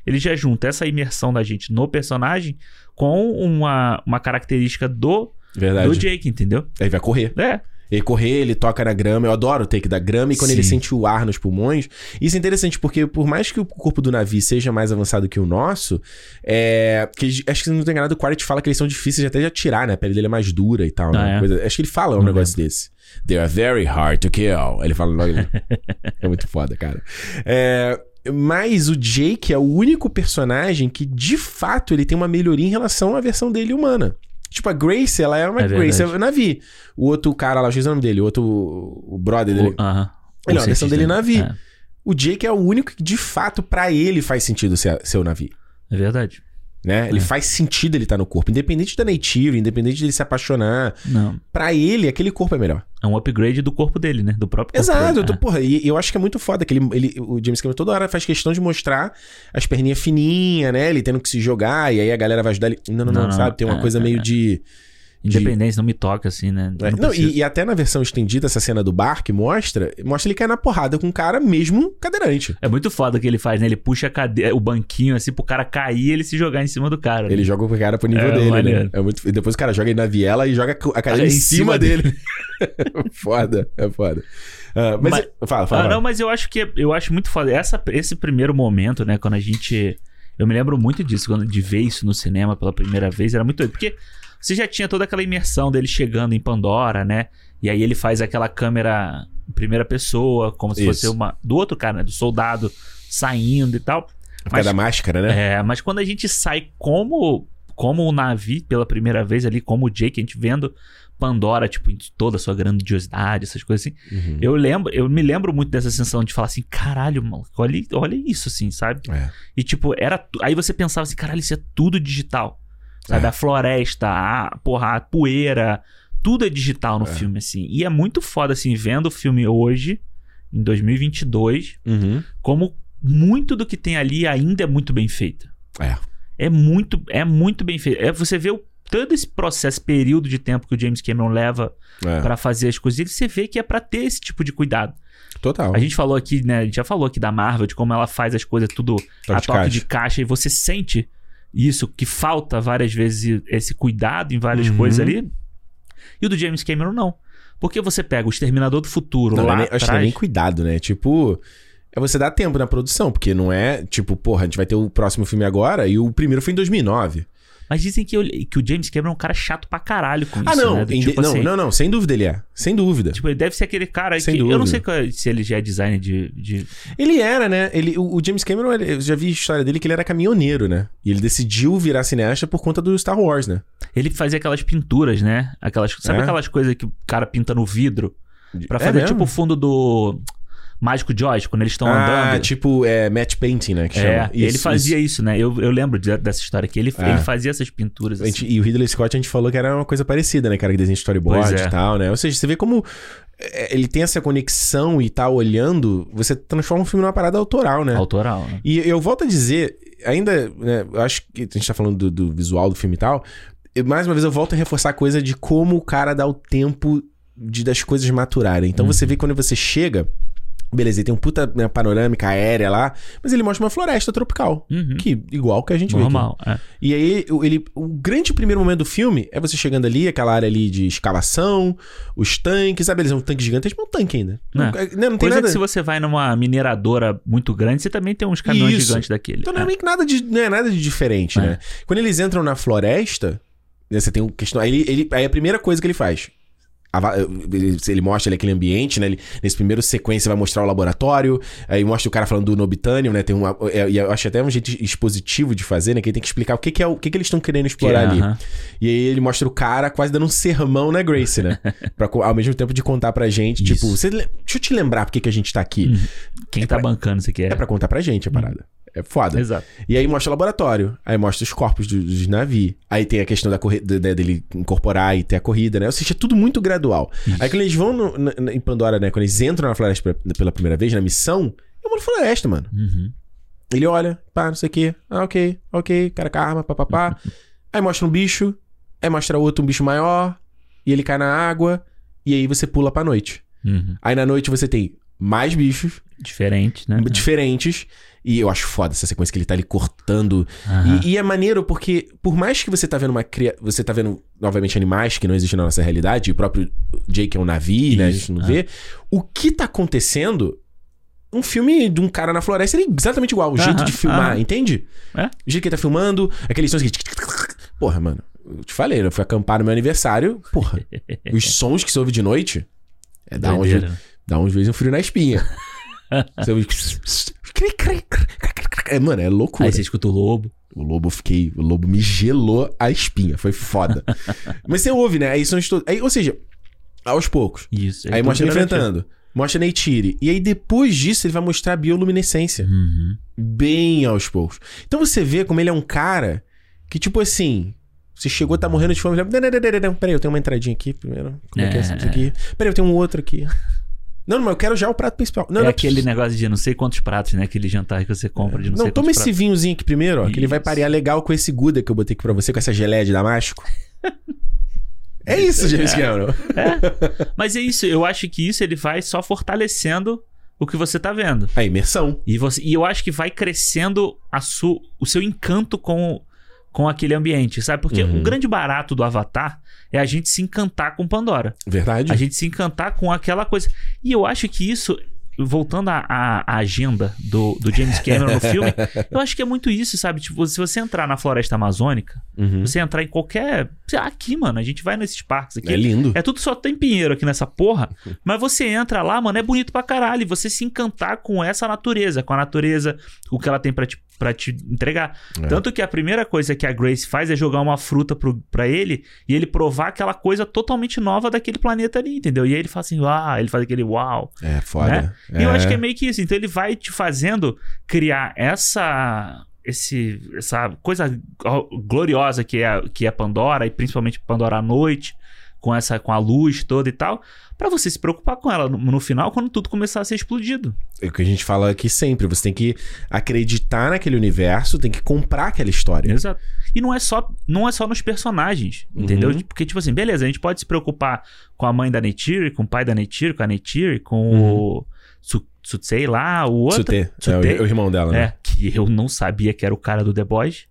Speaker 2: ele já junta essa imersão da gente no personagem com uma, uma característica do,
Speaker 1: Verdade.
Speaker 2: do Jake, entendeu?
Speaker 1: Aí vai correr.
Speaker 2: É.
Speaker 1: Ele correr, ele toca na grama. Eu adoro o take da grama e quando
Speaker 2: Sim.
Speaker 1: ele sente o ar nos pulmões. Isso é interessante porque, por mais que o corpo do navio seja mais avançado que o nosso, é. Que, acho que se não tem enganado, o Quaritch fala que eles são difíceis até de atirar, né? A pele dele é mais dura e tal. né?
Speaker 2: Ah,
Speaker 1: Uma
Speaker 2: é?
Speaker 1: coisa- acho que ele fala um
Speaker 2: Não
Speaker 1: negócio desse. They are very hard to kill. Ele fala logo. é muito foda, cara. É. Mas o Jake é o único personagem que, de fato, ele tem uma melhoria em relação à versão dele humana. Tipo, a Grace, ela é uma
Speaker 2: É
Speaker 1: Grace, eu Navi. O outro cara lá, eu esqueci o nome dele, o outro, o brother dele.
Speaker 2: Aham.
Speaker 1: Ele é uma versão dele Navi.
Speaker 2: É,
Speaker 1: O Jake é o único que, de fato, pra ele faz sentido ser, ser o Navi.
Speaker 2: é verdade.
Speaker 1: Né? Ele faz sentido ele estar no corpo. Independente da Native, independente dele se apaixonar.
Speaker 2: Não.
Speaker 1: Pra ele, aquele corpo é melhor.
Speaker 2: É um upgrade do corpo dele, né? Do próprio corpo
Speaker 1: Exato,
Speaker 2: dele.
Speaker 1: eu tô,
Speaker 2: É.
Speaker 1: porra, e eu acho que é muito foda que ele, ele, o James Cameron toda hora faz questão de mostrar as perninhas fininhas, né? Ele tendo que se jogar, e aí a galera vai ajudar ele. Não, não, não,
Speaker 2: Não, não,
Speaker 1: sabe? Tem uma
Speaker 2: é,
Speaker 1: coisa
Speaker 2: é,
Speaker 1: meio
Speaker 2: é.
Speaker 1: de.
Speaker 2: Independência não me toca, assim, né? Eu
Speaker 1: É,
Speaker 2: não
Speaker 1: Não, e, e até na versão estendida, essa cena do bar que mostra, mostra ele cair na porrada com um cara mesmo cadeirante.
Speaker 2: É muito foda o que ele faz, né? Ele puxa a cade... o banquinho assim pro cara cair e ele se jogar em cima do cara. né?
Speaker 1: Ele joga o cara pro nível
Speaker 2: É,
Speaker 1: dele,
Speaker 2: maneiro.
Speaker 1: né? É muito... E depois o cara joga ele na viela e joga a cadeira
Speaker 2: Ah,
Speaker 1: em, cima,
Speaker 2: cima
Speaker 1: dele. foda, é foda. Ah, mas,
Speaker 2: Mas-
Speaker 1: fala, fala.
Speaker 2: Ah, não, mas eu acho que eu acho muito foda. Essa, esse primeiro momento, né, quando a gente. Eu me lembro muito disso, quando de ver isso no cinema pela primeira vez, era muito doido. Porque você já tinha toda aquela imersão dele chegando em Pandora, né? E aí ele faz aquela câmera em primeira pessoa, como se
Speaker 1: Isso.
Speaker 2: fosse uma. Do outro cara, né? Do soldado saindo e tal.
Speaker 1: Por causa da máscara, né?
Speaker 2: É, mas quando a gente sai como como o Navi pela primeira vez ali, como o Jake, a gente vendo Pandora, tipo, em toda a sua grandiosidade, essas coisas assim.
Speaker 1: Uhum.
Speaker 2: Eu lembro, eu me lembro muito dessa sensação de falar assim, caralho, mano, olha, olha isso, assim, sabe?
Speaker 1: É.
Speaker 2: E tipo, era. Aí você pensava assim, caralho, isso é tudo digital. Sabe?
Speaker 1: É.
Speaker 2: A floresta, a, porra, a poeira, tudo é digital no
Speaker 1: É.
Speaker 2: filme, assim. E é muito foda, assim, vendo o filme hoje, em 2022,
Speaker 1: Uhum.
Speaker 2: como muito do que tem ali ainda é muito bem feito.
Speaker 1: É.
Speaker 2: É muito, é muito bem feito. É, você vê o, todo esse processo, período de tempo que o James Cameron leva
Speaker 1: É.
Speaker 2: pra fazer as coisas, você vê que é pra ter esse tipo de cuidado.
Speaker 1: Total.
Speaker 2: A gente falou aqui, né? A gente já falou aqui da Marvel, de como ela faz as coisas tudo
Speaker 1: Toque
Speaker 2: a
Speaker 1: de
Speaker 2: toque
Speaker 1: caixa.
Speaker 2: de caixa e você sente isso, que falta várias vezes esse cuidado em várias
Speaker 1: Uhum.
Speaker 2: coisas ali. E o do James Cameron não. Porque você pega o Exterminador do Futuro
Speaker 1: Não,
Speaker 2: lá
Speaker 1: é nem, acho que não é nem cuidado, né? Tipo, é você dar tempo na produção, porque não é tipo, porra, a gente vai ter o próximo filme agora e o primeiro foi em 2009.
Speaker 2: Mas dizem que, o- que o James Cameron é um cara chato pra caralho com
Speaker 1: ah,
Speaker 2: isso,
Speaker 1: não,
Speaker 2: né? Do tipo
Speaker 1: não,
Speaker 2: assim,
Speaker 1: não, não, sem dúvida ele é. Sem dúvida.
Speaker 2: Tipo, ele deve ser aquele cara
Speaker 1: Sem
Speaker 2: que... Eu não
Speaker 1: dúvida.
Speaker 2: sei qual- se ele já é designer de... de-
Speaker 1: Ele era, né? Ele, o, o James Cameron, ele- eu já vi a história dele que ele era caminhoneiro, né? E ele decidiu virar cineasta por conta do Star Wars, né?
Speaker 2: Ele fazia aquelas pinturas, né? Aquelas, sabe
Speaker 1: É?
Speaker 2: aquelas coisas que o cara pinta no vidro? Pra
Speaker 1: É
Speaker 2: fazer
Speaker 1: mesmo?
Speaker 2: tipo o fundo do... Mágico de Oz, quando eles estão
Speaker 1: ah,
Speaker 2: andando.
Speaker 1: tipo, é, match painting, né? Que
Speaker 2: É,
Speaker 1: chama.
Speaker 2: ele
Speaker 1: Isso,
Speaker 2: fazia isso, né? Eu, eu lembro de- dessa história que ele,
Speaker 1: É.
Speaker 2: ele fazia essas pinturas
Speaker 1: A
Speaker 2: assim.
Speaker 1: gente- e o Ridley Scott a gente falou que era uma coisa parecida, né? Cara, que desenha storyboard
Speaker 2: é.
Speaker 1: e tal, né? Ou seja, você vê como é, ele tem essa conexão e tá olhando, você transforma um filme numa parada autoral, né?
Speaker 2: Autoral, né?
Speaker 1: E eu volto a dizer, ainda, né, eu acho que a gente tá falando do, do visual do filme e tal, eu- mais uma vez eu volto a reforçar a coisa de como o cara dá o tempo de das coisas maturarem. Então você vê quando você chega, beleza, ele tem um puta né, panorâmica aérea lá, mas ele mostra uma floresta tropical.
Speaker 2: Uhum.
Speaker 1: Que, igual que a gente vê aqui.
Speaker 2: Normal, é.
Speaker 1: E aí, ele, o grande primeiro momento do filme é você chegando ali, aquela área ali de escavação, os tanques, sabe? Eles são um tanque gigante, mas é um tanque ainda. Não,
Speaker 2: É.
Speaker 1: é, né, não tem
Speaker 2: Coisa
Speaker 1: nada.
Speaker 2: que se você vai numa mineradora muito grande, você também tem uns caminhões
Speaker 1: Isso.
Speaker 2: gigantes daquele.
Speaker 1: Então não é
Speaker 2: É.
Speaker 1: meio que nada de, não é nada de diferente,
Speaker 2: É.
Speaker 1: né? Quando eles entram na floresta, né, você tem um questão. Aí, ele, ele- aí a primeira coisa que ele faz. Va- Ele, mostra ali aquele ambiente, né? Ele, nesse primeiro sequência vai mostrar o laboratório, aí mostra o cara falando do Nobitanium, né? Tem uma, é, e eu acho até um jeito expositivo de fazer, né? Que ele tem que explicar o que, que é o, o que, que eles estão querendo explorar ali.
Speaker 2: aham.
Speaker 1: E aí ele mostra o cara quase dando um sermão na Grace, né? pra, ao mesmo tempo de contar pra gente, tipo,
Speaker 2: Isso.
Speaker 1: você, le- deixa eu te lembrar por que, que a gente tá aqui.
Speaker 2: Quem tá
Speaker 1: pra-
Speaker 2: bancando isso aqui é.
Speaker 1: É pra contar pra gente a parada. É foda.
Speaker 2: Exato.
Speaker 1: E aí mostra o laboratório. Aí mostra os corpos do- dos navios. Aí tem a questão da corrida, dele incorporar e ter a corrida, né? Ou seja, é tudo muito gradual. Aí quando eles vão no- na- em Pandora, né? Quando eles entram na floresta pela- pela primeira vez, na missão, é uma floresta, mano.
Speaker 2: Uhum.
Speaker 1: Ele olha, pá, não sei o quê. Ah, ok, ok, cara com arma, pá, pá, pá. aí mostra um bicho. Aí mostra outro, um bicho maior. E ele cai na água. E aí você pula pra noite.
Speaker 2: Uhum.
Speaker 1: Aí na noite você tem mais bichos
Speaker 2: Diferente, né?
Speaker 1: diferentes. E eu acho foda essa sequência que ele tá ali cortando.
Speaker 2: Aham.
Speaker 1: E, e é maneiro porque, por mais que você tá vendo uma cria... Você tá vendo, novamente, animais que não existem na nossa realidade, e o próprio Jake é um navio, né? A gente não
Speaker 2: Isso,
Speaker 1: vê. O que tá acontecendo. Um filme de um cara na floresta, é exatamente igual. O jeito de filmar, entende?
Speaker 2: É?
Speaker 1: O jeito que ele tá filmando, aqueles sons que. Porra, mano. Eu te falei, eu fui acampar no meu aniversário. Porra. os sons que você ouve de noite. É dá uns,
Speaker 2: Doideira.
Speaker 1: dá uns vezes um frio na espinha. Você ouve. É, mano, é loucura.
Speaker 2: Aí você escuta o lobo.
Speaker 1: O lobo, eu fiquei. O lobo me gelou a espinha. Foi foda. Mas você ouve, né? Aí são os todos. Aí, ou seja, aos poucos.
Speaker 2: Isso.
Speaker 1: Aí
Speaker 2: tudo
Speaker 1: mostra ele enfrentando. Mostra Neytiri. E aí depois disso ele vai mostrar a bioluminescência.
Speaker 2: Uhum.
Speaker 1: Bem aos poucos. Então você vê como ele é um cara que, tipo assim. Você chegou, tá morrendo de fome. Peraí, eu tenho uma entradinha aqui primeiro. Como é, que é isso
Speaker 2: É.
Speaker 1: aqui? Peraí, eu tenho um outro aqui. Não, não, mas eu quero já o prato principal. Não,
Speaker 2: é
Speaker 1: não,
Speaker 2: aquele negócio de não sei quantos pratos, né? Aquele jantar que você compra de não,
Speaker 1: Não,
Speaker 2: sei
Speaker 1: toma esse vinhozinho aqui primeiro, ó. Que ele vai
Speaker 2: Isso.
Speaker 1: parear legal com esse Guda que eu botei aqui pra você, com essa geleia de damasco. É isso, James Cameron.
Speaker 2: É. Mas é isso, eu acho que isso ele vai só fortalecendo o que você tá vendo.
Speaker 1: A imersão.
Speaker 2: E, você, e eu acho que vai crescendo a su, o seu encanto com, com aquele ambiente, sabe? Porque
Speaker 1: Uhum.
Speaker 2: o grande barato do Avatar é a gente se encantar com Pandora.
Speaker 1: Verdade?
Speaker 2: A gente se encantar com aquela coisa. E eu acho que isso, voltando à, agenda do, do James Cameron no filme, eu acho que é muito isso, sabe? Tipo, se você entrar na floresta amazônica,
Speaker 1: Uhum.
Speaker 2: você entrar em qualquer. Aqui, mano, a gente vai nesses parques aqui.
Speaker 1: É lindo.
Speaker 2: É tudo só tem pinheiro aqui nessa porra. Mas você entra lá, mano, é bonito pra caralho. E você se encantar com essa natureza, com a natureza, o que ela tem pra te, pra te entregar.
Speaker 1: É.
Speaker 2: Tanto que a primeira coisa que a Grace faz é jogar uma fruta pro, pra ele e ele provar aquela coisa totalmente nova daquele planeta ali, entendeu? E aí ele fala assim, uau, ele faz aquele uau.
Speaker 1: É foda.
Speaker 2: E eu acho que é meio que isso. Então ele vai te fazendo criar essa. Esse, essa coisa gloriosa que é, que é Pandora, e principalmente Pandora à noite, com essa com a luz toda e tal, pra você se preocupar com ela no, no final, quando tudo começar a ser explodido.
Speaker 1: É o que a gente fala aqui sempre. Você tem que acreditar naquele universo, tem que comprar aquela história.
Speaker 2: Exato. E não é só, não é só nos personagens, entendeu?
Speaker 1: Uhum.
Speaker 2: Porque, tipo assim, beleza, a gente pode se preocupar com a mãe da Neytiri, com o pai da Neytiri, com a Neytiri, com o Su- Sutsei lá, o outro.
Speaker 1: Sutê. É
Speaker 2: Sutê.
Speaker 1: o, o irmão dela, né?
Speaker 2: É, que eu não sabia que era o cara do The Boys.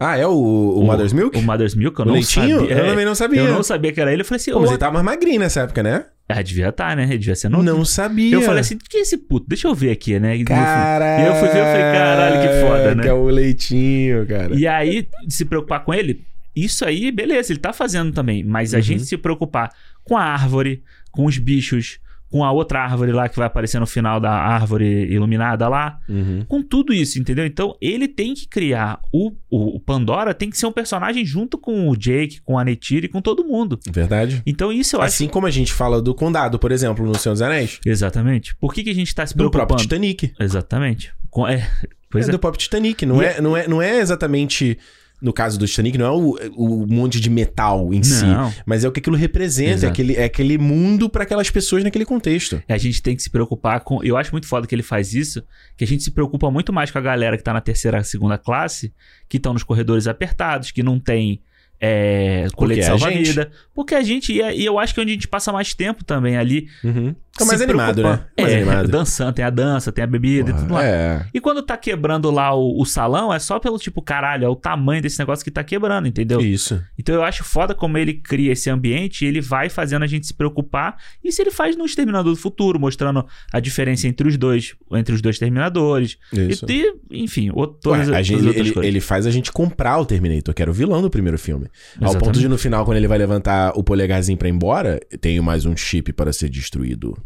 Speaker 1: Ah, é o, o, Mother's Milk?
Speaker 2: O Mother's Milk, eu
Speaker 1: O
Speaker 2: não
Speaker 1: leitinho?
Speaker 2: sabia.
Speaker 1: Eu
Speaker 2: É,
Speaker 1: também não sabia.
Speaker 2: Eu não sabia que era ele. Eu falei assim,
Speaker 1: Pô, mas ele tava mais magrinho nessa época, né?
Speaker 2: ah, devia estar, né? Ele devia ser novo.
Speaker 1: Não sabia.
Speaker 2: Eu falei assim, que é esse puto? Deixa eu ver aqui, né?
Speaker 1: Caralho.
Speaker 2: E eu fui ver, eu falei, caralho, que foda, né?
Speaker 1: Que é o leitinho, cara.
Speaker 2: E aí, se preocupar com ele, isso aí, beleza, ele tá fazendo também. Mas a
Speaker 1: Uhum.
Speaker 2: gente se preocupar com a árvore, com os bichos, com a outra árvore lá que vai aparecer no final da árvore iluminada lá.
Speaker 1: Uhum.
Speaker 2: Com tudo isso, entendeu? Então, ele tem que criar. O, o, o Pandora tem que ser um personagem junto com o Jake, com a Neytiri e com todo mundo.
Speaker 1: Verdade.
Speaker 2: Então, isso eu acho.
Speaker 1: Assim como a gente fala do Condado, por exemplo, no Senhor dos Anéis.
Speaker 2: Exatamente. Por que, que a gente tá se
Speaker 1: Do próprio
Speaker 2: preocupando?
Speaker 1: Titanic.
Speaker 2: Exatamente. Com- É,
Speaker 1: é,
Speaker 2: é.
Speaker 1: do próprio Titanic. Não
Speaker 2: E
Speaker 1: é, não, é, não é exatamente. No caso do Titanic, não é o, o monte de metal em si.
Speaker 2: Não.
Speaker 1: Mas é o que aquilo representa. É aquele, é aquele mundo para aquelas pessoas naquele contexto.
Speaker 2: A gente tem que se preocupar com. Eu acho muito foda que ele faz isso, que a gente se preocupa muito mais com a galera que tá na terceira, segunda classe, que estão nos corredores apertados, que não tem é, colete
Speaker 1: é
Speaker 2: salva-vida. Porque a gente. E é- e eu acho que é onde a gente passa mais tempo também ali.
Speaker 1: Uhum. Fica mais
Speaker 2: se
Speaker 1: animado, né? Mais
Speaker 2: é,
Speaker 1: animado.
Speaker 2: dançando, tem a dança, tem a bebida e tudo
Speaker 1: Porra,
Speaker 2: mais.
Speaker 1: é.
Speaker 2: E quando tá quebrando lá o, o salão, é só pelo tipo, caralho, é o tamanho desse negócio que tá quebrando, entendeu?
Speaker 1: Isso.
Speaker 2: Então eu acho foda como ele cria esse ambiente e ele vai fazendo a gente se preocupar. Isso ele faz no Exterminador do Futuro, mostrando a diferença entre os dois, entre os dois Terminadores.
Speaker 1: Isso.
Speaker 2: E, e, enfim, o,
Speaker 1: Ué, a gente,
Speaker 2: outras
Speaker 1: ele,
Speaker 2: coisas.
Speaker 1: ele faz a gente comprar o Terminator, que era o vilão do primeiro filme. Ao
Speaker 2: Exatamente.
Speaker 1: ponto de no final, quando ele vai levantar o polegarzinho pra ir embora, tenho mais um chip para ser destruído.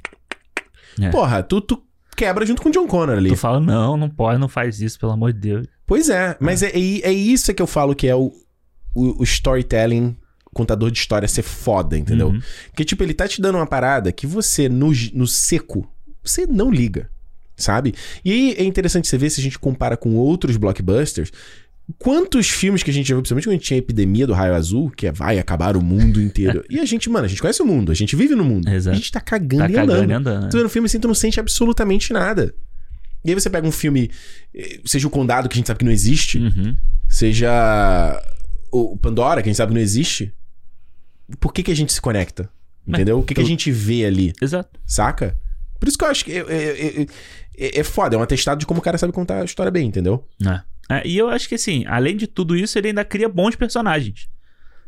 Speaker 2: É.
Speaker 1: Porra, tu, tu quebra junto com o John Connor ali.
Speaker 2: Tu fala, não, não pode, não faz isso, pelo amor de Deus.
Speaker 1: Pois é, mas é, é, é isso que eu falo que é o, o, o storytelling, contador de história ser foda, entendeu?
Speaker 2: Uhum.
Speaker 1: Porque, tipo, ele tá te dando uma parada que você, no, no seco, você não liga, sabe? E aí é interessante você ver se a gente compara com outros blockbusters. Quantos filmes que a gente já viu, principalmente quando a gente tinha a epidemia do raio azul, que é vai acabar o mundo inteiro. e a gente, mano, a gente conhece o mundo, a gente vive no mundo.
Speaker 2: Exato.
Speaker 1: A gente tá cagando
Speaker 2: Tá
Speaker 1: e
Speaker 2: cagando
Speaker 1: andando.
Speaker 2: e andando.
Speaker 1: Tu vê no filme assim, tu não sente absolutamente nada. E aí você pega um filme, eh, seja o Condado, que a gente sabe que não existe,
Speaker 2: Uhum.
Speaker 1: seja o Pandora, que a gente sabe que não existe. Por que, que a gente se conecta?
Speaker 2: Mas
Speaker 1: Entendeu? O que, que a
Speaker 2: tu-
Speaker 1: gente vê ali,
Speaker 2: Exato.
Speaker 1: saca? Por isso que eu acho que é, é, é- é- é foda, é um atestado de como o cara sabe contar a história bem, entendeu?
Speaker 2: É. É, e eu acho que assim, além de tudo isso, ele ainda cria bons personagens.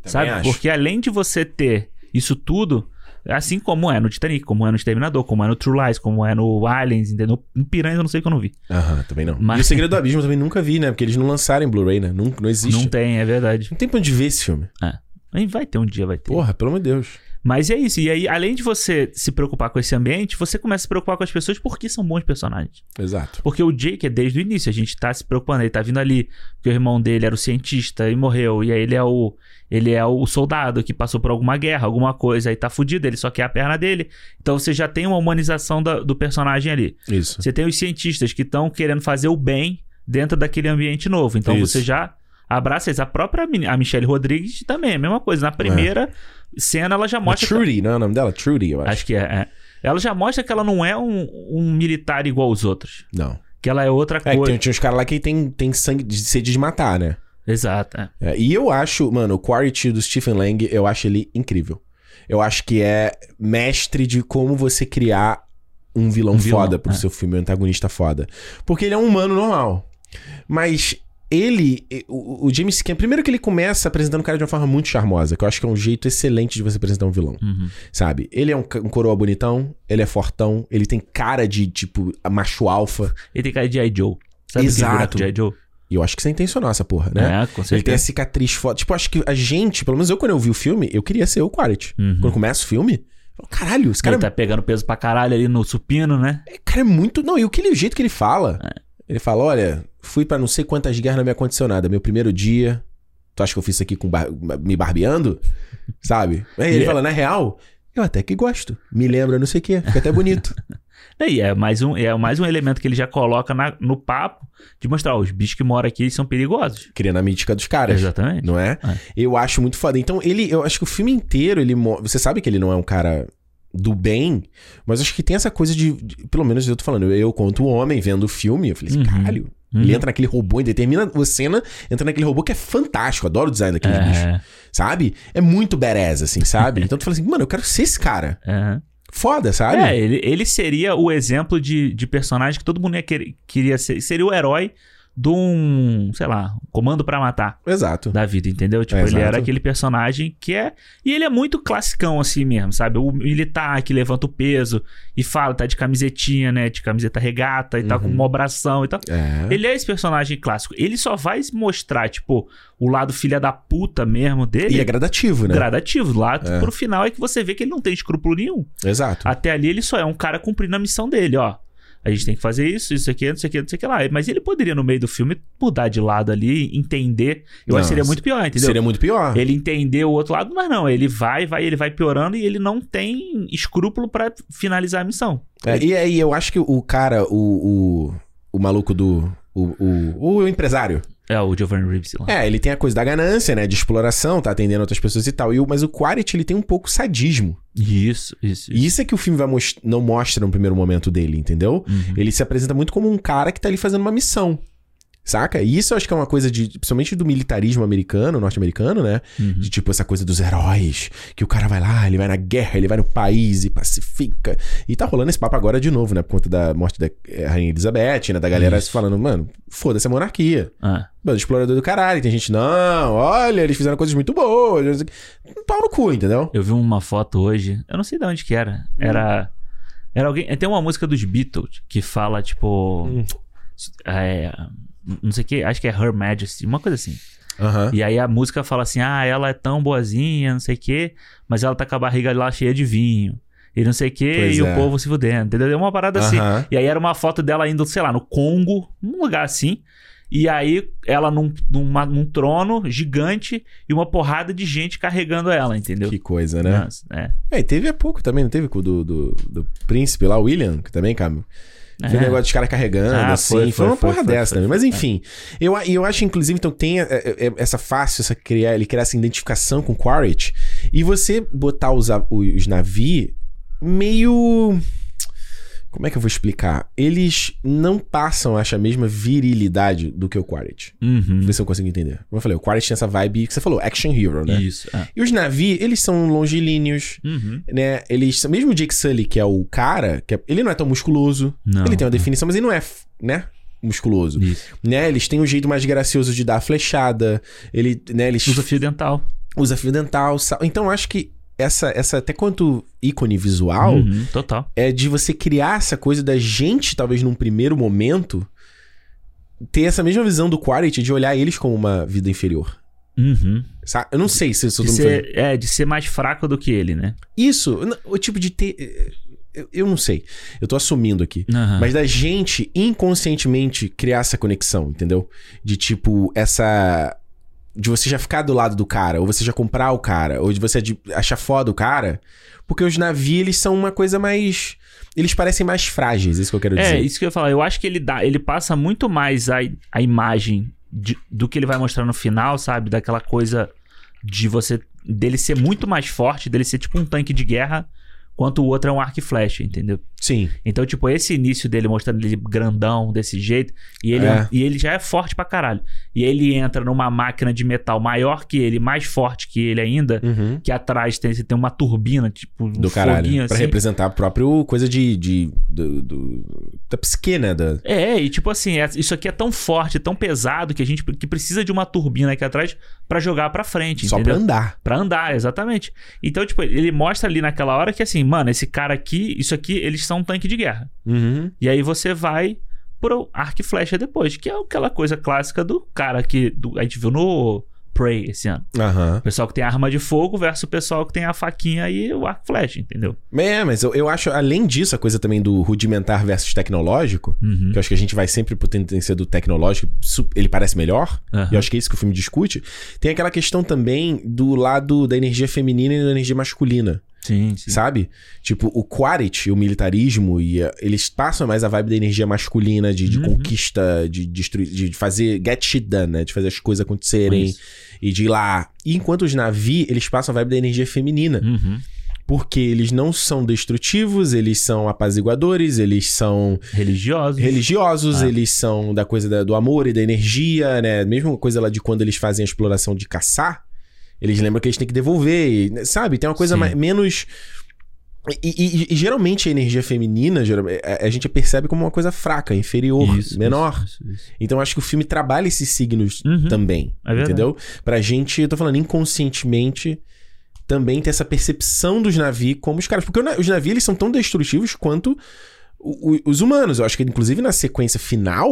Speaker 2: sabe?
Speaker 1: acho.
Speaker 2: Porque além de você ter isso tudo, assim como é no Titanic, como é no Exterminador, como é no True Lies, como é no Aliens, entendeu? No Piranha eu não sei que eu não vi.
Speaker 1: Aham, também não.
Speaker 2: Mas-
Speaker 1: E o Segredo do Abismo eu também nunca vi, né? Porque eles não lançaram em Blu-ray, né? Não, não existe.
Speaker 2: Não tem, é verdade.
Speaker 1: Não tem pra onde ver esse filme.
Speaker 2: Aí Vai ter um dia, vai ter.
Speaker 1: Porra, pelo amor de Deus.
Speaker 2: Mas é isso. E aí, além de você se preocupar com esse ambiente, você começa a se preocupar com as pessoas porque são bons personagens.
Speaker 1: Exato.
Speaker 2: Porque o Jake é desde o início, a gente tá se preocupando, ele tá vindo ali, porque o irmão dele era o cientista e morreu, e aí ele é o ele é o soldado que passou por alguma guerra, alguma coisa, aí tá fudido, ele só quer a perna dele. Então você já tem uma humanização da- do personagem ali.
Speaker 1: Isso.
Speaker 2: Você tem os cientistas que estão querendo fazer o bem dentro daquele ambiente novo. Então
Speaker 1: Isso.
Speaker 2: você já abraça eles. A própria a Michelle Rodrigues também é a mesma coisa. Na primeira cena ela já
Speaker 1: A
Speaker 2: mostra que-
Speaker 1: Trudy, não é o nome dela? Trudy, eu acho.
Speaker 2: Acho que é, é. Ela já mostra que ela não é um, um militar igual os outros.
Speaker 1: Não.
Speaker 2: Que ela é outra
Speaker 1: É, que
Speaker 2: coisa.
Speaker 1: tem, tinha uns caras lá que tem, tem sangue de sede de matar, né?
Speaker 2: Exato. é.
Speaker 1: É, e eu acho, mano, o Quarity do Stephen Lang, eu acho ele incrível. Eu acho que é mestre de como você criar um vilão,
Speaker 2: Um vilão,
Speaker 1: foda pro
Speaker 2: é.
Speaker 1: seu filme, um antagonista foda. Porque ele é um humano normal. Mas ele, o, o James Cameron, primeiro que ele começa apresentando o cara de uma forma muito charmosa, que eu acho que é um jeito excelente de você apresentar um vilão.
Speaker 2: Uhum.
Speaker 1: Sabe? Ele é um, um coroa bonitão, ele é fortão, ele tem cara de, tipo, macho alfa.
Speaker 2: Ele tem cara de I. Joe. Sabe
Speaker 1: Exato.
Speaker 2: aquele boneco de I. Joe?
Speaker 1: E eu acho que isso é intencional, essa porra, né?
Speaker 2: É, com
Speaker 1: Ele tem a
Speaker 2: certeza.
Speaker 1: cicatriz foda. Tipo, acho que a gente, pelo menos eu, quando eu vi o filme, eu queria ser o Quaritch.
Speaker 2: Uhum.
Speaker 1: Quando começa o filme, eu falo, caralho, esse cara,
Speaker 2: Ele tá pegando peso pra caralho ali no supino, né?
Speaker 1: é, cara é muito. Não, e o, que ele, o jeito que ele fala. Ele fala: olha, fui pra não sei quantas guerras na minha condicionada. Meu primeiro dia. Tu acha que eu fiz isso aqui com bar- me barbeando? Sabe? Aí ele
Speaker 2: Yeah.
Speaker 1: fala, na real, eu até que gosto. Me lembra não sei o quê. Fica até bonito.
Speaker 2: E é mais um, é mais um elemento que ele já coloca na- no papo de mostrar, ó, os bichos que moram aqui são perigosos.
Speaker 1: Criando a mítica dos caras.
Speaker 2: Exatamente.
Speaker 1: Não é?
Speaker 2: É.
Speaker 1: Eu acho muito foda. Então, ele, eu acho que o filme inteiro, ele. Você sabe que ele não é um cara do bem, mas acho que tem essa coisa de. de- pelo menos eu tô falando, eu, quanto homem, vendo o filme, eu falei assim,
Speaker 2: Uhum.
Speaker 1: caralho.
Speaker 2: Uhum.
Speaker 1: Ele entra naquele robô e determina a cena, entra naquele robô que é fantástico. Adoro o design daqueles bichos.
Speaker 2: É,
Speaker 1: Sabe? É muito badass, assim, sabe? Então tu fala assim, mano, eu quero ser esse cara.
Speaker 2: é.
Speaker 1: Foda, sabe?
Speaker 2: É, ele, ele seria o exemplo de, de personagem que todo mundo ia querer, queria ser. Seria o herói de um, sei lá, um comando pra matar
Speaker 1: Exato.
Speaker 2: da vida, entendeu? Tipo,
Speaker 1: É,
Speaker 2: ele era aquele personagem que é. E ele é muito classicão assim mesmo, sabe? O militar que levanta o peso e fala, tá de camisetinha, né? De camiseta regata e tal, com
Speaker 1: Uhum.
Speaker 2: uma abração e tal.
Speaker 1: É.
Speaker 2: Ele é esse personagem clássico. Ele só vai mostrar, tipo, o lado filha da puta mesmo dele.
Speaker 1: E é gradativo, né?
Speaker 2: gradativo. Lá
Speaker 1: É.
Speaker 2: pro final é que você vê que ele não tem escrúpulo nenhum.
Speaker 1: Exato.
Speaker 2: Até ali ele só é um cara cumprindo a missão dele, ó. A gente tem que fazer isso, isso aqui, não sei o que, não sei o que lá. Mas ele poderia, no meio do filme, mudar de lado ali, entender. Eu acho que seria muito pior, entendeu?
Speaker 1: Seria muito pior.
Speaker 2: Ele entender o outro lado, mas não. Ele vai, vai, ele vai piorando e ele não tem escrúpulo pra finalizar a missão.
Speaker 1: É, e aí eu acho que o cara, o, o, o maluco do. O, o, o empresário.
Speaker 2: É o Giovanni Reeves lá.
Speaker 1: É, ele tem a coisa da ganância, né? De exploração, tá atendendo outras pessoas e tal. E o, mas o Quaritch, ele tem um pouco sadismo.
Speaker 2: Isso, isso. isso.
Speaker 1: E isso é que o filme vai mos- não mostra no primeiro momento dele, entendeu?
Speaker 2: Uhum.
Speaker 1: Ele se apresenta muito como um cara que tá ali fazendo uma missão. Saca? E isso eu acho que é uma coisa de. Principalmente do militarismo americano, norte-americano, né?
Speaker 2: Uhum.
Speaker 1: De tipo essa coisa dos heróis. Que o cara vai lá, ele vai na guerra, ele vai no país e pacifica. E tá rolando esse papo agora de novo, né? Por conta da morte da eh, Rainha Elizabeth, né? Da galera
Speaker 2: Isso.
Speaker 1: falando, mano, foda-se a monarquia.
Speaker 2: Ah,
Speaker 1: Mano, explorador do caralho. Tem gente, não, olha, eles fizeram coisas muito boas. Um pau no cu, entendeu?
Speaker 2: eu vi uma foto hoje, eu não sei de onde que era. Era. Era alguém. Tem uma música dos Beatles que fala, tipo.
Speaker 1: Hum.
Speaker 2: É, não sei o que, acho que é Her Majesty, uma coisa assim.
Speaker 1: Aham.
Speaker 2: E aí a música fala assim: ah, ela é tão boazinha, não sei o que, mas ela tá com a barriga lá cheia de vinho. E não sei o que,
Speaker 1: Pois
Speaker 2: e
Speaker 1: é.
Speaker 2: o povo se fudendo, entendeu? É uma parada assim.
Speaker 1: Aham.
Speaker 2: E aí era uma foto dela indo, sei lá, no Congo, num lugar assim. E aí ela num, numa- num trono gigante e uma porrada de gente carregando ela, entendeu?
Speaker 1: Que coisa, né?
Speaker 2: Nossa, é.
Speaker 1: É, e teve há pouco também, não teve com o do, do, do príncipe lá, o William, que também, cara. Foi um
Speaker 2: É.
Speaker 1: negócio dos caras carregando,
Speaker 2: Ah,
Speaker 1: assim.
Speaker 2: foi,
Speaker 1: Foi,
Speaker 2: foi,
Speaker 1: uma
Speaker 2: foi,
Speaker 1: porra dessa também. Mas
Speaker 2: foi.
Speaker 1: enfim, eu, e eu acho, inclusive, então tem é, é, essa fácil, essa criar, ele criar essa identificação com Quaritch. E você botar os, os Navi meio. Como é que eu vou explicar? Eles não passam, acho, a mesma virilidade do que o Quaritch.
Speaker 2: Uhum.
Speaker 1: Vê se eu consigo entender. Como eu falei, o Quaritch tem essa vibe que você falou, action hero, né?
Speaker 2: Isso. é.
Speaker 1: E os Navi, eles são longilíneos,
Speaker 2: Uhum.
Speaker 1: né? Eles mesmo o Jake Sully, que é o cara, que é- ele não é tão musculoso.
Speaker 2: Não.
Speaker 1: Ele tem uma definição, mas ele não é, né? Musculoso.
Speaker 2: Isso.
Speaker 1: Né? Eles têm um jeito mais gracioso de dar a flechada. Ele, né? Eles
Speaker 2: Usa fio dental.
Speaker 1: usa fio dental. sa- Então eu acho que essa, essa até quanto ícone visual
Speaker 2: Uhum, total.
Speaker 1: é de você criar essa coisa da gente, talvez num primeiro momento, ter essa mesma visão do Quaritch de olhar eles como uma vida inferior.
Speaker 2: Uhum.
Speaker 1: Eu não sei se isso
Speaker 2: De ser, é, de ser mais fraco do que ele, né?
Speaker 1: Isso, o tipo de ter. Eu, eu não sei. Eu tô assumindo aqui.
Speaker 2: Aham.
Speaker 1: Mas da gente inconscientemente criar essa conexão, entendeu? De tipo, essa. De você já ficar do lado do cara, ou você já comprar o cara, ou de você achar foda o cara. Porque os navios, eles são uma coisa mais. Eles parecem mais frágeis, isso que eu quero
Speaker 2: É,
Speaker 1: dizer.
Speaker 2: isso que eu ia falar. Eu acho que ele dá, ele passa muito mais a, a imagem de- do que ele vai mostrar no final, sabe? Daquela coisa de você. dele ser muito mais forte, dele ser tipo um tanque de guerra quanto o outro é um arco e flecha, entendeu?
Speaker 1: Sim.
Speaker 2: Então, tipo, esse início dele mostrando ele grandão desse jeito, e ele,
Speaker 1: É.
Speaker 2: e ele já é forte pra caralho. E ele entra numa máquina de metal maior que ele, mais forte que ele ainda,
Speaker 1: Uhum.
Speaker 2: que atrás tem, tem uma turbina, tipo, um
Speaker 1: Do caralho.
Speaker 2: foguinho
Speaker 1: Pra
Speaker 2: assim.
Speaker 1: representar a própria coisa de. de do, do- da psique, né? Da...
Speaker 2: É, e tipo assim, é- isso aqui é tão forte, tão pesado que a gente que precisa de uma turbina aqui atrás pra jogar pra frente,
Speaker 1: Só
Speaker 2: entendeu?
Speaker 1: pra andar.
Speaker 2: Pra andar, exatamente. Então, tipo, ele mostra ali naquela hora que assim, mano, esse cara aqui, isso aqui, eles são um tanque de guerra.
Speaker 1: Uhum.
Speaker 2: E aí você vai pro arco e flecha depois, que é aquela coisa clássica do cara que do- a gente viu no Prey esse ano.
Speaker 1: Aham.
Speaker 2: O pessoal que tem arma de fogo versus o pessoal que tem a faquinha e o arco e flecha, entendeu?
Speaker 1: É, mas eu, eu acho, além disso, a coisa também do rudimentar versus tecnológico,
Speaker 2: Uhum.
Speaker 1: que eu acho que a gente vai sempre pro tendência do tecnológico, ele parece melhor,
Speaker 2: Aham.
Speaker 1: e eu acho que é isso que o filme discute. Tem aquela questão também do lado da energia feminina e da energia masculina,
Speaker 2: Sim, sim.
Speaker 1: sabe? Tipo, o Quaritch, o militarismo, e a- eles passam mais a vibe da energia masculina, de, de
Speaker 2: Uhum.
Speaker 1: conquista, de, destruir, de fazer get shit done, né? De fazer as coisas acontecerem
Speaker 2: Isso.
Speaker 1: e de ir lá. E enquanto os navios, eles passam a vibe da energia feminina.
Speaker 2: Uhum.
Speaker 1: Porque eles não são destrutivos, eles são apaziguadores, eles são
Speaker 2: Religiosos.
Speaker 1: religiosos,
Speaker 2: Ah.
Speaker 1: eles são da coisa da- do amor e da energia, né? Mesma coisa lá de quando eles fazem a exploração de caçar, eles lembram que eles têm que devolver, e, sabe? Tem uma coisa mais- menos. E, e- e geralmente a energia feminina a, a gente percebe como uma coisa fraca, inferior,
Speaker 2: Isso,
Speaker 1: menor.
Speaker 2: isso, isso.
Speaker 1: Então acho que o filme trabalha esses signos
Speaker 2: Uhum.
Speaker 1: também,
Speaker 2: É verdade.
Speaker 1: entendeu? Pra gente, eu tô falando inconscientemente, também ter essa percepção dos navios como os caras. Porque os navios, eles são tão destrutivos quanto o- o- os humanos. Eu acho que, inclusive, na sequência final,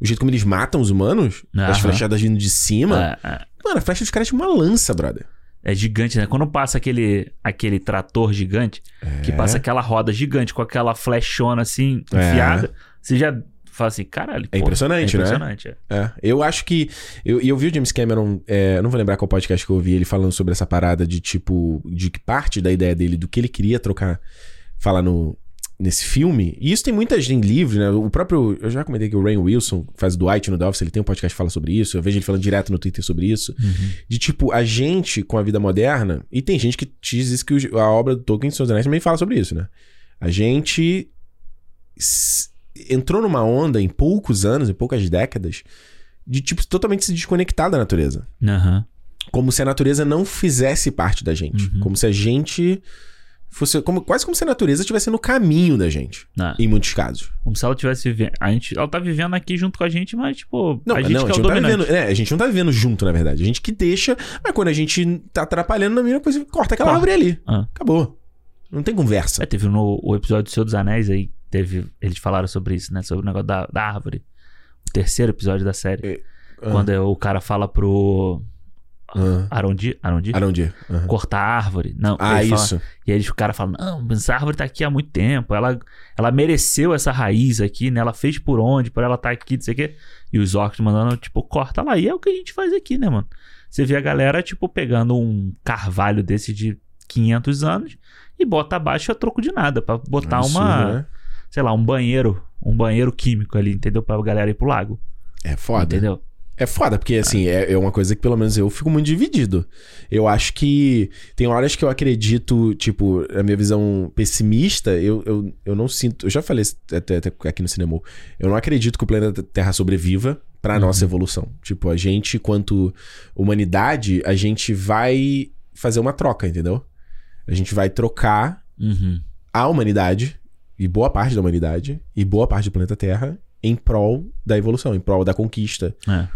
Speaker 1: o jeito como eles matam os humanos, as
Speaker 2: Aham.
Speaker 1: flechadas vindo de cima...
Speaker 2: É, é.
Speaker 1: Mano, a flecha dos caras é uma lança, brother.
Speaker 2: É gigante, né? Quando passa aquele, aquele trator gigante, que passa aquela roda gigante com aquela flechona assim,
Speaker 1: É.
Speaker 2: enfiada, você já fala assim, caralho.
Speaker 1: É impressionante,
Speaker 2: é
Speaker 1: né?
Speaker 2: impressionante, é.
Speaker 1: É, eu acho que. Eu, e eu vi o James Cameron, é, eu não vou lembrar qual podcast que eu ouvi, ele falando sobre essa parada de tipo. De que parte da ideia dele, do que ele queria trocar, falar no, nesse filme. E isso tem muita gente em livro, né? O próprio. Eu já comentei que o Rain Wilson faz Dwight no The Office, ele tem um podcast que fala sobre isso. Eu vejo ele falando direto no Twitter sobre isso.
Speaker 2: Uhum.
Speaker 1: De tipo, a gente com a vida moderna. E tem gente que diz isso que a obra do Tolkien, Senhor dos Anéis, também fala sobre isso, né? A gente entrou numa onda em poucos anos, em poucas décadas, de tipo totalmente se desconectar da natureza.
Speaker 2: Aham.
Speaker 1: Como se a natureza não fizesse parte da gente.
Speaker 2: Uhum.
Speaker 1: Como se a gente fosse. Como, quase como se a natureza estivesse no caminho da gente.
Speaker 2: Ah,
Speaker 1: Em muitos casos.
Speaker 2: Como se ela tivesse vivendo. A gente, ela tá vivendo aqui junto com a gente, mas, tipo,
Speaker 1: Não,
Speaker 2: a gente
Speaker 1: não,
Speaker 2: que
Speaker 1: a
Speaker 2: é o
Speaker 1: gente, não tá vivendo, é, a gente não tá vivendo junto, na verdade. A gente que deixa, mas quando a gente tá atrapalhando na mesma coisa, corta aquela
Speaker 2: Corta.
Speaker 1: árvore ali.
Speaker 2: Ah.
Speaker 1: Acabou. Não tem conversa.
Speaker 2: É, teve no o episódio do Senhor dos Anéis aí, teve. Eles falaram sobre isso, né? Sobre o negócio da, da árvore. O terceiro episódio da série.
Speaker 1: Ah,
Speaker 2: Quando é o cara fala pro.
Speaker 1: Ah.
Speaker 2: Arondi? Arondi?
Speaker 1: Arondir. aham.
Speaker 2: Cortar a árvore. Não.
Speaker 1: Ah,
Speaker 2: ele fala-
Speaker 1: isso.
Speaker 2: E aí o cara fala: Não, mas essa árvore tá aqui há muito tempo. Ela, ela mereceu essa raiz aqui, né? Ela fez por onde, por ela tá aqui, não sei o quê. E os orcs mandando, tipo, corta lá. E é o que a gente faz aqui, né, mano? Você vê a galera, tipo, pegando um carvalho desse de 500 anos e bota abaixo a troco de nada. Pra botar
Speaker 1: Absurdo,
Speaker 2: uma,
Speaker 1: né?
Speaker 2: sei lá, um banheiro. Um banheiro químico ali, entendeu? Pra galera ir pro lago.
Speaker 1: É foda.
Speaker 2: Entendeu?
Speaker 1: É foda, porque assim, é, é uma coisa que pelo menos eu fico muito dividido. Eu acho que tem horas que eu acredito, tipo, a minha visão pessimista, eu, eu, eu não sinto. Eu já falei isso até, até aqui no cinema. Eu não acredito que o planeta Terra sobreviva pra
Speaker 2: Uhum.
Speaker 1: nossa evolução. Tipo, a gente, quanto humanidade, a gente vai fazer uma troca, entendeu? A gente vai trocar
Speaker 2: Uhum.
Speaker 1: a humanidade, e boa parte da humanidade, e boa parte do planeta Terra, em prol da evolução, em prol da conquista.
Speaker 2: É.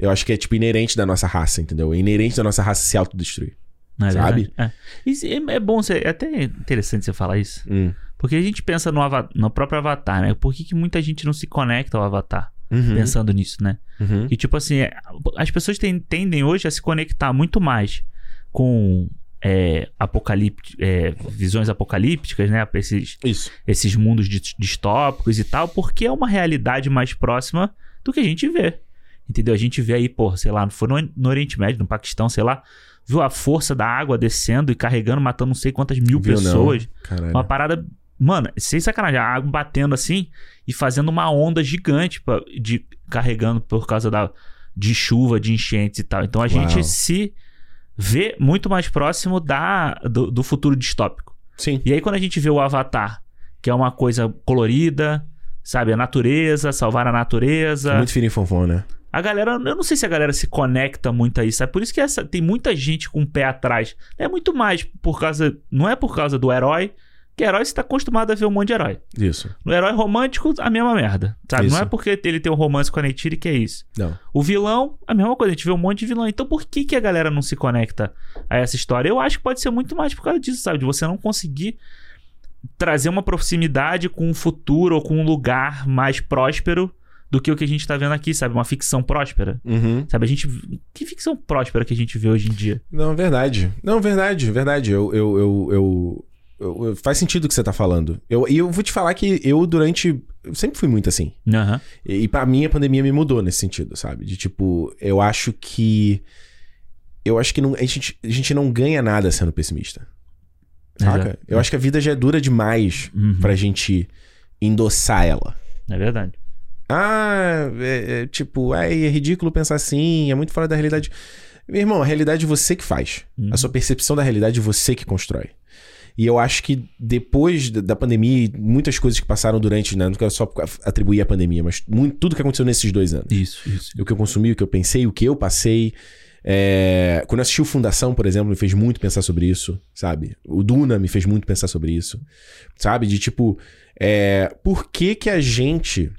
Speaker 1: Eu acho que é, tipo, inerente da nossa raça, entendeu? É inerente da nossa raça se autodestruir.
Speaker 2: É
Speaker 1: Sabe?
Speaker 2: É. É, é bom, você, é até interessante você falar isso.
Speaker 1: Hum.
Speaker 2: Porque a gente pensa no, no próprio Avatar, né? Por que, que muita gente não se conecta ao Avatar?
Speaker 1: Uhum.
Speaker 2: Pensando nisso, né?
Speaker 1: Uhum.
Speaker 2: E tipo assim, é, as pessoas ten- tendem hoje a se conectar muito mais com é, é, visões apocalípticas, né? Esses,
Speaker 1: Isso.
Speaker 2: esses mundos dis- distópicos e tal, porque é uma realidade mais próxima do que a gente vê. Entendeu? A gente vê aí, pô, sei lá, foi no, no Oriente Médio, no Paquistão, sei lá, viu a força da água descendo e carregando, matando não sei quantas mil
Speaker 1: Viu,
Speaker 2: pessoas. Uma parada. Mano, sem sacanagem, a água batendo assim e fazendo uma onda gigante pra- de carregando por causa da, de chuva, de enchentes e tal. Então a
Speaker 1: Uau.
Speaker 2: gente se vê muito mais próximo da, do, do futuro distópico.
Speaker 1: Sim.
Speaker 2: E aí quando a gente vê o Avatar, que é uma coisa colorida, sabe? A natureza, salvar a natureza.
Speaker 1: Muito firinfonfon, né?
Speaker 2: A galera, eu não sei se a galera se conecta muito a isso. É por isso que essa, tem muita gente com o pé atrás. É muito mais por causa. Não é por causa do herói. Que herói você tá acostumado a ver um monte de herói.
Speaker 1: Isso.
Speaker 2: No herói romântico, a mesma merda. Sabe?
Speaker 1: Isso.
Speaker 2: Não é porque ele tem um romance com a Neytiri que é isso.
Speaker 1: Não.
Speaker 2: O vilão, a mesma coisa. A gente vê um monte de vilão. Então por que, que a galera não se conecta a essa história? Eu acho que pode ser muito mais por causa disso, sabe? De você não conseguir trazer uma proximidade com um futuro ou com um lugar mais próspero do que o que a gente tá vendo aqui, sabe? Uma ficção próspera.
Speaker 1: Uhum.
Speaker 2: Sabe, a gente. Que ficção próspera que a gente vê hoje em dia?
Speaker 1: Não, verdade. Não, verdade, verdade. Eu, eu, eu, eu, eu- eu- faz sentido o que você tá falando. Eu, e eu vou te falar que eu, durante. Eu sempre fui muito assim.
Speaker 2: Aham.
Speaker 1: E, e pra mim, a pandemia me mudou nesse sentido, sabe? De tipo, eu acho que. Eu acho que não, a, gente, a gente não ganha nada sendo pessimista. Saca?
Speaker 2: Exato.
Speaker 1: Eu acho que a vida já é dura demais
Speaker 2: Uhum.
Speaker 1: pra gente endossar ela.
Speaker 2: É verdade.
Speaker 1: Ah, é, é, tipo, ai, é ridículo pensar assim, é muito fora da realidade. Meu irmão, a realidade é você que faz.
Speaker 2: Uhum.
Speaker 1: A sua percepção da realidade é você que constrói. E eu acho que depois da- pandemia, e muitas coisas que passaram durante, né, não quero só atribuir à pandemia, mas muito, tudo que aconteceu nesses dois anos.
Speaker 2: Isso, isso.
Speaker 1: O que eu consumi, o que eu pensei, o que eu passei. É, Quando eu assisti o Fundação, por exemplo, me fez muito pensar sobre isso, sabe? O Duna me fez muito pensar sobre isso, sabe? De tipo, é, por que que a gente.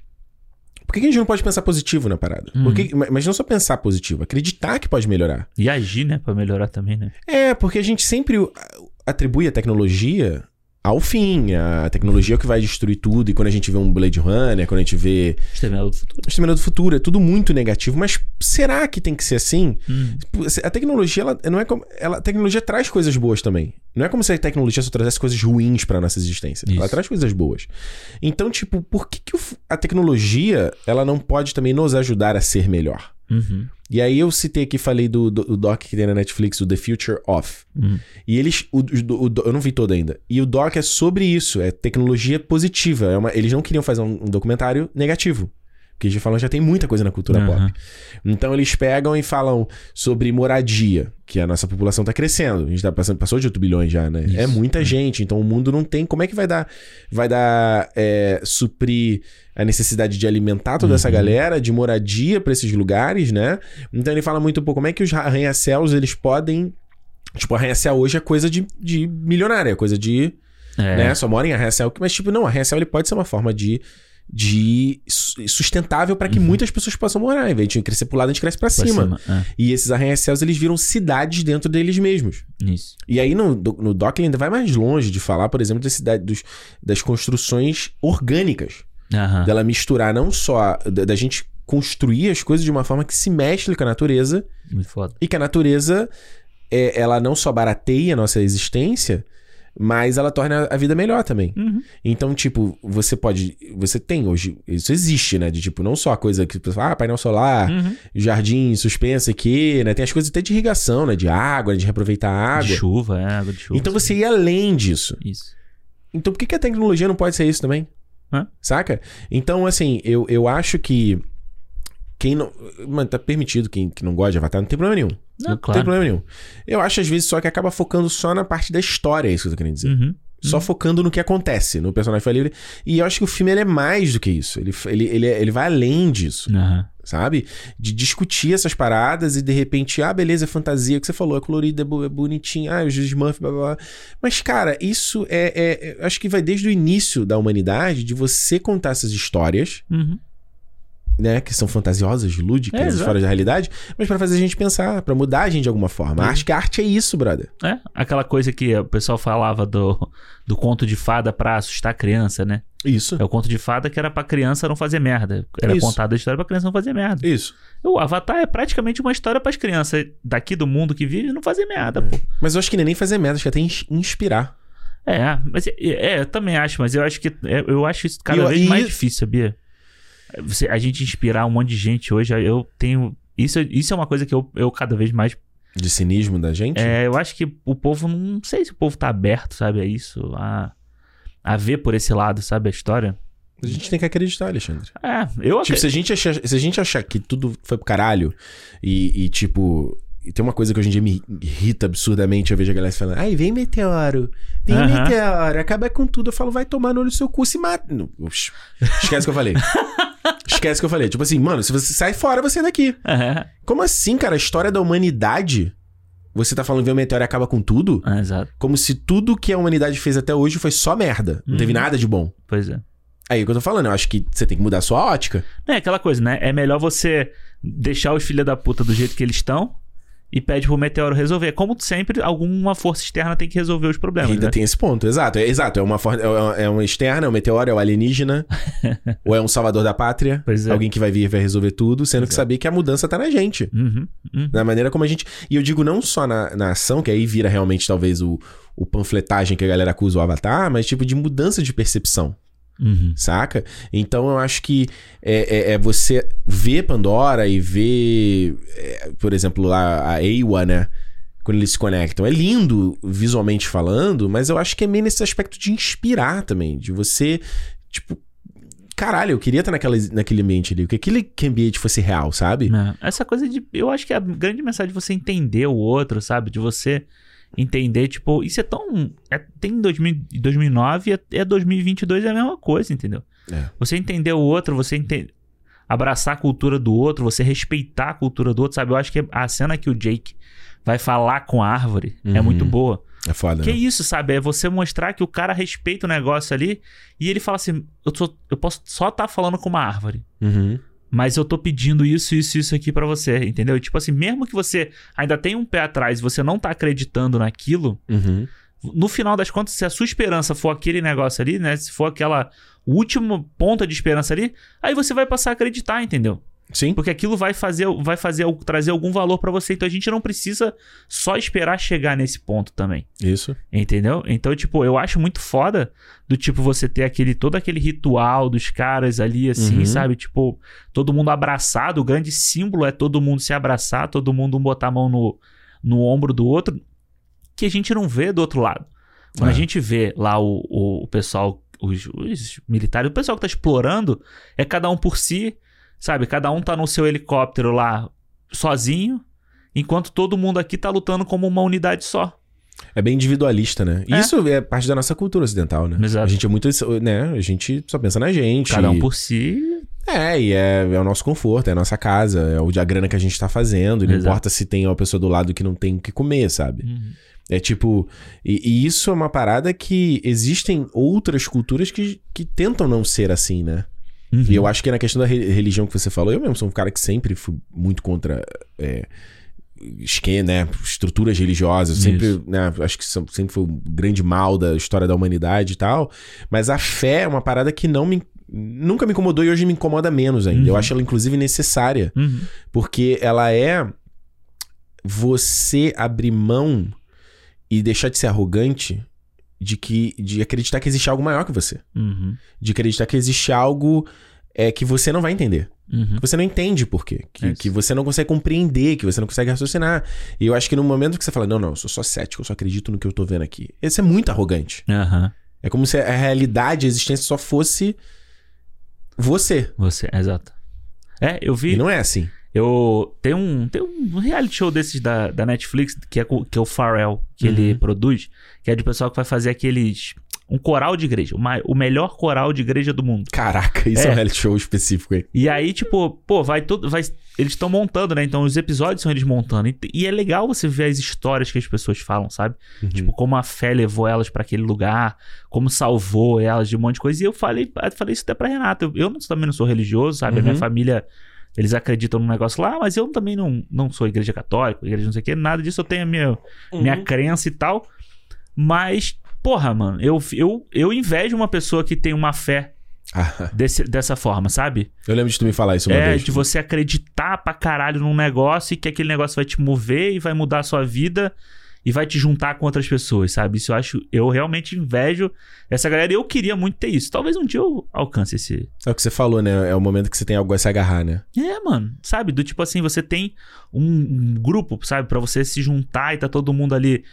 Speaker 1: Por que, a gente não pode pensar positivo na parada? Por que- Mas não só pensar positivo, acreditar que pode melhorar.
Speaker 2: E agir, né? Pra melhorar também, né?
Speaker 1: É, porque a gente sempre atribui a tecnologia ao fim. A tecnologia é o que vai destruir tudo. E quando a gente vê um Blade Runner, quando a gente vê
Speaker 2: Exterminador do futuro.
Speaker 1: Exterminador do Futuro, é tudo muito negativo. Mas será que tem que ser assim?
Speaker 2: Hum.
Speaker 1: A tecnologia, ela não é como. Ela, a tecnologia traz coisas boas também. Não é como se a tecnologia só trouxesse coisas ruins pra nossa existência. Ela
Speaker 2: Isso.
Speaker 1: traz coisas boas. Então, tipo, por que, que a tecnologia ela não pode também nos ajudar a ser melhor?
Speaker 2: Uhum.
Speaker 1: E aí eu citei aqui, falei do, do, do doc que tem na Netflix, o The Future Of.
Speaker 2: Uhum.
Speaker 1: E eles. O, o- o eu não vi todo ainda. E o doc é sobre isso, é tecnologia positiva. É uma- eles não queriam fazer um, um documentário negativo. Porque eles falam já tem muita coisa na cultura
Speaker 2: Aham.
Speaker 1: pop. Então eles pegam e falam sobre moradia, que a nossa população tá crescendo. A gente tá passando, passou de 8 bilhões já, né?
Speaker 2: Isso.
Speaker 1: É muita gente, então o mundo não tem. Como é que vai dar. Vai dar. é, suprir a necessidade de alimentar toda essa
Speaker 2: Uhum.
Speaker 1: galera, de moradia pra esses lugares, né? Então ele fala muito pouco como é que os arranha-céus eles podem. Tipo, arranha-céu hoje é coisa de, de milionária, é coisa de.
Speaker 2: É.
Speaker 1: Né? Só mora em arranha-céu. Mas, tipo, não, arranha-céu ele pode ser uma forma de. De su- sustentável pra que muitas pessoas possam morar. Em vez de crescer pro lado, a gente cresce
Speaker 2: Uhum. Pra
Speaker 1: cima.
Speaker 2: cima.
Speaker 1: E esses arranha-céus, eles viram cidades dentro deles mesmos.
Speaker 2: É. Isso.
Speaker 1: E aí, no, no Doc, ele ainda vai mais longe de falar, por exemplo, da cidade, dos, das construções orgânicas.
Speaker 2: Aham.
Speaker 1: Dela misturar não só... Da, da gente construir as coisas de uma forma que se mescle com a natureza.
Speaker 2: Muito foda.
Speaker 1: E que a natureza, é, ela não só barateia a nossa existência, mas ela torna a vida melhor também.
Speaker 2: Uhum.
Speaker 1: Então, tipo, você pode... Você tem hoje... Isso existe, né? De, tipo, não só a coisa que... Ah, painel solar
Speaker 2: Uhum.
Speaker 1: jardim suspenso aqui, né? Tem as coisas até de irrigação, né? De água, de reaproveitar a água.
Speaker 2: De chuva, é, água de chuva.
Speaker 1: Então você ia além disso.
Speaker 2: Isso.
Speaker 1: Então por que, que a tecnologia não pode ser isso também?
Speaker 2: Hã?
Speaker 1: Saca? Então, assim, eu, eu acho que. Quem não. Mano, tá permitido quem que não gosta de Avatar, não tem problema nenhum.
Speaker 2: Não,
Speaker 1: tem
Speaker 2: claro.
Speaker 1: problema nenhum. Eu acho, às vezes, só que acaba focando só na parte da história, é isso que eu tô querendo dizer.
Speaker 2: Uhum.
Speaker 1: Só focando no que acontece, no personagem foi livre. E eu acho que o filme ele é mais do que isso. Ele, ele, ele, ele vai além disso
Speaker 2: Aham.
Speaker 1: sabe? De discutir essas paradas e de repente, ah, beleza, é fantasia, o que você falou, é colorido, é, é bonitinho, ah, os Smurf, blá blá blá. Mas, cara, isso é, é- é- Acho que vai desde o início da humanidade de você contar essas histórias,
Speaker 2: Uhum.
Speaker 1: Né? Que são fantasiosas, lúdicas,
Speaker 2: É,
Speaker 1: fora da realidade, mas pra fazer a gente pensar, pra mudar a gente de alguma forma.
Speaker 2: Uhum.
Speaker 1: Acho que a arte é isso, brother.
Speaker 2: É, aquela coisa que o pessoal falava do, do conto de fada pra assustar a criança, né?
Speaker 1: Isso.
Speaker 2: É o conto de fada que era pra criança não fazer merda. Era
Speaker 1: Isso.
Speaker 2: contada a história pra criança não fazer merda.
Speaker 1: Isso.
Speaker 2: O Avatar é praticamente uma história pras crianças daqui do mundo que vive não fazer merda, pô.
Speaker 1: Mas eu acho que nem fazer merda, acho que até ins- inspirar.
Speaker 2: É, mas é, é, eu também acho, mas eu acho que é, eu acho isso cada
Speaker 1: eu-
Speaker 2: vez
Speaker 1: e-
Speaker 2: mais difícil, sabia? Você, a gente inspirar um monte de gente hoje, eu tenho. Isso, isso é uma coisa que eu, eu cada vez mais.
Speaker 1: De cinismo da gente.
Speaker 2: É, eu acho que o povo. Não sei se o povo tá aberto, sabe, a isso, a, a ver por esse lado, sabe, a história.
Speaker 1: A gente tem que acreditar, Alexandre.
Speaker 2: É, eu
Speaker 1: Tipo,
Speaker 2: acredito.
Speaker 1: se a gente achar, se a gente achar que tudo foi pro caralho e, e, tipo, e tem uma coisa que hoje em dia me irrita absurdamente. Eu vejo a galera falando, ai, vem meteoro, vem meteoro, acaba com tudo. Eu falo, vai tomar no olho do seu cu, se mata. Não. Esquece o que eu falei. Esquece o que eu falei. Tipo assim, mano, se você sai fora, você é daqui.
Speaker 2: É,
Speaker 1: Como assim, cara? A história da humanidade. Você tá falando vem o meteoro acaba com tudo?
Speaker 2: é, exato.
Speaker 1: Como se tudo que a humanidade fez até hoje foi só merda. Não teve
Speaker 2: Uhum.
Speaker 1: nada de bom.
Speaker 2: Pois é.
Speaker 1: Aí é o que eu tô falando, eu acho que você tem que mudar a sua ótica.
Speaker 2: É aquela coisa, né? É melhor você deixar os filhos da puta do jeito que eles estão e pede pro meteoro resolver. Como sempre, alguma força externa tem que resolver os problemas,
Speaker 1: Ainda
Speaker 2: né?
Speaker 1: tem esse ponto, exato. É, exato, é uma, for... é uma- é uma externa, é um meteoro, é um alienígena, ou é um salvador da pátria.
Speaker 2: Pois é.
Speaker 1: Alguém que vai vir e vai resolver tudo, sendo que
Speaker 2: Exato.
Speaker 1: saber que a mudança tá na gente.
Speaker 2: Uhum, uhum.
Speaker 1: Na maneira como a gente. E eu digo não só na, na ação, que aí vira realmente talvez o, o panfletagem que a galera acusa o Avatar, mas tipo de mudança de percepção.
Speaker 2: Uhum.
Speaker 1: Saca? Então eu acho que é, é- é você ver Pandora e ver, é, por exemplo, lá a Ewa, né? Quando eles se conectam. É lindo visualmente falando, mas eu acho que é meio nesse aspecto de inspirar também. De você, tipo, caralho, eu queria estar naquela, naquele ambiente ali. Que aquele ambiente fosse real, sabe?
Speaker 2: É. Essa coisa de. Eu acho que a grande mensagem de você entender o outro, sabe? De você entender, tipo, isso é tão. É, tem 2000, 2009 e é, é 2022 é a mesma coisa, entendeu?
Speaker 1: É.
Speaker 2: Você entender o outro, você entender. Abraçar a cultura do outro, você respeitar a cultura do outro, sabe? Eu acho que a cena que o Jake vai falar com a árvore é
Speaker 1: Uhum.
Speaker 2: muito boa.
Speaker 1: É foda.
Speaker 2: Que
Speaker 1: né?
Speaker 2: isso, sabe? É você mostrar que o cara respeita o negócio ali e ele fala assim: eu, tô- eu posso só estar falando com uma árvore.
Speaker 1: Uhum.
Speaker 2: Mas eu tô pedindo isso, isso, isso aqui pra você, entendeu? Tipo assim, mesmo que você ainda tenha um pé atrás e você não tá acreditando naquilo,
Speaker 1: Uhum.
Speaker 2: no final das contas, se a sua esperança for aquele negócio ali, né? Se for aquela última ponta de esperança ali, aí você vai passar a acreditar, entendeu?
Speaker 1: Sim.
Speaker 2: Porque aquilo vai fazer, vai fazer trazer algum valor pra você. Então a gente não precisa só esperar chegar nesse ponto também.
Speaker 1: Isso.
Speaker 2: Entendeu? Então, tipo, eu acho muito foda do tipo você ter aquele todo aquele ritual dos caras ali, assim,
Speaker 1: Uhum.
Speaker 2: sabe? Tipo, todo mundo abraçado. O grande símbolo é todo mundo se abraçar, todo mundo um botar a mão no, no ombro do outro, que a gente não vê do outro lado. Quando
Speaker 1: É.
Speaker 2: a gente vê lá o, o, o pessoal, os, os militares, o pessoal que tá explorando, é cada um por si, sabe? Cada um tá no seu helicóptero lá sozinho, enquanto todo mundo aqui tá lutando como uma unidade só.
Speaker 1: É bem individualista, né?
Speaker 2: É.
Speaker 1: Isso é parte da nossa cultura ocidental, né?
Speaker 2: Exato.
Speaker 1: A gente é muito, né? A gente só pensa na gente.
Speaker 2: Cada um por si.
Speaker 1: É, e é, é o nosso conforto, é a nossa casa, é o, a grana que a gente tá fazendo. E não
Speaker 2: Exato.
Speaker 1: importa se tem uma pessoa do lado que não tem o que comer, sabe?
Speaker 2: Uhum.
Speaker 1: É tipo. E, e isso é uma parada que existem outras culturas que, que tentam não ser assim, né?
Speaker 2: Uhum.
Speaker 1: E eu acho que na questão da re- religião que você falou, eu mesmo sou um cara que sempre fui muito contra. É, esque- né, estruturas religiosas, eu sempre,
Speaker 2: Isso.
Speaker 1: né, acho que sempre foi um grande mal da história da humanidade e tal, mas a fé é uma parada que não me nunca me incomodou e hoje me incomoda menos ainda. Eu
Speaker 2: Uhum.
Speaker 1: acho ela inclusive necessária,
Speaker 2: Uhum.
Speaker 1: porque ela é você abrir mão e deixar de ser arrogante de que de acreditar que existe algo maior que você,
Speaker 2: Uhum.
Speaker 1: de acreditar que existe algo é que você não vai entender.
Speaker 2: Uhum.
Speaker 1: Que você não entende por quê. Que,
Speaker 2: Isso.
Speaker 1: que você não consegue compreender, que você não consegue raciocinar. E eu acho que no momento que você fala, não, não, eu sou só cético, eu só acredito no que eu tô vendo aqui. Esse é muito arrogante.
Speaker 2: Aham.
Speaker 1: É como se a realidade, a existência só fosse você.
Speaker 2: Você, exato. É, eu vi.
Speaker 1: E não é assim.
Speaker 2: Eu. Tem um, tem um reality show desses da, da Netflix, que é, que é o Pharrell, que ele
Speaker 1: Uhum.
Speaker 2: produz, que é de pessoal que vai fazer aqueles. Um coral de igreja. o ma- o melhor coral de igreja do mundo.
Speaker 1: Caraca, isso é,
Speaker 2: É.
Speaker 1: um reality show específico aí.
Speaker 2: E aí, tipo, pô, vai tudo. Vai, eles estão montando, né? Então os episódios são eles montando. E, e é legal você ver as histórias que as pessoas falam, sabe?
Speaker 1: Uhum.
Speaker 2: Tipo, como a fé levou elas pra aquele lugar, como salvou elas de um monte de coisa. E eu falei, eu falei isso até pra Renata. Eu, eu não- também não sou religioso, sabe? A minha
Speaker 1: Uhum.
Speaker 2: família, eles acreditam num negócio lá, mas eu também não, não sou igreja católica, igreja não sei o quê, nada disso. Eu tenho a minha, minha
Speaker 1: Uhum.
Speaker 2: crença e tal. Mas, porra, mano, eu, eu, eu invejo uma pessoa que tem uma fé
Speaker 1: Ah,
Speaker 2: desse, dessa forma, sabe?
Speaker 1: eu lembro de tu me falar isso uma
Speaker 2: é,
Speaker 1: vez.
Speaker 2: de você acreditar pra caralho num negócio e que aquele negócio vai te mover e vai mudar a sua vida e vai te juntar com outras pessoas, sabe? Isso eu acho, eu realmente invejo essa galera e eu queria muito ter isso. Talvez um dia eu alcance esse.
Speaker 1: É o que você falou, né? É o momento que você tem algo a se agarrar, né?
Speaker 2: É, mano, sabe? Do tipo assim, você tem um, grupo, sabe? Pra você se juntar e tá todo mundo ali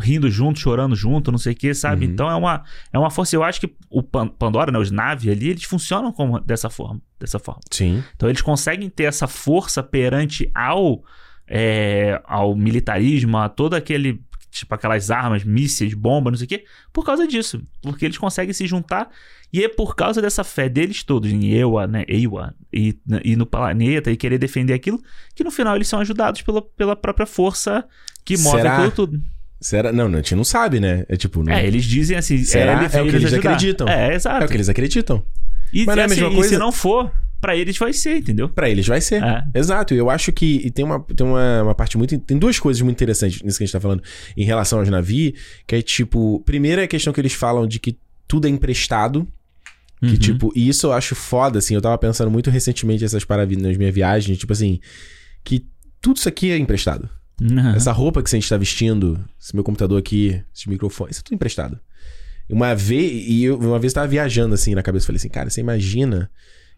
Speaker 2: rindo junto, chorando junto, não sei o que, sabe?
Speaker 1: Uhum.
Speaker 2: Então é uma, é uma força. Eu acho que o Pan- Pandora, né? Os Na'vi ali, eles funcionam como dessa forma. Dessa forma.
Speaker 1: Sim.
Speaker 2: Então eles conseguem ter essa força perante ao é, ao militarismo, a todo aquele. Tipo, aquelas armas, mísseis, bombas, não sei o quê, por causa disso. Porque eles conseguem se juntar. E é por causa dessa fé deles todos, em Ewa, né? Ewa, e, e no planeta, e querer defender aquilo, que no final eles são ajudados pela, pela própria força que move
Speaker 1: Será?
Speaker 2: aquilo tudo.
Speaker 1: Será? Não, a gente não sabe, né? É tipo. Não...
Speaker 2: É, eles dizem assim.
Speaker 1: Será?
Speaker 2: ele
Speaker 1: É
Speaker 2: veio
Speaker 1: o que eles
Speaker 2: ajudar.
Speaker 1: acreditam.
Speaker 2: É, exato.
Speaker 1: É o que eles acreditam.
Speaker 2: E,
Speaker 1: Mas não é a
Speaker 2: assim,
Speaker 1: mesma coisa?
Speaker 2: se não for, pra eles vai ser, entendeu?
Speaker 1: Pra eles vai ser.
Speaker 2: É.
Speaker 1: Exato, eu acho que e tem, uma, tem uma, uma parte muito. Tem duas coisas muito interessantes nisso que a gente tá falando em relação aos navios, que é tipo. Primeiro é a questão que eles falam de que tudo é emprestado. Que,
Speaker 2: Uhum.
Speaker 1: tipo, e isso eu acho foda, assim. Eu tava pensando muito recentemente essas paradas nas minhas viagens, tipo assim, que tudo isso aqui é emprestado.
Speaker 2: Uhum.
Speaker 1: Essa roupa que a gente tá vestindo, esse meu computador aqui, esse microfone, isso é tudo emprestado. Uma vez, e eu uma vez eu tava viajando assim na cabeça, falei assim, cara, você imagina.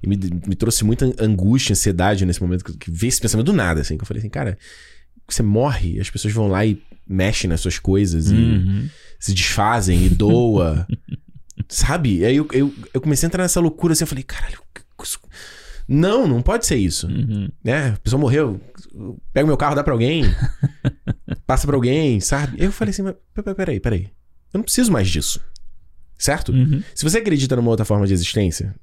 Speaker 1: E me, me trouxe muita angústia, ansiedade nesse momento, que, que veio esse pensamento do nada, assim, que eu falei assim, cara, você morre, as pessoas vão lá e mexem nas suas coisas e
Speaker 2: Uhum.
Speaker 1: se desfazem e doa. sabe? Aí eu, eu, eu comecei a entrar nessa loucura assim, eu falei, caralho, não, não pode ser isso
Speaker 2: Uhum.
Speaker 1: né? A pessoa morreu, pega o meu carro, dá pra alguém, passa pra alguém, sabe? Eu falei assim, mas pe- pe- peraí, peraí. Eu não preciso mais disso. Certo?
Speaker 2: Uhum.
Speaker 1: Se você acredita numa outra forma de existência,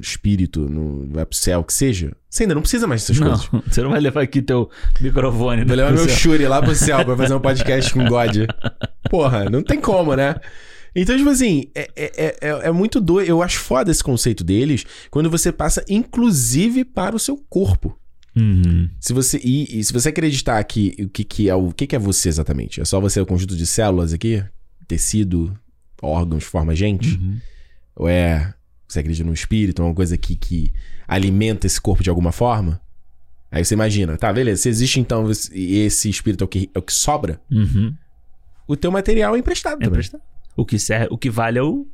Speaker 1: espírito, no vai pro céu, que seja, você ainda não precisa mais dessas
Speaker 2: Não,
Speaker 1: coisas.
Speaker 2: você não vai levar aqui teu microfone.
Speaker 1: Vou
Speaker 2: né,
Speaker 1: levar meu
Speaker 2: céu.
Speaker 1: Shuri lá pro céu pra fazer um podcast com God. Porra, não tem como, né? Então, tipo assim, é, é, é, é muito doido. Eu acho foda esse conceito deles quando você passa, inclusive, para o seu corpo.
Speaker 2: Uhum.
Speaker 1: Se você e, e se você acreditar que o que, que é o que, que é você exatamente, é só você o conjunto de células aqui, tecido, órgãos, forma gente,
Speaker 2: Uhum.
Speaker 1: ou é você acredita no espírito, uma coisa que, que alimenta esse corpo de alguma forma? Aí você imagina, tá, beleza, se existe então esse, espírito é o que, é o que sobra,
Speaker 2: Uhum.
Speaker 1: o teu material é emprestado
Speaker 2: É
Speaker 1: também.
Speaker 2: emprestado. O que, serve, o que vale é, o,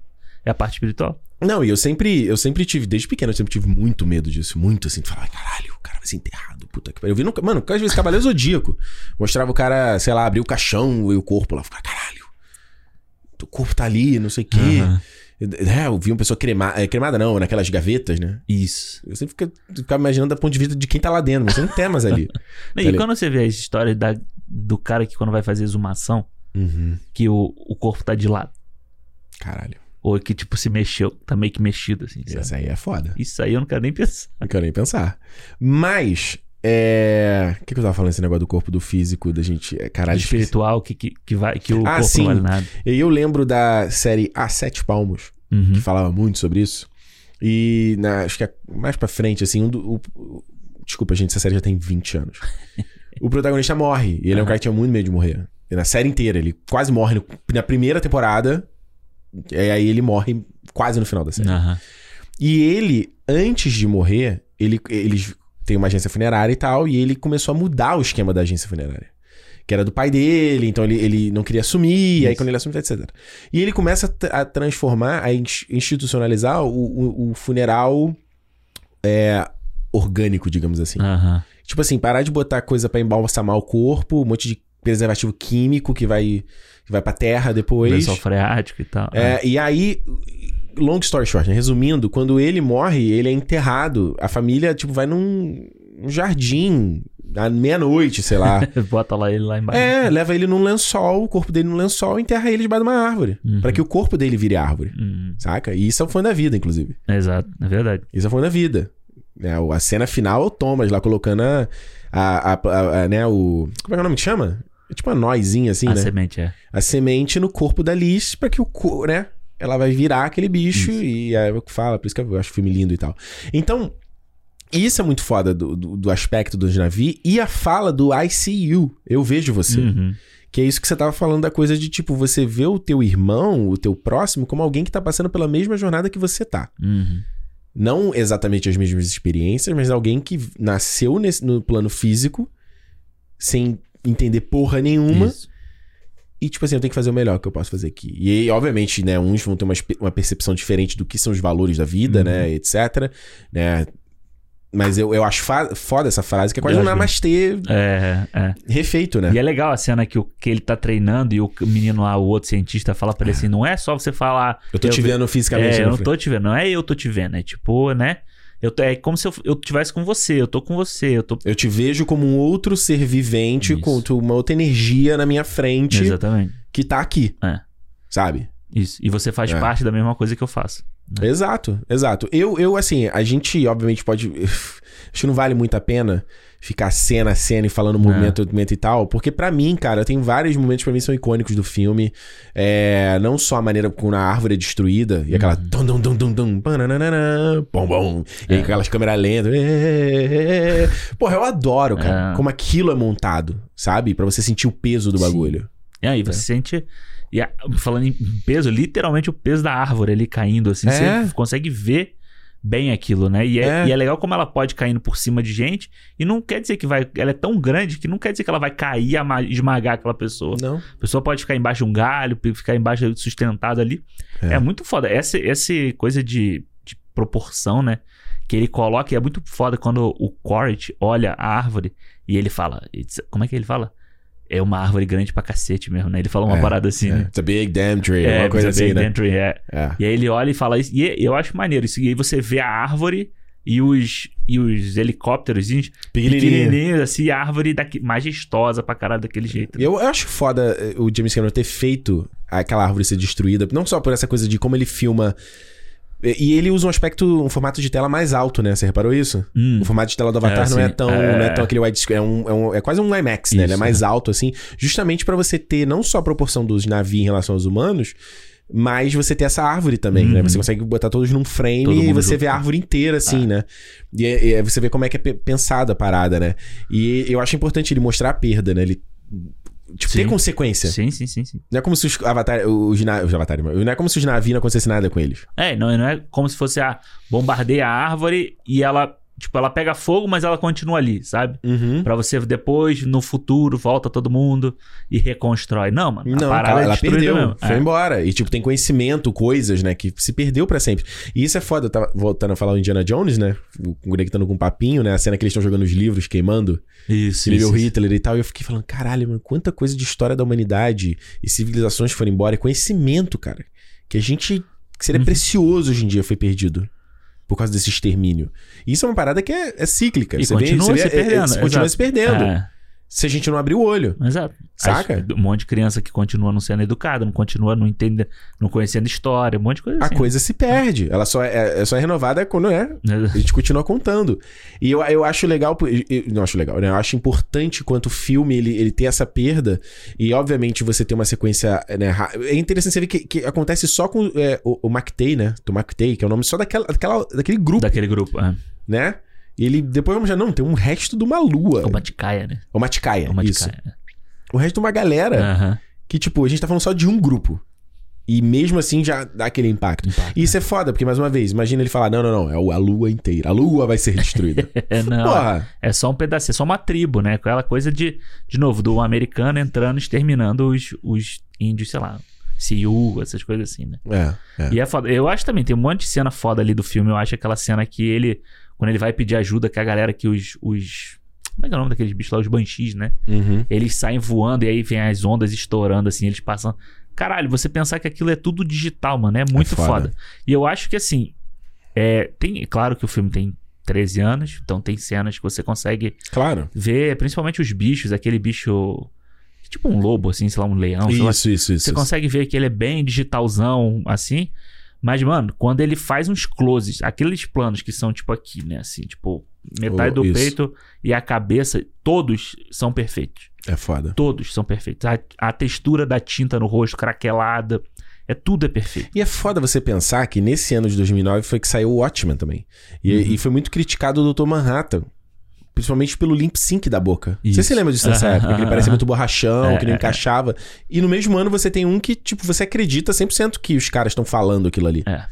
Speaker 2: é a parte espiritual.
Speaker 1: Não, e eu sempre, eu sempre tive, desde pequeno, eu sempre tive muito medo disso. Muito assim, de falar, "Ai, caralho, o cara vai ser enterrado, puta que pariu. Eu vi, no, mano, às vezes Cavaleiro Zodíaco. Mostrava o cara, sei lá, abrir o caixão e o corpo lá. Ficava, caralho, o corpo tá ali, não sei o quê.
Speaker 2: Aham.
Speaker 1: É, eu vi uma pessoa cremada, cremada não, naquelas gavetas, né?
Speaker 2: Isso.
Speaker 1: Eu sempre fica- ficava imaginando do ponto de vista de quem tá lá dentro, mas você não tem mais ali.
Speaker 2: E
Speaker 1: ligado?
Speaker 2: quando você vê as histórias da, do cara que quando vai fazer exumação,
Speaker 1: Uhum.
Speaker 2: que o, o corpo tá de lado.
Speaker 1: Caralho.
Speaker 2: Ou que, tipo, se mexeu. Tá meio que mexido, assim?
Speaker 1: Isso aí é foda.
Speaker 2: Isso aí eu não quero nem pensar.
Speaker 1: Não quero nem pensar. Mas, é. O que, que eu tava falando esse negócio do corpo, do físico, da gente. é, Caralho,
Speaker 2: De espiritual, que, que, que, vai, que o
Speaker 1: Ah,
Speaker 2: corpo
Speaker 1: sim.
Speaker 2: não vale nada.
Speaker 1: E eu lembro da série A Sete Palmos,
Speaker 2: Uhum.
Speaker 1: que falava muito sobre isso. E na- acho que é mais pra frente, assim, um do, o- o- desculpa, gente, essa série já tem 20 anos. o protagonista morre, e ele é um cara que tinha muito medo de morrer. E na série inteira, ele quase morre no- na primeira temporada, e aí ele morre quase no final da série.
Speaker 2: Aham.
Speaker 1: E ele, antes de morrer, ele, eles têm uma agência funerária e tal, e ele começou a mudar o esquema da agência funerária. Que era do pai dele, então ele, ele não queria assumir, aí
Speaker 2: Isso.
Speaker 1: quando ele assume, etc. E ele começa a, a transformar, a ins- institucionalizar o, o- o funeral é, orgânico, digamos assim.
Speaker 2: Aham.
Speaker 1: Tipo assim, parar de botar coisa pra embalsamar o corpo, um monte de preservativo químico que vai, que vai pra terra depois.
Speaker 2: Lençol freático e tal.
Speaker 1: É, e aí, long story short, né? resumindo, quando ele morre, ele é enterrado. A família, tipo, vai num, num jardim, à meia-noite, sei lá.
Speaker 2: Bota lá ele lá embaixo.
Speaker 1: é, leva ele num lençol, o corpo dele num lençol e enterra ele debaixo de uma árvore.
Speaker 2: Uhum.
Speaker 1: Pra que o corpo dele vire árvore.
Speaker 2: Uhum.
Speaker 1: Saca? E isso é o fã da vida, inclusive.
Speaker 2: Exato, é verdade.
Speaker 1: Isso é o fã da vida. É, a cena final é o Thomas lá colocando a, a, a- a- a- né, o... Como é que é o nome que chama? É tipo uma noizinha, assim,
Speaker 2: a
Speaker 1: né?
Speaker 2: semente é.
Speaker 1: a semente no corpo da Liz pra que o co- né? Ela vai virar aquele bicho
Speaker 2: Isso.
Speaker 1: e é o que fala, por isso que eu acho o filme lindo e tal. Então, isso é muito foda do, do, do aspecto dos navios e a fala do I see you, eu vejo você.
Speaker 2: Uhum.
Speaker 1: Que é isso que você tava falando da coisa de tipo, você vê o teu irmão, o teu próximo, como alguém que tá passando pela mesma jornada que você tá.
Speaker 2: Uhum.
Speaker 1: Não exatamente as mesmas experiências, mas alguém que nasceu nesse, no plano físico, sem entender porra nenhuma.
Speaker 2: Isso.
Speaker 1: E, tipo assim, eu tenho que fazer o melhor que eu posso fazer aqui. E aí, obviamente, né, uns vão ter uma, uma percepção diferente do que são os valores da vida,
Speaker 2: Uhum.
Speaker 1: né, etc. Né? Mas eu, eu acho foda essa frase, que é quase
Speaker 2: Eu
Speaker 1: um
Speaker 2: acho
Speaker 1: namastê
Speaker 2: É, é.
Speaker 1: refeito, né?
Speaker 2: E é legal a cena que, o, que ele tá treinando e o menino lá, o outro cientista, fala pra ele assim: não é só você falar.
Speaker 1: Eu tô te vendo fisicamente.
Speaker 2: É, eu
Speaker 1: né,
Speaker 2: não tô te vendo. Não é eu tô te vendo. É tipo, né? Eu, é como se eu, eu tivesse com você, eu tô com você, eu tô.
Speaker 1: Eu te vejo como um outro ser vivente
Speaker 2: Isso.
Speaker 1: com uma outra energia na minha frente
Speaker 2: Exatamente.
Speaker 1: que tá aqui.
Speaker 2: É.
Speaker 1: Sabe?
Speaker 2: Isso. E você faz
Speaker 1: É.
Speaker 2: parte da mesma coisa que eu faço.
Speaker 1: Exato, exato. Eu, eu, assim, a gente, obviamente, pode. Acho que não vale muito a pena ficar cena a cena e falando movimento, movimento e tal, porque pra mim, cara, tem vários momentos pra mim são icônicos do filme. É, não só a maneira como a árvore é destruída e aquela. Dum, dum, dum, dum, dum, bananana, bom, bom. E
Speaker 2: É.
Speaker 1: aquelas câmeras lentas. é, Porra, eu adoro, cara,
Speaker 2: É.
Speaker 1: como aquilo é montado, sabe? Pra você sentir o peso do
Speaker 2: Sim.
Speaker 1: bagulho.
Speaker 2: E aí você sente. E a- falando em peso, literalmente o peso da árvore ali caindo, assim.
Speaker 1: É.
Speaker 2: Você consegue ver bem aquilo, né? E é,
Speaker 1: É.
Speaker 2: e é legal como ela pode caindo por cima de gente. E não quer dizer que vai. Ela é tão grande que não quer dizer que ela vai cair e esmagar aquela pessoa.
Speaker 1: Não?
Speaker 2: A pessoa pode ficar embaixo de um galho, ficar embaixo sustentado ali.
Speaker 1: É.
Speaker 2: É, muito foda. Essa, essa coisa de, de proporção, né? Que ele coloca, e é muito foda quando o Quaritch olha a árvore e ele fala. "It's- Como é que ele fala? É uma árvore grande pra cacete mesmo, né? Ele fala uma
Speaker 1: É,
Speaker 2: parada assim,
Speaker 1: É.
Speaker 2: né?
Speaker 1: It's a big damn tree,
Speaker 2: É,
Speaker 1: uma coisa
Speaker 2: você vê
Speaker 1: assim, né?
Speaker 2: dentro, é.
Speaker 1: É.
Speaker 2: E aí ele olha e fala isso. E eu acho maneiro isso. E aí você vê a árvore e os, e os helicópteros
Speaker 1: Pequenininho.
Speaker 2: pequenininhos, assim, a árvore daqui, majestosa pra caralho daquele jeito. né?
Speaker 1: Eu acho foda eh, o James Cameron ter feito aquela árvore ser destruída, não só por essa coisa de como ele filma. E ele usa um aspecto, um formato de tela mais alto, né? Você reparou isso?
Speaker 2: Hum.
Speaker 1: O formato de tela do Avatar
Speaker 2: É,
Speaker 1: não é tão,
Speaker 2: É.
Speaker 1: não é tão aquele widescreen, é, um, é, um- é quase um IMAX, né? Ele é mais alto assim, justamente pra você ter não só a proporção dos navios em relação aos humanos, mas você ter essa árvore também, né?
Speaker 2: Uhum.
Speaker 1: Você consegue botar todos num frame
Speaker 2: Todo
Speaker 1: e você
Speaker 2: junto.
Speaker 1: vê a árvore inteira assim, né? E, é- e é- você vê como é que é pe- pensada a parada, né? E eu acho importante ele mostrar a perda, né? Ele tipo, ter consequência.
Speaker 2: Sim, sim, sim, sim.
Speaker 1: Não é como se os Avatar, os, os Avatar, não é como se os navios não acontecesse nada com eles.
Speaker 2: É, não, não é como se fosse a bombardeia a árvore e ela, tipo, ela pega fogo, mas ela continua ali, sabe?
Speaker 1: Uhum.
Speaker 2: Pra você depois, no futuro, volta todo mundo e reconstrói. Não, mano. a
Speaker 1: Não,
Speaker 2: parada
Speaker 1: cara,
Speaker 2: é
Speaker 1: ela
Speaker 2: destruída
Speaker 1: perdeu,
Speaker 2: mesmo.
Speaker 1: foi
Speaker 2: É.
Speaker 1: embora. E, tipo, tem conhecimento, coisas, né, que se perdeu pra sempre. E isso é foda, eu tava voltando a falar o Indiana Jones, né, conectando com um papinho, né, a cena que eles estão jogando os livros, queimando,
Speaker 2: Isso, isso,
Speaker 1: o
Speaker 2: isso.
Speaker 1: Hitler e tal, e eu fiquei falando, caralho, mano, quanta coisa de história da humanidade e civilizações foram embora, e conhecimento, cara, que a gente, que seria
Speaker 2: Uhum.
Speaker 1: precioso hoje em dia, foi perdido. Por causa desse extermínio. Isso é uma parada que é, é cíclica.
Speaker 2: E
Speaker 1: Você vê-
Speaker 2: continua
Speaker 1: vê-
Speaker 2: se
Speaker 1: é- é-
Speaker 2: perdendo,
Speaker 1: continua
Speaker 2: exato.
Speaker 1: se perdendo.
Speaker 2: É.
Speaker 1: Se a gente não abrir o olho.
Speaker 2: Exato.
Speaker 1: Saca?
Speaker 2: Um monte de criança que continua não sendo educada, não continua não entende, não conhecendo história, um monte de coisa
Speaker 1: A
Speaker 2: assim.
Speaker 1: coisa se perde. Ela só é, é só é renovada quando é. A gente continua contando. E eu, eu acho legal. eu- não acho legal, né? Eu acho importante quanto o filme ele, ele ter essa perda. E, obviamente, você ter uma sequência. Né, é interessante você ver que, que acontece só com é, o, o McTay, né? Do McTay, que é o nome só daquela, daquela, daquele grupo,
Speaker 2: Daquele grupo. É.
Speaker 1: né? E ele. Depois vamos já. Não, tem um resto de uma lua.
Speaker 2: É uma ticaia, né?
Speaker 1: O Maticaia.
Speaker 2: É uma
Speaker 1: isso.
Speaker 2: ticaia.
Speaker 1: O resto de uma galera. Que, tipo, a gente tá falando só de um grupo. E mesmo assim já dá aquele impacto.
Speaker 2: Impacto.
Speaker 1: E isso é foda, porque, mais uma vez, imagina ele falar: não, não, não, é a lua inteira. A lua vai ser destruída.
Speaker 2: É, não,
Speaker 1: Porra.
Speaker 2: é só um pedaço, é só uma tribo, né? Aquela coisa de, de novo, do americano entrando, exterminando os, os índios, sei lá, Sioux, essas coisas assim, né?
Speaker 1: É, é.
Speaker 2: E é foda. Eu acho também, tem um monte de cena foda ali do filme. Eu acho aquela cena que ele, quando ele vai pedir ajuda, que a galera que os. os como é que é o nome daqueles bichos lá? Os banshees, né?
Speaker 1: Uhum.
Speaker 2: Eles saem voando e aí vem as ondas estourando, assim, eles passam. Caralho, você pensar que aquilo é tudo digital, mano, é muito
Speaker 1: foda.
Speaker 2: foda. E eu acho que assim. É, tem, claro que o filme tem 13 anos, então tem cenas que você consegue
Speaker 1: Claro.
Speaker 2: ver, principalmente os bichos, aquele bicho. Tipo um lobo, assim, sei lá, um leão, sei lá.
Speaker 1: Isso, isso, isso.
Speaker 2: Você
Speaker 1: isso.
Speaker 2: consegue ver que ele é bem digitalzão, assim. Mas, mano, quando ele faz uns closes, aqueles planos que são tipo aqui, né? Assim, tipo, metade
Speaker 1: Oh,
Speaker 2: do
Speaker 1: isso.
Speaker 2: peito e a cabeça, todos são perfeitos.
Speaker 1: É foda.
Speaker 2: Todos são perfeitos. A, a textura da tinta no rosto, craquelada. É tudo é perfeito.
Speaker 1: E é foda você pensar que nesse ano de 2009 foi que saiu o Watchmen também. E,
Speaker 2: Uhum.
Speaker 1: e foi muito criticado o Dr. Manhattan. Principalmente pelo lip sync da boca. Você
Speaker 2: Isso.
Speaker 1: se lembra disso nessa época? Que ele parecia muito borrachão,
Speaker 2: É,
Speaker 1: que não
Speaker 2: é,
Speaker 1: encaixava. E no mesmo ano você tem um que, tipo, você acredita 100% que os caras estão falando aquilo ali.
Speaker 2: É.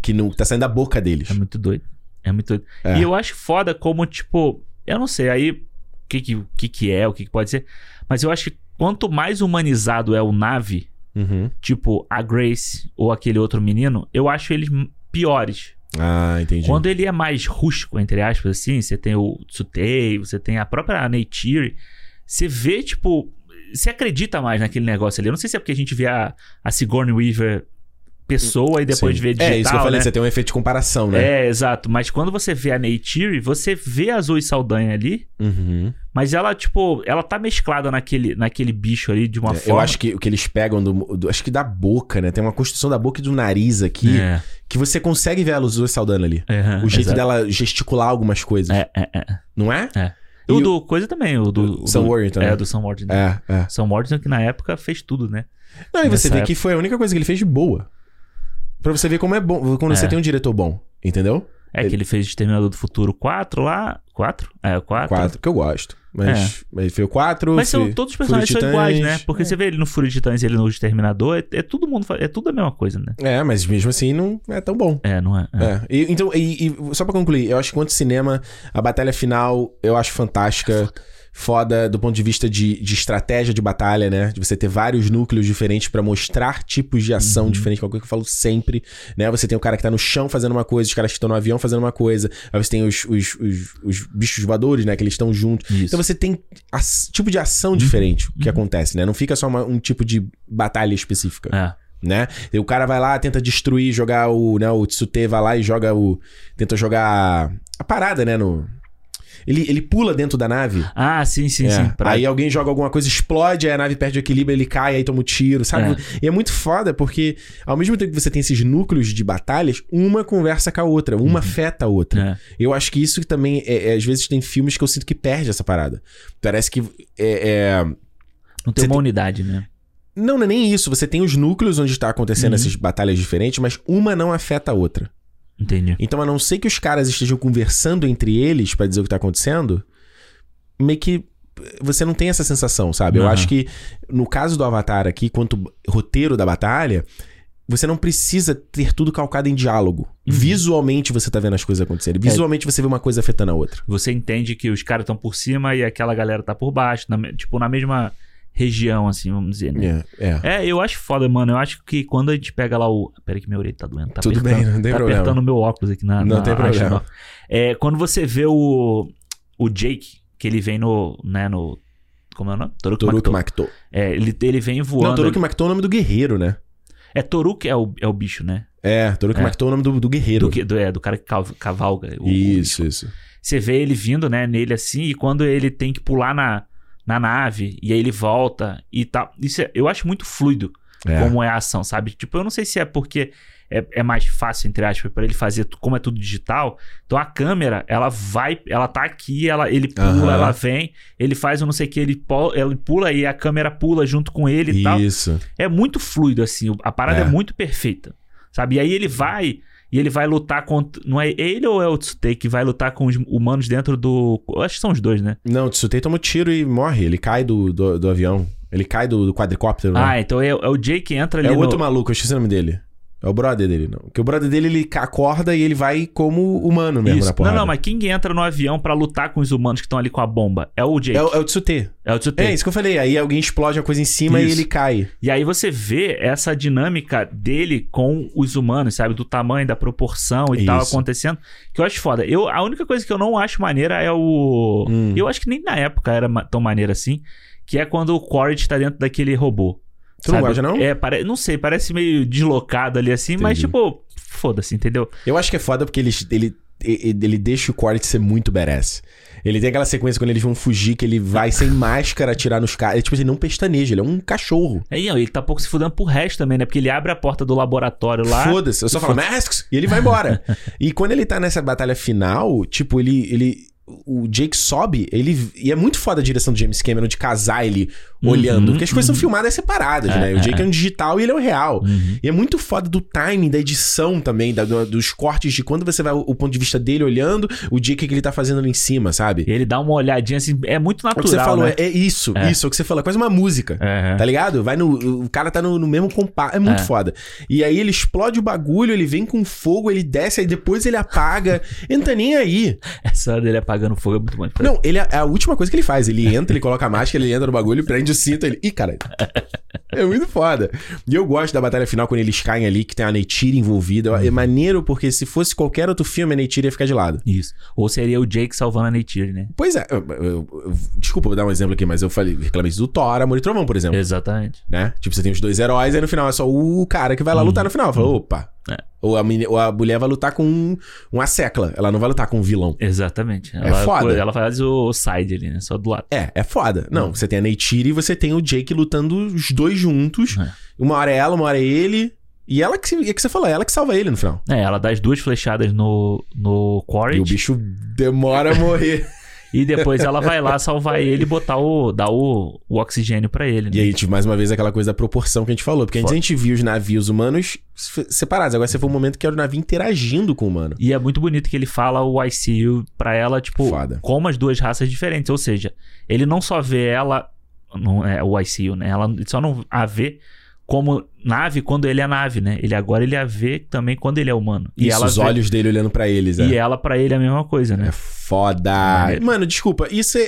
Speaker 1: Que não tá saindo da boca deles.
Speaker 2: É muito doido. É muito doido.
Speaker 1: É.
Speaker 2: E eu acho foda como, tipo, eu não sei aí o que que, que, que é, o que, que pode ser. Mas eu acho que quanto mais humanizado é o nave,
Speaker 1: Uhum.
Speaker 2: tipo a Grace ou aquele outro menino, eu acho eles piores.
Speaker 1: Ah, entendi.
Speaker 2: Quando ele é mais rústico, entre aspas, assim, você tem o Tsutei, você tem a própria Neytiri, você vê, tipo, você acredita mais naquele negócio ali. Eu não sei se é porque a gente vê a, a Sigourney Weaver pessoa e depois
Speaker 1: Sim.
Speaker 2: vê digital,
Speaker 1: É, isso que eu falei,
Speaker 2: né?
Speaker 1: você tem um efeito de comparação, né?
Speaker 2: É, exato. Mas quando você vê a Neytiri, você vê a Zoe Saldanha ali,
Speaker 1: Uhum.
Speaker 2: mas ela, tipo, ela tá mesclada naquele, naquele bicho ali de uma
Speaker 1: É,
Speaker 2: forma...
Speaker 1: Eu acho que o que eles pegam do, do- Acho que da boca, né? Tem uma construção da boca e do nariz aqui
Speaker 2: É,
Speaker 1: que você consegue ver a Luzua Saldana ali.
Speaker 2: é,
Speaker 1: O jeito
Speaker 2: exato.
Speaker 1: dela gesticular algumas coisas.
Speaker 2: É, é, é.
Speaker 1: Não é?
Speaker 2: É.
Speaker 1: E
Speaker 2: o do coisa também, o do...
Speaker 1: Sam Worthington, né?
Speaker 2: É, do Sam Worthington.
Speaker 1: É, é.
Speaker 2: Sam Worthington que na época fez tudo, né?
Speaker 1: Não, e você
Speaker 2: Nessa
Speaker 1: vê que foi a única coisa que ele fez de boa. Pra você ver como é bom, quando você
Speaker 2: É.
Speaker 1: tem um diretor bom, entendeu?
Speaker 2: É que ele fez Exterminador do Futuro 4 lá. 4? É, o 4.
Speaker 1: Quatro, que eu gosto. Mas, mas foi o quatro.
Speaker 2: Mas são, todos os personagens são iguais, né? Porque você vê ele no Fúria de Titãs e ele no Exterminador, é, é todo mundo, é tudo a mesma coisa, né?
Speaker 1: É, mas mesmo assim não é tão bom.
Speaker 2: É, não é? É.
Speaker 1: É. E, então, e, e só pra concluir, eu acho que quanto cinema, a batalha final eu acho fantástica. Foda do ponto de vista de, de estratégia de batalha, né? De você ter vários núcleos diferentes pra mostrar tipos de ação
Speaker 2: Uhum.
Speaker 1: diferentes, que é uma coisa que eu falo sempre, né? Você tem o cara que tá no chão fazendo uma coisa, os caras que estão no avião fazendo uma coisa, aí você tem os, os, os, os bichos voadores, né? Que eles estão juntos.
Speaker 2: Isso.
Speaker 1: Então você tem as- tipo de
Speaker 2: Uhum.
Speaker 1: ação diferente que acontece, né? Não fica só uma- um tipo de batalha específica
Speaker 2: É.
Speaker 1: né? E o cara vai lá, tenta destruir, jogar o, né, o Tsute vai lá e joga o tenta jogar a parada, né, no ele, ele pula dentro da nave.
Speaker 2: Ah, sim, sim,
Speaker 1: É.
Speaker 2: sim. Pra-
Speaker 1: Aí alguém joga alguma coisa, explode, aí a nave perde o equilíbrio, ele cai, aí toma um tiro, sabe?
Speaker 2: É.
Speaker 1: E é muito foda, porque ao mesmo tempo que você tem esses núcleos de batalhas, uma conversa com a outra, uma afeta a outra.
Speaker 2: É.
Speaker 1: Eu acho que isso que também, é, é, às vezes, tem filmes que eu sinto que perde essa parada. Parece que é- é
Speaker 2: Não tem
Speaker 1: Você
Speaker 2: uma
Speaker 1: tem-
Speaker 2: unidade, né?
Speaker 1: não, não é nem isso. Você tem os núcleos onde está acontecendo
Speaker 2: Uhum.
Speaker 1: essas batalhas diferentes, mas uma não afeta a outra.
Speaker 2: Entendi.
Speaker 1: Então, a não ser que os caras estejam conversando entre eles pra dizer o que tá acontecendo, meio que você não tem essa sensação, sabe? Eu
Speaker 2: Aham.
Speaker 1: acho que no caso do Avatar aqui, quanto roteiro da batalha, você não precisa ter tudo calcado em diálogo.
Speaker 2: Uhum.
Speaker 1: Visualmente você tá vendo as coisas acontecerem. Visualmente você vê uma coisa afetando a outra.
Speaker 2: Você entende que os caras estão por cima e aquela galera tá por baixo, na tipo, na mesma região, assim, vamos dizer, né?
Speaker 1: É, é.
Speaker 2: É, eu acho foda, mano. Eu acho que quando a gente pega lá o. Pera aí que minha orelha tá doendo. Tá
Speaker 1: Tudo bem, não tem
Speaker 2: tá
Speaker 1: problema.
Speaker 2: apertando o meu óculos aqui na.
Speaker 1: Não
Speaker 2: na
Speaker 1: tem problema.
Speaker 2: É, quando você vê o. O Jake, que ele vem no. né, no. Como é o nome? Toruk,
Speaker 1: Toruk
Speaker 2: Makto.
Speaker 1: Makto.
Speaker 2: É, ele, ele vem voando.
Speaker 1: Não, Toruk Makto é o nome do guerreiro, né?
Speaker 2: É Toruk é o, é o bicho, né?
Speaker 1: É, Toruk
Speaker 2: É.
Speaker 1: Makto é o nome do, do guerreiro.
Speaker 2: Do, do, é, do cara que cav- cavalga. o-
Speaker 1: Isso, isso.
Speaker 2: Você vê ele vindo, né, nele assim, e quando ele tem que pular na, na nave, e aí ele volta e tal. Isso é- eu acho muito fluido
Speaker 1: É.
Speaker 2: como é a ação, sabe? Tipo, eu não sei se é porque é, é mais fácil, entre aspas, pra ele fazer, como é tudo digital. Então a câmera, ela vai, ela tá aqui, ela, ele pula,
Speaker 1: Aham.
Speaker 2: ela vem, ele faz o não sei o que, ele, ele pula e a câmera pula junto com ele e tal.
Speaker 1: Isso.
Speaker 2: É muito fluido, assim, a parada é,
Speaker 1: É.
Speaker 2: muito perfeita, sabe? E aí ele vai. E ele vai lutar contra. Não é ele ou é o Tsutei que vai lutar com os humanos dentro do. Eu acho que são os dois, né?
Speaker 1: Não, o Tsutei toma um tiro e morre. Ele cai do, do, do avião. Ele cai do, do quadricóptero, né?
Speaker 2: Ah, então é, é o Jay que entra ali
Speaker 1: é o
Speaker 2: no...
Speaker 1: outro maluco, eu esqueci o nome dele. É o brother dele, não. Porque o brother dele, ele acorda e ele vai como humano mesmo
Speaker 2: Isso.
Speaker 1: na porrada.
Speaker 2: Não, não, mas quem entra no avião pra lutar com os humanos que estão ali com a bomba? É o Jake.
Speaker 1: É, o- é o Tsutei.
Speaker 2: É o Tsutei.
Speaker 1: É isso que eu falei. Aí alguém explode uma coisa em cima e
Speaker 2: Isso.
Speaker 1: ele cai.
Speaker 2: E aí você vê essa dinâmica dele com os humanos, sabe? Do tamanho, da proporção e tal
Speaker 1: Isso.
Speaker 2: acontecendo. Que eu acho foda. Eu, a única coisa que eu não acho maneira é o.
Speaker 1: Hum.
Speaker 2: Eu acho que nem na época era ma- tão maneira assim. Que é quando o Quaritch tá dentro daquele robô.
Speaker 1: Tu não
Speaker 2: sabe?
Speaker 1: gosta, não?
Speaker 2: É, pare... não sei, parece meio deslocado ali assim, mas
Speaker 1: Entendi.
Speaker 2: tipo, foda-se, entendeu?
Speaker 1: Eu acho que é foda porque ele, ele, ele, deixa o Quaritch ser muito badass. Ele tem aquela sequência quando eles vão fugir, que ele vai sem máscara atirar nos caras. Tipo, ele não pestaneja, ele é um cachorro.
Speaker 2: Aí, ó, ele tá pouco se fudendo pro resto também, né? Porque ele abre a porta do laboratório lá.
Speaker 1: Foda-se, eu só falo masks e ele vai embora. e quando ele tá nessa batalha final, tipo, ele. ele o Jake sobe, ele. E é muito foda a direção do James Cameron de casar ele
Speaker 2: Uhum,
Speaker 1: olhando. Porque as coisas
Speaker 2: uhum.
Speaker 1: são filmadas separadas,
Speaker 2: É,
Speaker 1: né? O
Speaker 2: é,
Speaker 1: Jake é um digital e ele é o real.
Speaker 2: Uhum.
Speaker 1: E é muito foda do timing, da edição também, da- do- dos cortes de quando você vai o, o ponto de vista dele olhando, o Jake que ele tá fazendo ali em cima, sabe?
Speaker 2: Ele dá uma olhadinha assim, é muito
Speaker 1: É o
Speaker 2: natural.
Speaker 1: que você falou,
Speaker 2: né?
Speaker 1: é, é isso,
Speaker 2: É.
Speaker 1: isso, é o que você falou, é quase uma música.
Speaker 2: É.
Speaker 1: Tá ligado? Vai no. O cara tá no, no mesmo compasso. É muito
Speaker 2: É.
Speaker 1: foda. E aí ele explode o bagulho, ele vem com fogo, ele desce, aí depois ele apaga. ele não tá nem aí.
Speaker 2: Essa hora dele apagando fogo é muito bom.
Speaker 1: Não, ele é a última coisa que ele faz. Ele entra, ele coloca a máscara, ele entra no bagulho, prende o cinto, ele. Ih, cara. É muito foda. E eu gosto da batalha final quando eles caem ali, que tem a Neytiri envolvida. É maneiro porque se fosse qualquer outro filme, a Neytiri ia ficar de lado.
Speaker 2: Isso. Ou seria o Jake salvando a Neytiri, né?
Speaker 1: Pois é. eu- eu- eu- desculpa, vou dar um exemplo aqui, mas eu falei, reclamei isso do Thor, Amor e Trovão, por exemplo.
Speaker 2: Exatamente.
Speaker 1: Né? Tipo, você tem os dois heróis, aí no final é só o cara que vai lá lutar no final. Fala, opa.
Speaker 2: É.
Speaker 1: Ou, a ou a mulher vai lutar com um, uma secla. Ela não vai lutar com um vilão.
Speaker 2: Exatamente.
Speaker 1: É foda.
Speaker 2: Ela faz o side ali, né? Só do lado.
Speaker 1: É, é foda. Não, você tem a Neytiri e você tem o Jake lutando os dois juntos.
Speaker 2: É.
Speaker 1: Uma hora é ela, uma hora é ele. E ela que, é que você falou, ela que salva ele no final.
Speaker 2: É, ela dá as duas flechadas no, no
Speaker 1: E
Speaker 2: Quaritch
Speaker 1: o bicho demora a morrer.
Speaker 2: e depois ela vai lá salvar ele e botar o. dar o, o oxigênio pra ele, né?
Speaker 1: e aí, tipo, mais uma vez, aquela coisa da proporção que a gente falou. Porque antes a
Speaker 2: Foda.
Speaker 1: gente viu os navios humanos se- separados. Agora você foi um momento que era o navio interagindo com o humano.
Speaker 2: E é muito bonito que ele fala o ICU pra ela, tipo,
Speaker 1: Foda.
Speaker 2: como as duas raças diferentes. Ou seja, ele não só vê ela. Não é o ICU, né? Ela só não a vê como nave quando ele é nave, né? Ele agora ele a vê também quando ele é humano. E
Speaker 1: Isso,
Speaker 2: ela
Speaker 1: os
Speaker 2: vê-
Speaker 1: olhos dele olhando pra eles.
Speaker 2: E
Speaker 1: é.
Speaker 2: ela pra ele é a mesma coisa, né?
Speaker 1: É foda.
Speaker 2: Maneiro.
Speaker 1: Mano, desculpa, isso é.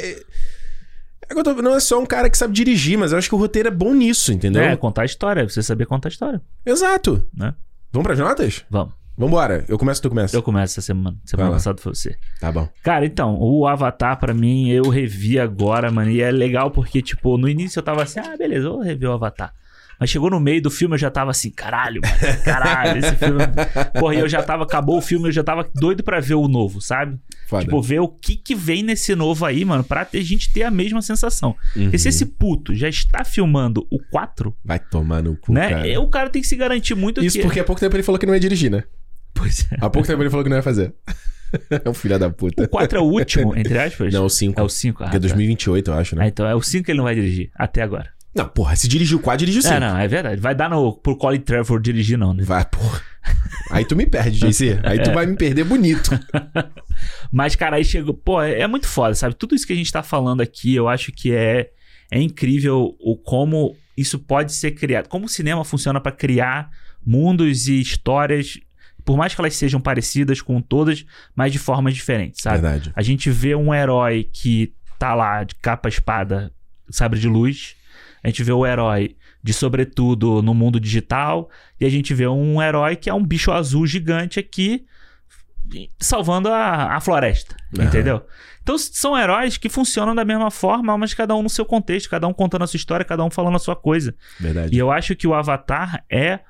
Speaker 1: é que eu tô- Não é só um cara que sabe dirigir, mas eu acho que o roteiro é bom nisso, entendeu?
Speaker 2: É, contar a história, você saber contar a história,
Speaker 1: Exato.
Speaker 2: né?
Speaker 1: Vamos pras notas?
Speaker 2: Vamos.
Speaker 1: Vambora. Eu começo, tu começa.
Speaker 2: Eu começo essa semana. Semana passada foi você.
Speaker 1: Tá bom.
Speaker 2: Cara, então, o Avatar pra mim, eu revi agora, mano. E é legal porque, tipo, no início eu tava assim, ah, beleza, eu vou rever o Avatar. Mas chegou no meio do filme, eu já tava assim, caralho, mano, caralho, esse filme. Porra, e eu já tava, acabou o filme, eu já tava doido pra ver o novo, sabe?
Speaker 1: Foda.
Speaker 2: Tipo, ver o que que vem nesse novo aí, mano, pra ter, a gente ter a mesma sensação.
Speaker 1: Uhum.
Speaker 2: Porque se esse puto já está filmando o 4,
Speaker 1: Vai tomar no cu,
Speaker 2: né?
Speaker 1: cara.
Speaker 2: O cara tem que se garantir muito
Speaker 1: Isso
Speaker 2: que...
Speaker 1: porque há pouco tempo ele falou que não ia dirigir, né?
Speaker 2: Pois é.
Speaker 1: Há pouco tempo ele falou que não ia fazer. é um filho da puta.
Speaker 2: O 4 é o último, entre aspas?
Speaker 1: Não, o 5.
Speaker 2: É o 5, ah,
Speaker 1: é
Speaker 2: tá.
Speaker 1: 2028, eu acho,
Speaker 2: Ah,
Speaker 1: né?
Speaker 2: então é o 5 que ele não vai dirigir, até agora.
Speaker 1: Não, porra, se dirigiu o 4, dirigiu o 5.
Speaker 2: É, não, é verdade. Vai dar no, pro Colin Trevor dirigir, não, né?
Speaker 1: Vai, porra. Aí tu me perde, JC. Aí
Speaker 2: É.
Speaker 1: tu vai me perder bonito.
Speaker 2: Mas, cara, aí chegou. Pô, é, é muito foda, sabe? Tudo isso que a gente tá falando aqui, eu acho que é, é incrível o como isso pode ser criado. Como o cinema funciona pra criar mundos e histórias, por mais que elas sejam parecidas com todas, mas de formas diferentes, sabe?
Speaker 1: Verdade.
Speaker 2: A gente vê um herói que tá lá de capa espada, sabre de luz. A gente vê o herói de sobretudo no mundo digital. E a gente vê um herói que é um bicho azul gigante aqui salvando a, a floresta.
Speaker 1: Aham.
Speaker 2: Entendeu? Então são heróis que funcionam da mesma forma, mas cada um no seu contexto, cada um contando a sua história, cada um falando a sua coisa.
Speaker 1: Verdade.
Speaker 2: E eu acho que o Avatar é,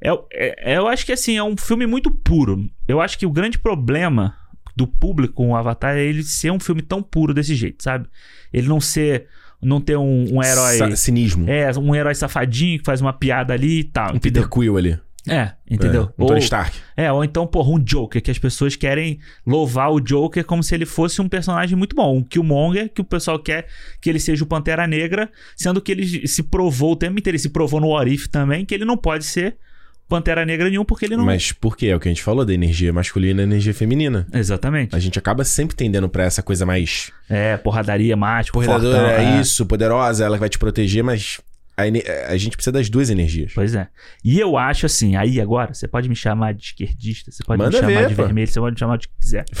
Speaker 2: é, é- Eu acho que assim, é um filme muito puro. Eu acho que o grande problema do público com o Avatar é ele ser um filme tão puro desse jeito, sabe? Ele não ser. Não ter um, um herói.
Speaker 1: Sa- cinismo.
Speaker 2: É, um herói safadinho que faz uma piada ali e tal.
Speaker 1: Um
Speaker 2: entendeu?
Speaker 1: Peter Quill ali.
Speaker 2: É, entendeu?
Speaker 1: É, um
Speaker 2: ou,
Speaker 1: Tony Stark.
Speaker 2: é, ou então, porra, um Joker, que as pessoas querem louvar o Joker como se ele fosse um personagem muito bom. Um Killmonger, que o pessoal quer que ele seja o Pantera Negra, sendo que ele se provou o tempo inteiro, ele se provou no Orif também, que ele não pode ser Pantera Negra nenhum, porque ele não.
Speaker 1: Mas por quê? É o que a gente falou da energia masculina e energia feminina.
Speaker 2: Exatamente.
Speaker 1: A gente acaba sempre tendendo pra essa coisa mais
Speaker 2: É, porradaria, mágico,
Speaker 1: corredora,
Speaker 2: fortão,
Speaker 1: é isso, poderosa, ela vai te proteger, mas a, a gente precisa das duas energias.
Speaker 2: Pois é. E eu acho assim, aí agora, você pode me chamar de esquerdista, você pode
Speaker 1: Manda
Speaker 2: me chamar
Speaker 1: ver,
Speaker 2: de
Speaker 1: pô.
Speaker 2: vermelho, você pode me chamar de que quiser.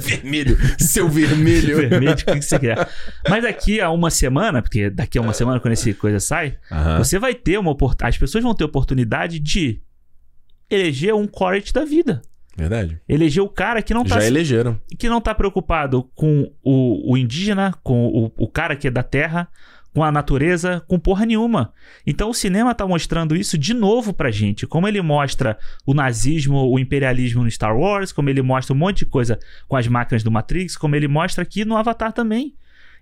Speaker 1: Vermelho, seu vermelho.
Speaker 2: vermelho, o que você quer. Mas daqui a uma semana, porque daqui a uma semana, quando essa coisa sai,
Speaker 1: Aham.
Speaker 2: você vai ter uma oportunidade. As pessoas vão ter oportunidade de eleger um Corrit da vida.
Speaker 1: Verdade.
Speaker 2: Eleger o cara que não tá,
Speaker 1: Já elegeram.
Speaker 2: que não tá preocupado com o, o indígena, com o, o cara que é da terra, com a natureza, com porra nenhuma. Então o cinema tá mostrando isso de novo pra gente. Como ele mostra o nazismo, o imperialismo no Star Wars, como ele mostra um monte de coisa com as máquinas do Matrix, como ele mostra aqui no Avatar também.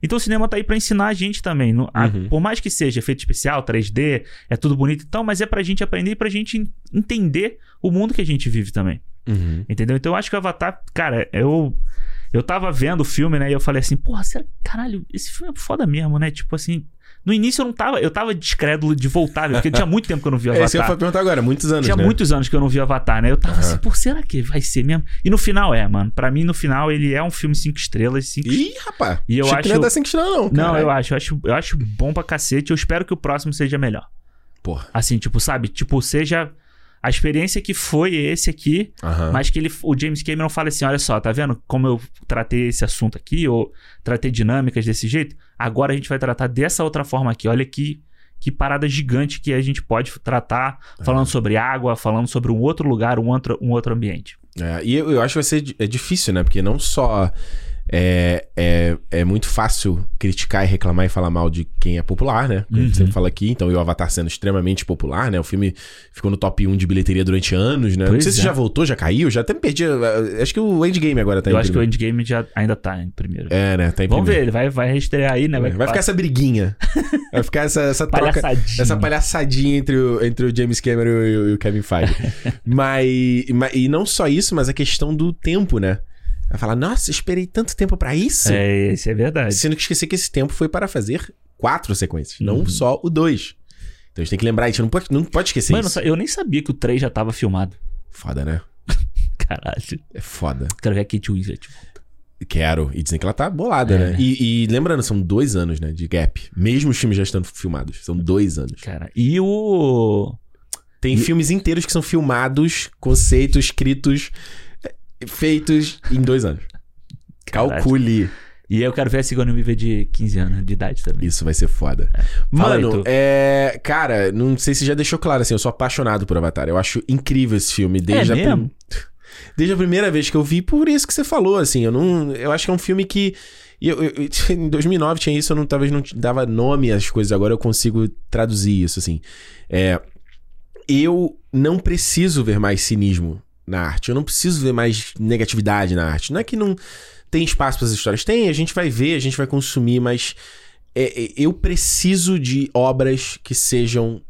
Speaker 2: Então o cinema tá aí pra ensinar a gente também. No- a-
Speaker 1: Uhum.
Speaker 2: por mais que seja efeito especial, 3D, é tudo bonito e tal, mas é pra gente aprender e pra gente en- entender o mundo que a gente vive também.
Speaker 1: Uhum.
Speaker 2: Entendeu? Então eu acho que o Avatar, cara, eu. Eu tava vendo o filme, né? E eu falei assim, porra, será, caralho, esse filme é foda mesmo, né? Tipo assim. No início eu não tava. Eu tava descrédulo de voltar, porque tinha muito tempo que eu não vi
Speaker 1: É, isso que eu
Speaker 2: Avatar.
Speaker 1: perguntar agora, muitos anos,
Speaker 2: Tinha
Speaker 1: né?
Speaker 2: muitos anos que eu não vi Avatar, né? Eu tava
Speaker 1: Aham.
Speaker 2: assim, pô, será que vai ser mesmo? E no final é, mano. Pra mim, no final, ele é um filme cinco estrelas, cinco
Speaker 1: Ih, rapaz.
Speaker 2: E eu
Speaker 1: que
Speaker 2: acho-
Speaker 1: não cinco estrelas, não.
Speaker 2: Não,
Speaker 1: caralho.
Speaker 2: eu acho, eu acho, eu acho bom pra cacete. Eu espero que o próximo seja melhor.
Speaker 1: Porra.
Speaker 2: Assim, tipo, sabe? Tipo, seja. A experiência que foi esse aqui,
Speaker 1: Aham.
Speaker 2: mas que ele, o James Cameron fala assim: olha só, tá vendo como eu tratei esse assunto aqui, ou tratei dinâmicas desse jeito? Agora a gente vai tratar dessa outra forma aqui. Olha que, que parada gigante que a gente pode tratar, falando sobre água, falando sobre um outro lugar, um outro, um outro ambiente.
Speaker 1: É, e eu, eu acho que vai ser é difícil, né? Porque não só é, é, é muito fácil criticar e reclamar e falar mal de quem é popular, né? Como a gente
Speaker 2: Uhum.
Speaker 1: sempre fala aqui. Então, e o Avatar sendo extremamente popular, né? O filme ficou no top 1 de bilheteria durante anos, né? não
Speaker 2: Pois
Speaker 1: sei se
Speaker 2: é.
Speaker 1: já voltou, já caiu, já até me perdi. eh, Acho que o Endgame agora tá
Speaker 2: eu
Speaker 1: em
Speaker 2: acho que o
Speaker 1: primeiro.
Speaker 2: Endgame já ainda tá em primeiro.
Speaker 1: É, né? Tá em
Speaker 2: Vamos ver,
Speaker 1: primeiro.
Speaker 2: ele vai, vai reestrear aí, né?
Speaker 1: Vai, ficar essa briguinha. Vai ficar essa, essa troca.
Speaker 2: palhaçadinha.
Speaker 1: Essa palhaçadinha entre o, entre o James Cameron e o, e o Kevin Feige. mas, mas- E não só isso, mas a questão do tempo, né? Vai falar, nossa, esperei tanto tempo pra isso.
Speaker 2: É, isso é verdade.
Speaker 1: Sendo que esquecer que esse tempo foi para fazer quatro sequências, não
Speaker 2: Uhum.
Speaker 1: só o dois. Então a gente tem que lembrar, a gente não pode, não pode esquecer
Speaker 2: Mano,
Speaker 1: isso.
Speaker 2: eu nem sabia que o 3 já tava filmado.
Speaker 1: Foda, né?
Speaker 2: Caralho.
Speaker 1: É foda.
Speaker 2: Quero ver a Kate Winslet.
Speaker 1: Quero. E dizem que ela tá bolada,
Speaker 2: É.
Speaker 1: né? E, e lembrando, são dois anos, né? De gap. Mesmo os filmes já estando filmados. São dois anos.
Speaker 2: Cara, e o.
Speaker 1: Tem filmes inteiros que são filmados, conceitos, escritos, feitos em dois anos. Calcule.
Speaker 2: E eu quero ver a Sigourney Weaver de 15 anos de idade também.
Speaker 1: Isso vai ser foda.
Speaker 2: Aí,
Speaker 1: Mano, é. Cara, não sei se já deixou claro assim, eu sou apaixonado por Avatar. Eu acho incrível esse filme desde a
Speaker 2: É mesmo?
Speaker 1: prim- Desde a primeira vez que eu vi, por isso que você falou, assim, eu não. Eu acho que é um filme que. Eu- eu- em 2009 tinha isso, eu não, talvez não dava nome às coisas, agora eu consigo traduzir isso, assim. É, eu não preciso ver mais cinismo na arte, eu não preciso ver mais negatividade na arte. Não é que não tem espaço para as histórias, tem, a gente vai ver, a gente vai consumir, mas é, é, eu preciso de obras que sejam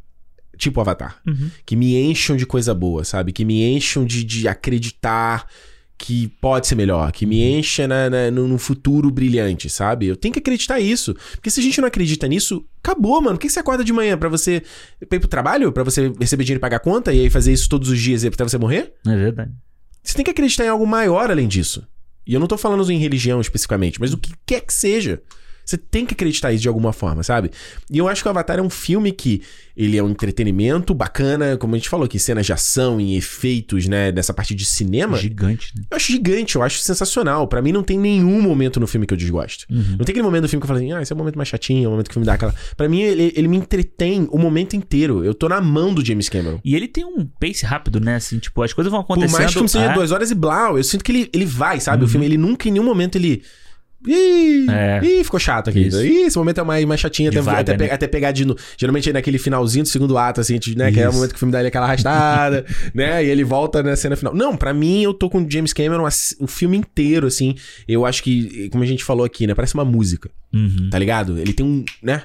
Speaker 1: tipo Avatar
Speaker 2: Uhum.
Speaker 1: que me encham de coisa boa, sabe? Que me encham de, de acreditar que pode ser melhor, que me encha na, na- no, no futuro brilhante, sabe? Eu tenho que acreditar isso. Porque se a gente não acredita nisso, acabou, mano. Por que você acorda de manhã? Pra você pra ir pro trabalho? Pra você receber dinheiro e pagar conta? E aí fazer isso todos os dias até você morrer?
Speaker 2: É verdade.
Speaker 1: Você tem que acreditar em algo maior além disso. E eu não tô falando em religião especificamente, mas o que quer que seja. Você tem que acreditar isso de alguma forma, sabe? E eu acho que o Avatar é um filme que ele é um entretenimento bacana, como a gente falou aqui, cenas de ação e efeitos, né, dessa parte de cinema.
Speaker 2: Gigante, né?
Speaker 1: Eu acho gigante, eu acho sensacional. Pra mim não tem nenhum momento no filme que eu desgosto.
Speaker 2: Uhum.
Speaker 1: Não tem aquele momento do filme que eu falo assim, ah, esse é o momento mais chatinho, é o momento que o filme dá aquela. Pra mim, ele, ele me entretém o momento inteiro. Eu tô na mão do James Cameron.
Speaker 2: E ele tem um pace rápido, né? Assim, tipo, as coisas vão
Speaker 1: Por
Speaker 2: acontecendo.
Speaker 1: mais que o filme seja
Speaker 2: é,
Speaker 1: duas horas e blau, eu sinto que ele, ele vai, sabe? O
Speaker 2: Uhum.
Speaker 1: filme, ele nunca em nenhum momento ele. Ih,
Speaker 2: É.
Speaker 1: ih, ficou chato aqui.
Speaker 2: Isso.
Speaker 1: Ih, esse momento é mais, mais chatinho, até,
Speaker 2: Devagar,
Speaker 1: até,
Speaker 2: né?
Speaker 1: até pegar de novo. Geralmente é naquele finalzinho do segundo ato, assim, né? Que é o
Speaker 2: Isso.
Speaker 1: momento que o filme dá ele aquela arrastada, né? E ele volta na cena final. Não, pra mim, eu tô com o James Cameron o filme inteiro, assim. Eu acho que, como a gente falou aqui, né? Parece uma música,
Speaker 2: Uhum.
Speaker 1: tá ligado? Ele tem um, né?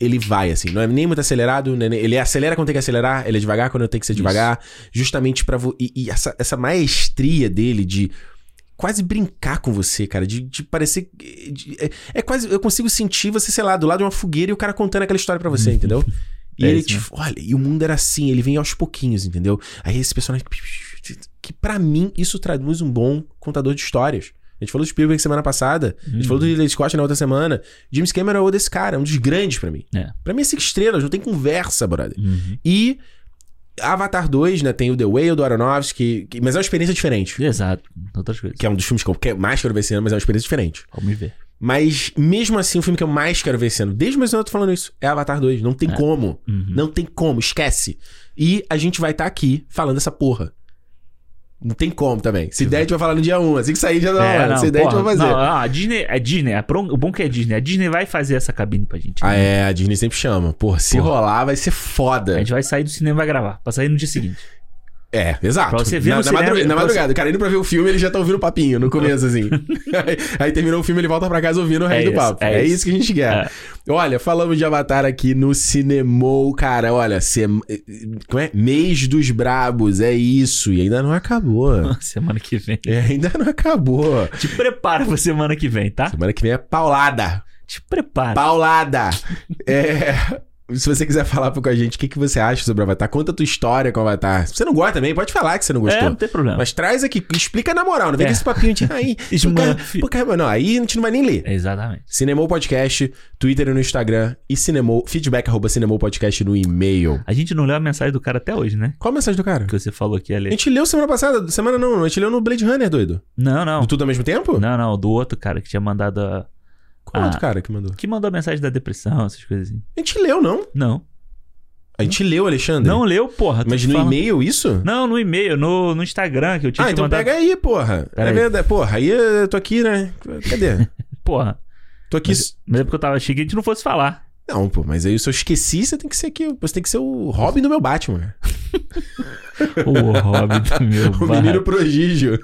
Speaker 1: Ele vai, assim, não é nem muito acelerado, né? ele acelera quando tem que acelerar, ele é devagar quando tem que ser
Speaker 2: Isso.
Speaker 1: devagar, justamente pra. vo- E, e essa, essa maestria dele de quase brincar com você, cara, de, de parecer. de- é, é quase. Eu consigo sentir você, sei lá, do lado de uma fogueira e o cara contando aquela história pra você, entendeu? E
Speaker 2: É
Speaker 1: ele
Speaker 2: isso
Speaker 1: te. Olha, e o mundo era assim, ele vem aos pouquinhos, entendeu? Aí esse personagem. Que pra mim isso traduz um bom contador de histórias. A gente falou do Spielberg semana passada, a gente falou do Ridley Scott na outra semana. James Cameron é o desse cara, é um dos grandes pra mim.
Speaker 2: É.
Speaker 1: Pra mim é cinco estrelas, não tem conversa, brother.
Speaker 2: Uhum.
Speaker 1: E Avatar 2, né, tem o The Whale do Aronofsky, que- mas é uma experiência diferente.
Speaker 2: Exato. Outras coisas.
Speaker 1: Que é um dos filmes que eu que- mais quero ver esse ano, mas é uma experiência diferente.
Speaker 2: Vamos ver.
Speaker 1: Mas mesmo assim, o filme que eu mais quero ver esse ano, desde mais eu tô falando isso, é Avatar 2. Não tem como.
Speaker 2: Uhum.
Speaker 1: Não tem como, esquece. E a gente vai estar aqui falando essa porra. Não tem como também. Se der, a gente vai falar no dia 1. Assim que sair, já não.
Speaker 2: É,
Speaker 1: mano. Se der, a gente vai fazer.
Speaker 2: Não, a Disney, a Disney, a pro- o bom que é a Disney, a Disney vai fazer essa cabine pra gente.
Speaker 1: Ah,
Speaker 2: né?
Speaker 1: é, a Disney sempre chama. Porra, se
Speaker 2: Porra.
Speaker 1: rolar, vai ser foda.
Speaker 2: A gente vai sair do cinema e vai gravar. Pra sair no dia seguinte.
Speaker 1: É, exato.
Speaker 2: Pra você ver
Speaker 1: na,
Speaker 2: no
Speaker 1: na,
Speaker 2: cinema-
Speaker 1: madru- na madrugada. O cara indo pra ver o filme, ele já tá ouvindo o papinho no começo, assim. aí, aí terminou o filme, ele volta pra casa ouvindo o resto
Speaker 2: É
Speaker 1: do
Speaker 2: isso,
Speaker 1: papo.
Speaker 2: é
Speaker 1: É,
Speaker 2: isso.
Speaker 1: isso que a gente quer. Olha, falamos de Avatar aqui no Cinemou, cara. Olha, sem... como é? Mês dos Brabos, é isso. E ainda não acabou.
Speaker 2: semana que vem.
Speaker 1: É, ainda não acabou.
Speaker 2: Te prepara pra semana que vem, tá?
Speaker 1: Semana que vem é paulada.
Speaker 2: Te prepara.
Speaker 1: Paulada. É. se você quiser falar com a gente o que, que você acha sobre o Avatar, conta a tua história com o Avatar. Se você não gosta também, pode falar que você não gostou.
Speaker 2: É, não tem problema.
Speaker 1: Mas traz aqui, explica na moral, não vem
Speaker 2: É.
Speaker 1: com esse papinho de aí. Cara, não, aí a gente não vai nem ler.
Speaker 2: Exatamente.
Speaker 1: Cinemou Podcast, Twitter e no Instagram e cinemou, feedback arroba cinemou podcast no e-mail.
Speaker 2: A gente não leu a mensagem do cara até hoje, né?
Speaker 1: Qual a mensagem do cara?
Speaker 2: Que você falou que ia
Speaker 1: A gente leu semana passada, semana não, a gente leu no Blade Runner, doido.
Speaker 2: Não, não.
Speaker 1: Do tudo ao mesmo tempo?
Speaker 2: Não, não, do outro cara que tinha mandado a...
Speaker 1: Qual
Speaker 2: Ah.
Speaker 1: outro cara que mandou?
Speaker 2: Que mandou a mensagem da depressão, essas coisas assim.
Speaker 1: A gente leu, não?
Speaker 2: Não.
Speaker 1: A gente leu, Alexandre.
Speaker 2: Não leu, porra.
Speaker 1: Mas no
Speaker 2: falando.
Speaker 1: e-mail isso?
Speaker 2: Não, no e-mail, no, no Instagram que eu tinha
Speaker 1: Ah, então
Speaker 2: mandado.
Speaker 1: pega aí, porra.
Speaker 2: Pera
Speaker 1: é
Speaker 2: aí.
Speaker 1: verdade. Porra, aí eu tô aqui, né? Cadê?
Speaker 2: Porra.
Speaker 1: Tô aqui.
Speaker 2: Mas, mas é porque eu tava achei que a gente não fosse falar.
Speaker 1: Não, pô, mas aí se eu esqueci, você tem que ser aqui. Você tem que ser o Robin do meu Batman.
Speaker 2: O Robin do meu
Speaker 1: O
Speaker 2: bar.
Speaker 1: menino prodígio.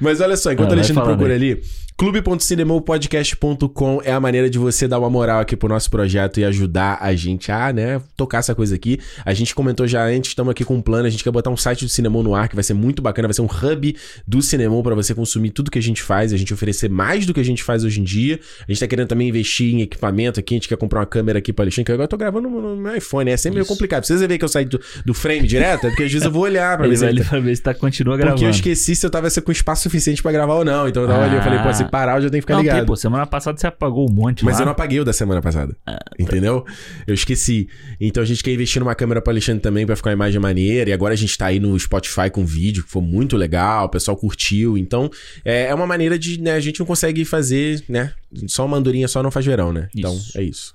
Speaker 1: Mas olha só, enquanto
Speaker 2: Ah, vai
Speaker 1: Alexandre procura ali, clube.cinemopodcast.com é a maneira de você dar uma moral aqui pro nosso projeto e ajudar a gente a, né, tocar essa coisa aqui. A gente comentou já antes, estamos aqui com um plano, a gente quer botar um site do Cinemon no ar que vai ser muito bacana, vai ser um hub do Cinemon pra você consumir tudo que a gente faz, a gente oferecer mais do que a gente faz hoje em dia. A gente tá querendo também investir em equipamento aqui, a gente quer comprar uma câmera aqui pro Alexandre, que agora eu tô gravando no, no meu iPhone, é sempre meio
Speaker 2: Isso.
Speaker 1: complicado. Precisa ver que eu saí do, do frame direto, é porque às vezes eu vou olhar pra
Speaker 2: Ele
Speaker 1: ver se tá-
Speaker 2: ver se tá, continua
Speaker 1: porque
Speaker 2: gravando.
Speaker 1: eu esqueci se eu tava com espaço suficiente pra gravar ou não. Então eu tava ali, eu falei, pô,
Speaker 2: Ah.
Speaker 1: Se parar eu já tenho que ficar
Speaker 2: não,
Speaker 1: ligado.
Speaker 2: tem, pô, semana passada você apagou um monte
Speaker 1: Mas
Speaker 2: lá.
Speaker 1: eu não apaguei o da semana passada. entendeu? Eu esqueci. Então a gente quer investir numa câmera pro Alexandre também pra ficar uma imagem maneira. E agora a gente tá aí no Spotify com vídeo, que foi muito legal, o pessoal curtiu. Então é, é uma maneira de, né, a gente não consegue fazer, né? Só uma andorinha só não faz verão, né? Então
Speaker 2: Isso.
Speaker 1: é isso.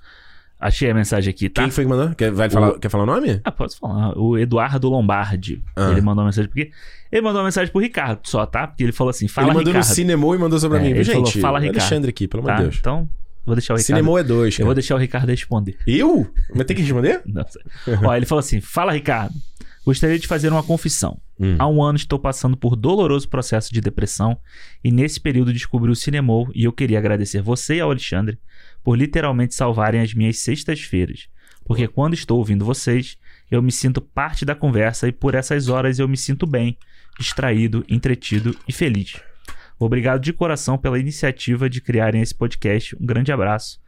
Speaker 2: Achei a mensagem aqui, tá?
Speaker 1: Quem foi que mandou? Quer, vai falar, quer falar o nome?
Speaker 2: Ah, posso falar. O Eduardo Lombardi.
Speaker 1: Ah.
Speaker 2: Ele mandou uma mensagem porque Ele mandou uma mensagem pro Ricardo só, tá? Porque ele falou assim: fala,
Speaker 1: ele mandou
Speaker 2: Ricardo.
Speaker 1: no Cinemou e mandou sobre
Speaker 2: É,
Speaker 1: mim.
Speaker 2: ele
Speaker 1: Gente,
Speaker 2: falou, "Fala, Ricardo."
Speaker 1: Alexandre aqui, pelo amor
Speaker 2: Tá?
Speaker 1: de Deus.
Speaker 2: Então, vou deixar o Ricardo.
Speaker 1: Cinemou é dois,
Speaker 2: Eu
Speaker 1: cara.
Speaker 2: vou deixar o Ricardo responder.
Speaker 1: Eu? Mas tem que responder?
Speaker 2: Não sei. Ó, ele falou assim: Fala, Ricardo. Gostaria de fazer uma confissão.
Speaker 1: Hum.
Speaker 2: Há um ano estou passando por doloroso processo de depressão e nesse período descobri o Cinemol e eu queria agradecer você e ao Alexandre por literalmente salvarem as minhas sextas-feiras. Porque quando estou ouvindo vocês, eu me sinto parte da conversa e por essas horas eu me sinto bem, distraído, entretido e feliz. Obrigado de coração pela iniciativa de criarem esse podcast. Um grande abraço.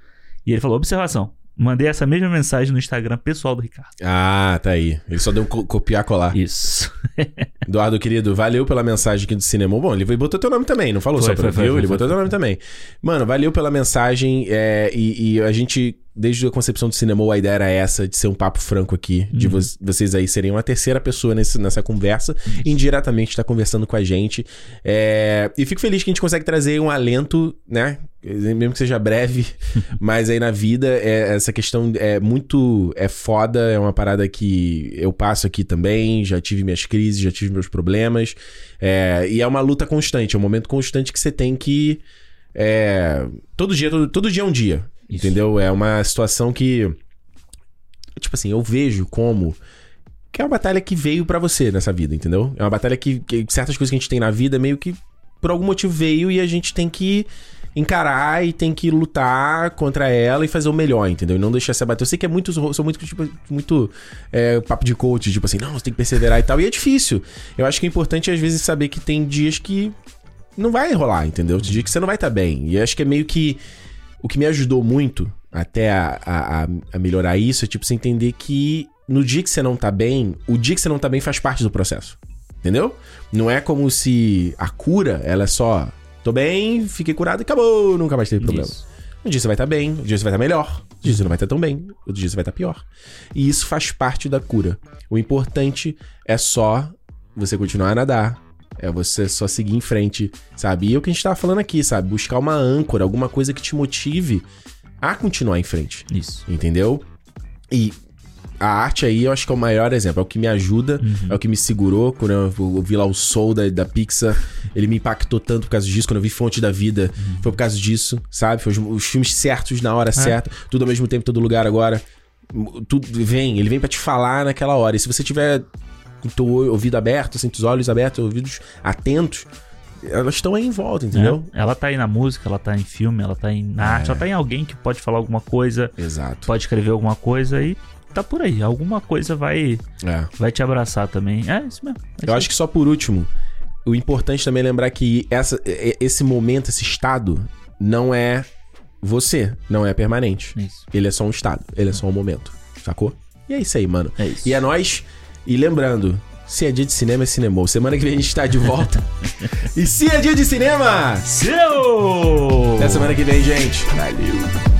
Speaker 2: E ele falou: observação. Mandei essa mesma mensagem no Instagram pessoal do Ricardo.
Speaker 1: Ah, tá aí. Ele só deu co- copiar colar.
Speaker 2: Isso.
Speaker 1: Eduardo, querido, valeu pela mensagem aqui do cinema. Bom, ele botou teu nome também, não falou
Speaker 2: Foi,
Speaker 1: só pra
Speaker 2: foi,
Speaker 1: viu?
Speaker 2: foi,
Speaker 1: Ele botou teu nome também. Mano, valeu pela mensagem é, e, e a gente, desde a concepção do cinema, a ideia era essa, de ser um papo franco aqui, de
Speaker 2: Uhum.
Speaker 1: vo- vocês aí serem uma terceira pessoa nesse- nessa conversa, indiretamente tá conversando com a gente. É, e fico feliz que a gente consegue trazer um alento, né? Mesmo que seja breve, mas aí na vida, é, essa questão é muito. É foda, é uma parada que eu passo aqui também. Já tive minhas crises, já tive meus problemas. É, e é uma luta constante, é um momento constante que você tem que. é, todo dia, todo, todo dia é um dia.
Speaker 2: Isso.
Speaker 1: Entendeu? É uma situação que. Tipo assim, eu vejo como. Que é uma batalha que veio pra você nessa vida, entendeu? É uma batalha que, que certas coisas que a gente tem na vida meio que por algum motivo veio e a gente tem que encarar e tem que lutar contra ela e fazer o melhor, entendeu? E não deixar se abater. Eu sei que é muito, sou muito, tipo, muito é, papo de coach, tipo assim, não, você tem que perseverar e tal. E é difícil. Eu acho que é importante, às vezes, saber que tem dias que não vai rolar, entendeu? Tem dias que você não vai estar bem. E acho que é meio que. O que me ajudou muito até a, a, a- melhorar isso é, tipo, você entender que no dia que você não tá bem, o dia que você não tá bem faz parte do processo. Entendeu? Não é como se a cura, ela é só. Tô bem, fiquei curado e acabou, nunca mais teve problema.
Speaker 2: Isso.
Speaker 1: Um dia você vai estar bem, um dia você vai estar melhor, um dia você não vai estar tão bem, outro dia você vai estar pior. E isso faz parte da cura. O importante é só você continuar a nadar, é você só seguir em frente, sabe? E é o que a gente tava falando aqui, sabe? Buscar uma âncora, alguma coisa que te motive a continuar em frente,
Speaker 2: Isso.
Speaker 1: entendeu? E a arte aí eu acho que é o maior exemplo, é o que me ajuda, é o que me segurou quando eu eu vi lá o Soul da, da Pixar, ele me impactou tanto por causa disso, quando eu vi Fonte da Vida, foi por causa disso, sabe? Foi os, os filmes certos na hora certa, tudo ao mesmo tempo, todo lugar agora. Tudo vem, ele vem pra te falar naquela hora. E se você tiver com o teu ouvido aberto, assim, os olhos abertos, ouvidos atentos, elas estão aí em volta, entendeu?
Speaker 2: É. Ela tá aí na música, ela tá em filme, ela tá em na arte, ela tá em alguém que pode falar alguma coisa,
Speaker 1: Exato.
Speaker 2: pode escrever alguma coisa e tá por aí. Alguma coisa vai,
Speaker 1: É.
Speaker 2: vai te abraçar também. É isso mesmo.
Speaker 1: Eu acho que só por último, o importante também é lembrar que essa, esse momento, esse estado, não é você não é permanente.
Speaker 2: Isso.
Speaker 1: Ele é só um estado, ele é só um momento. Sacou? E é isso aí, mano.
Speaker 2: É isso.
Speaker 1: E é nóis. E lembrando, se é dia de cinema, é cinema. Semana que vem a gente tá de volta. e se é dia de cinema,
Speaker 2: Seu!
Speaker 1: até semana que vem, gente. Valeu.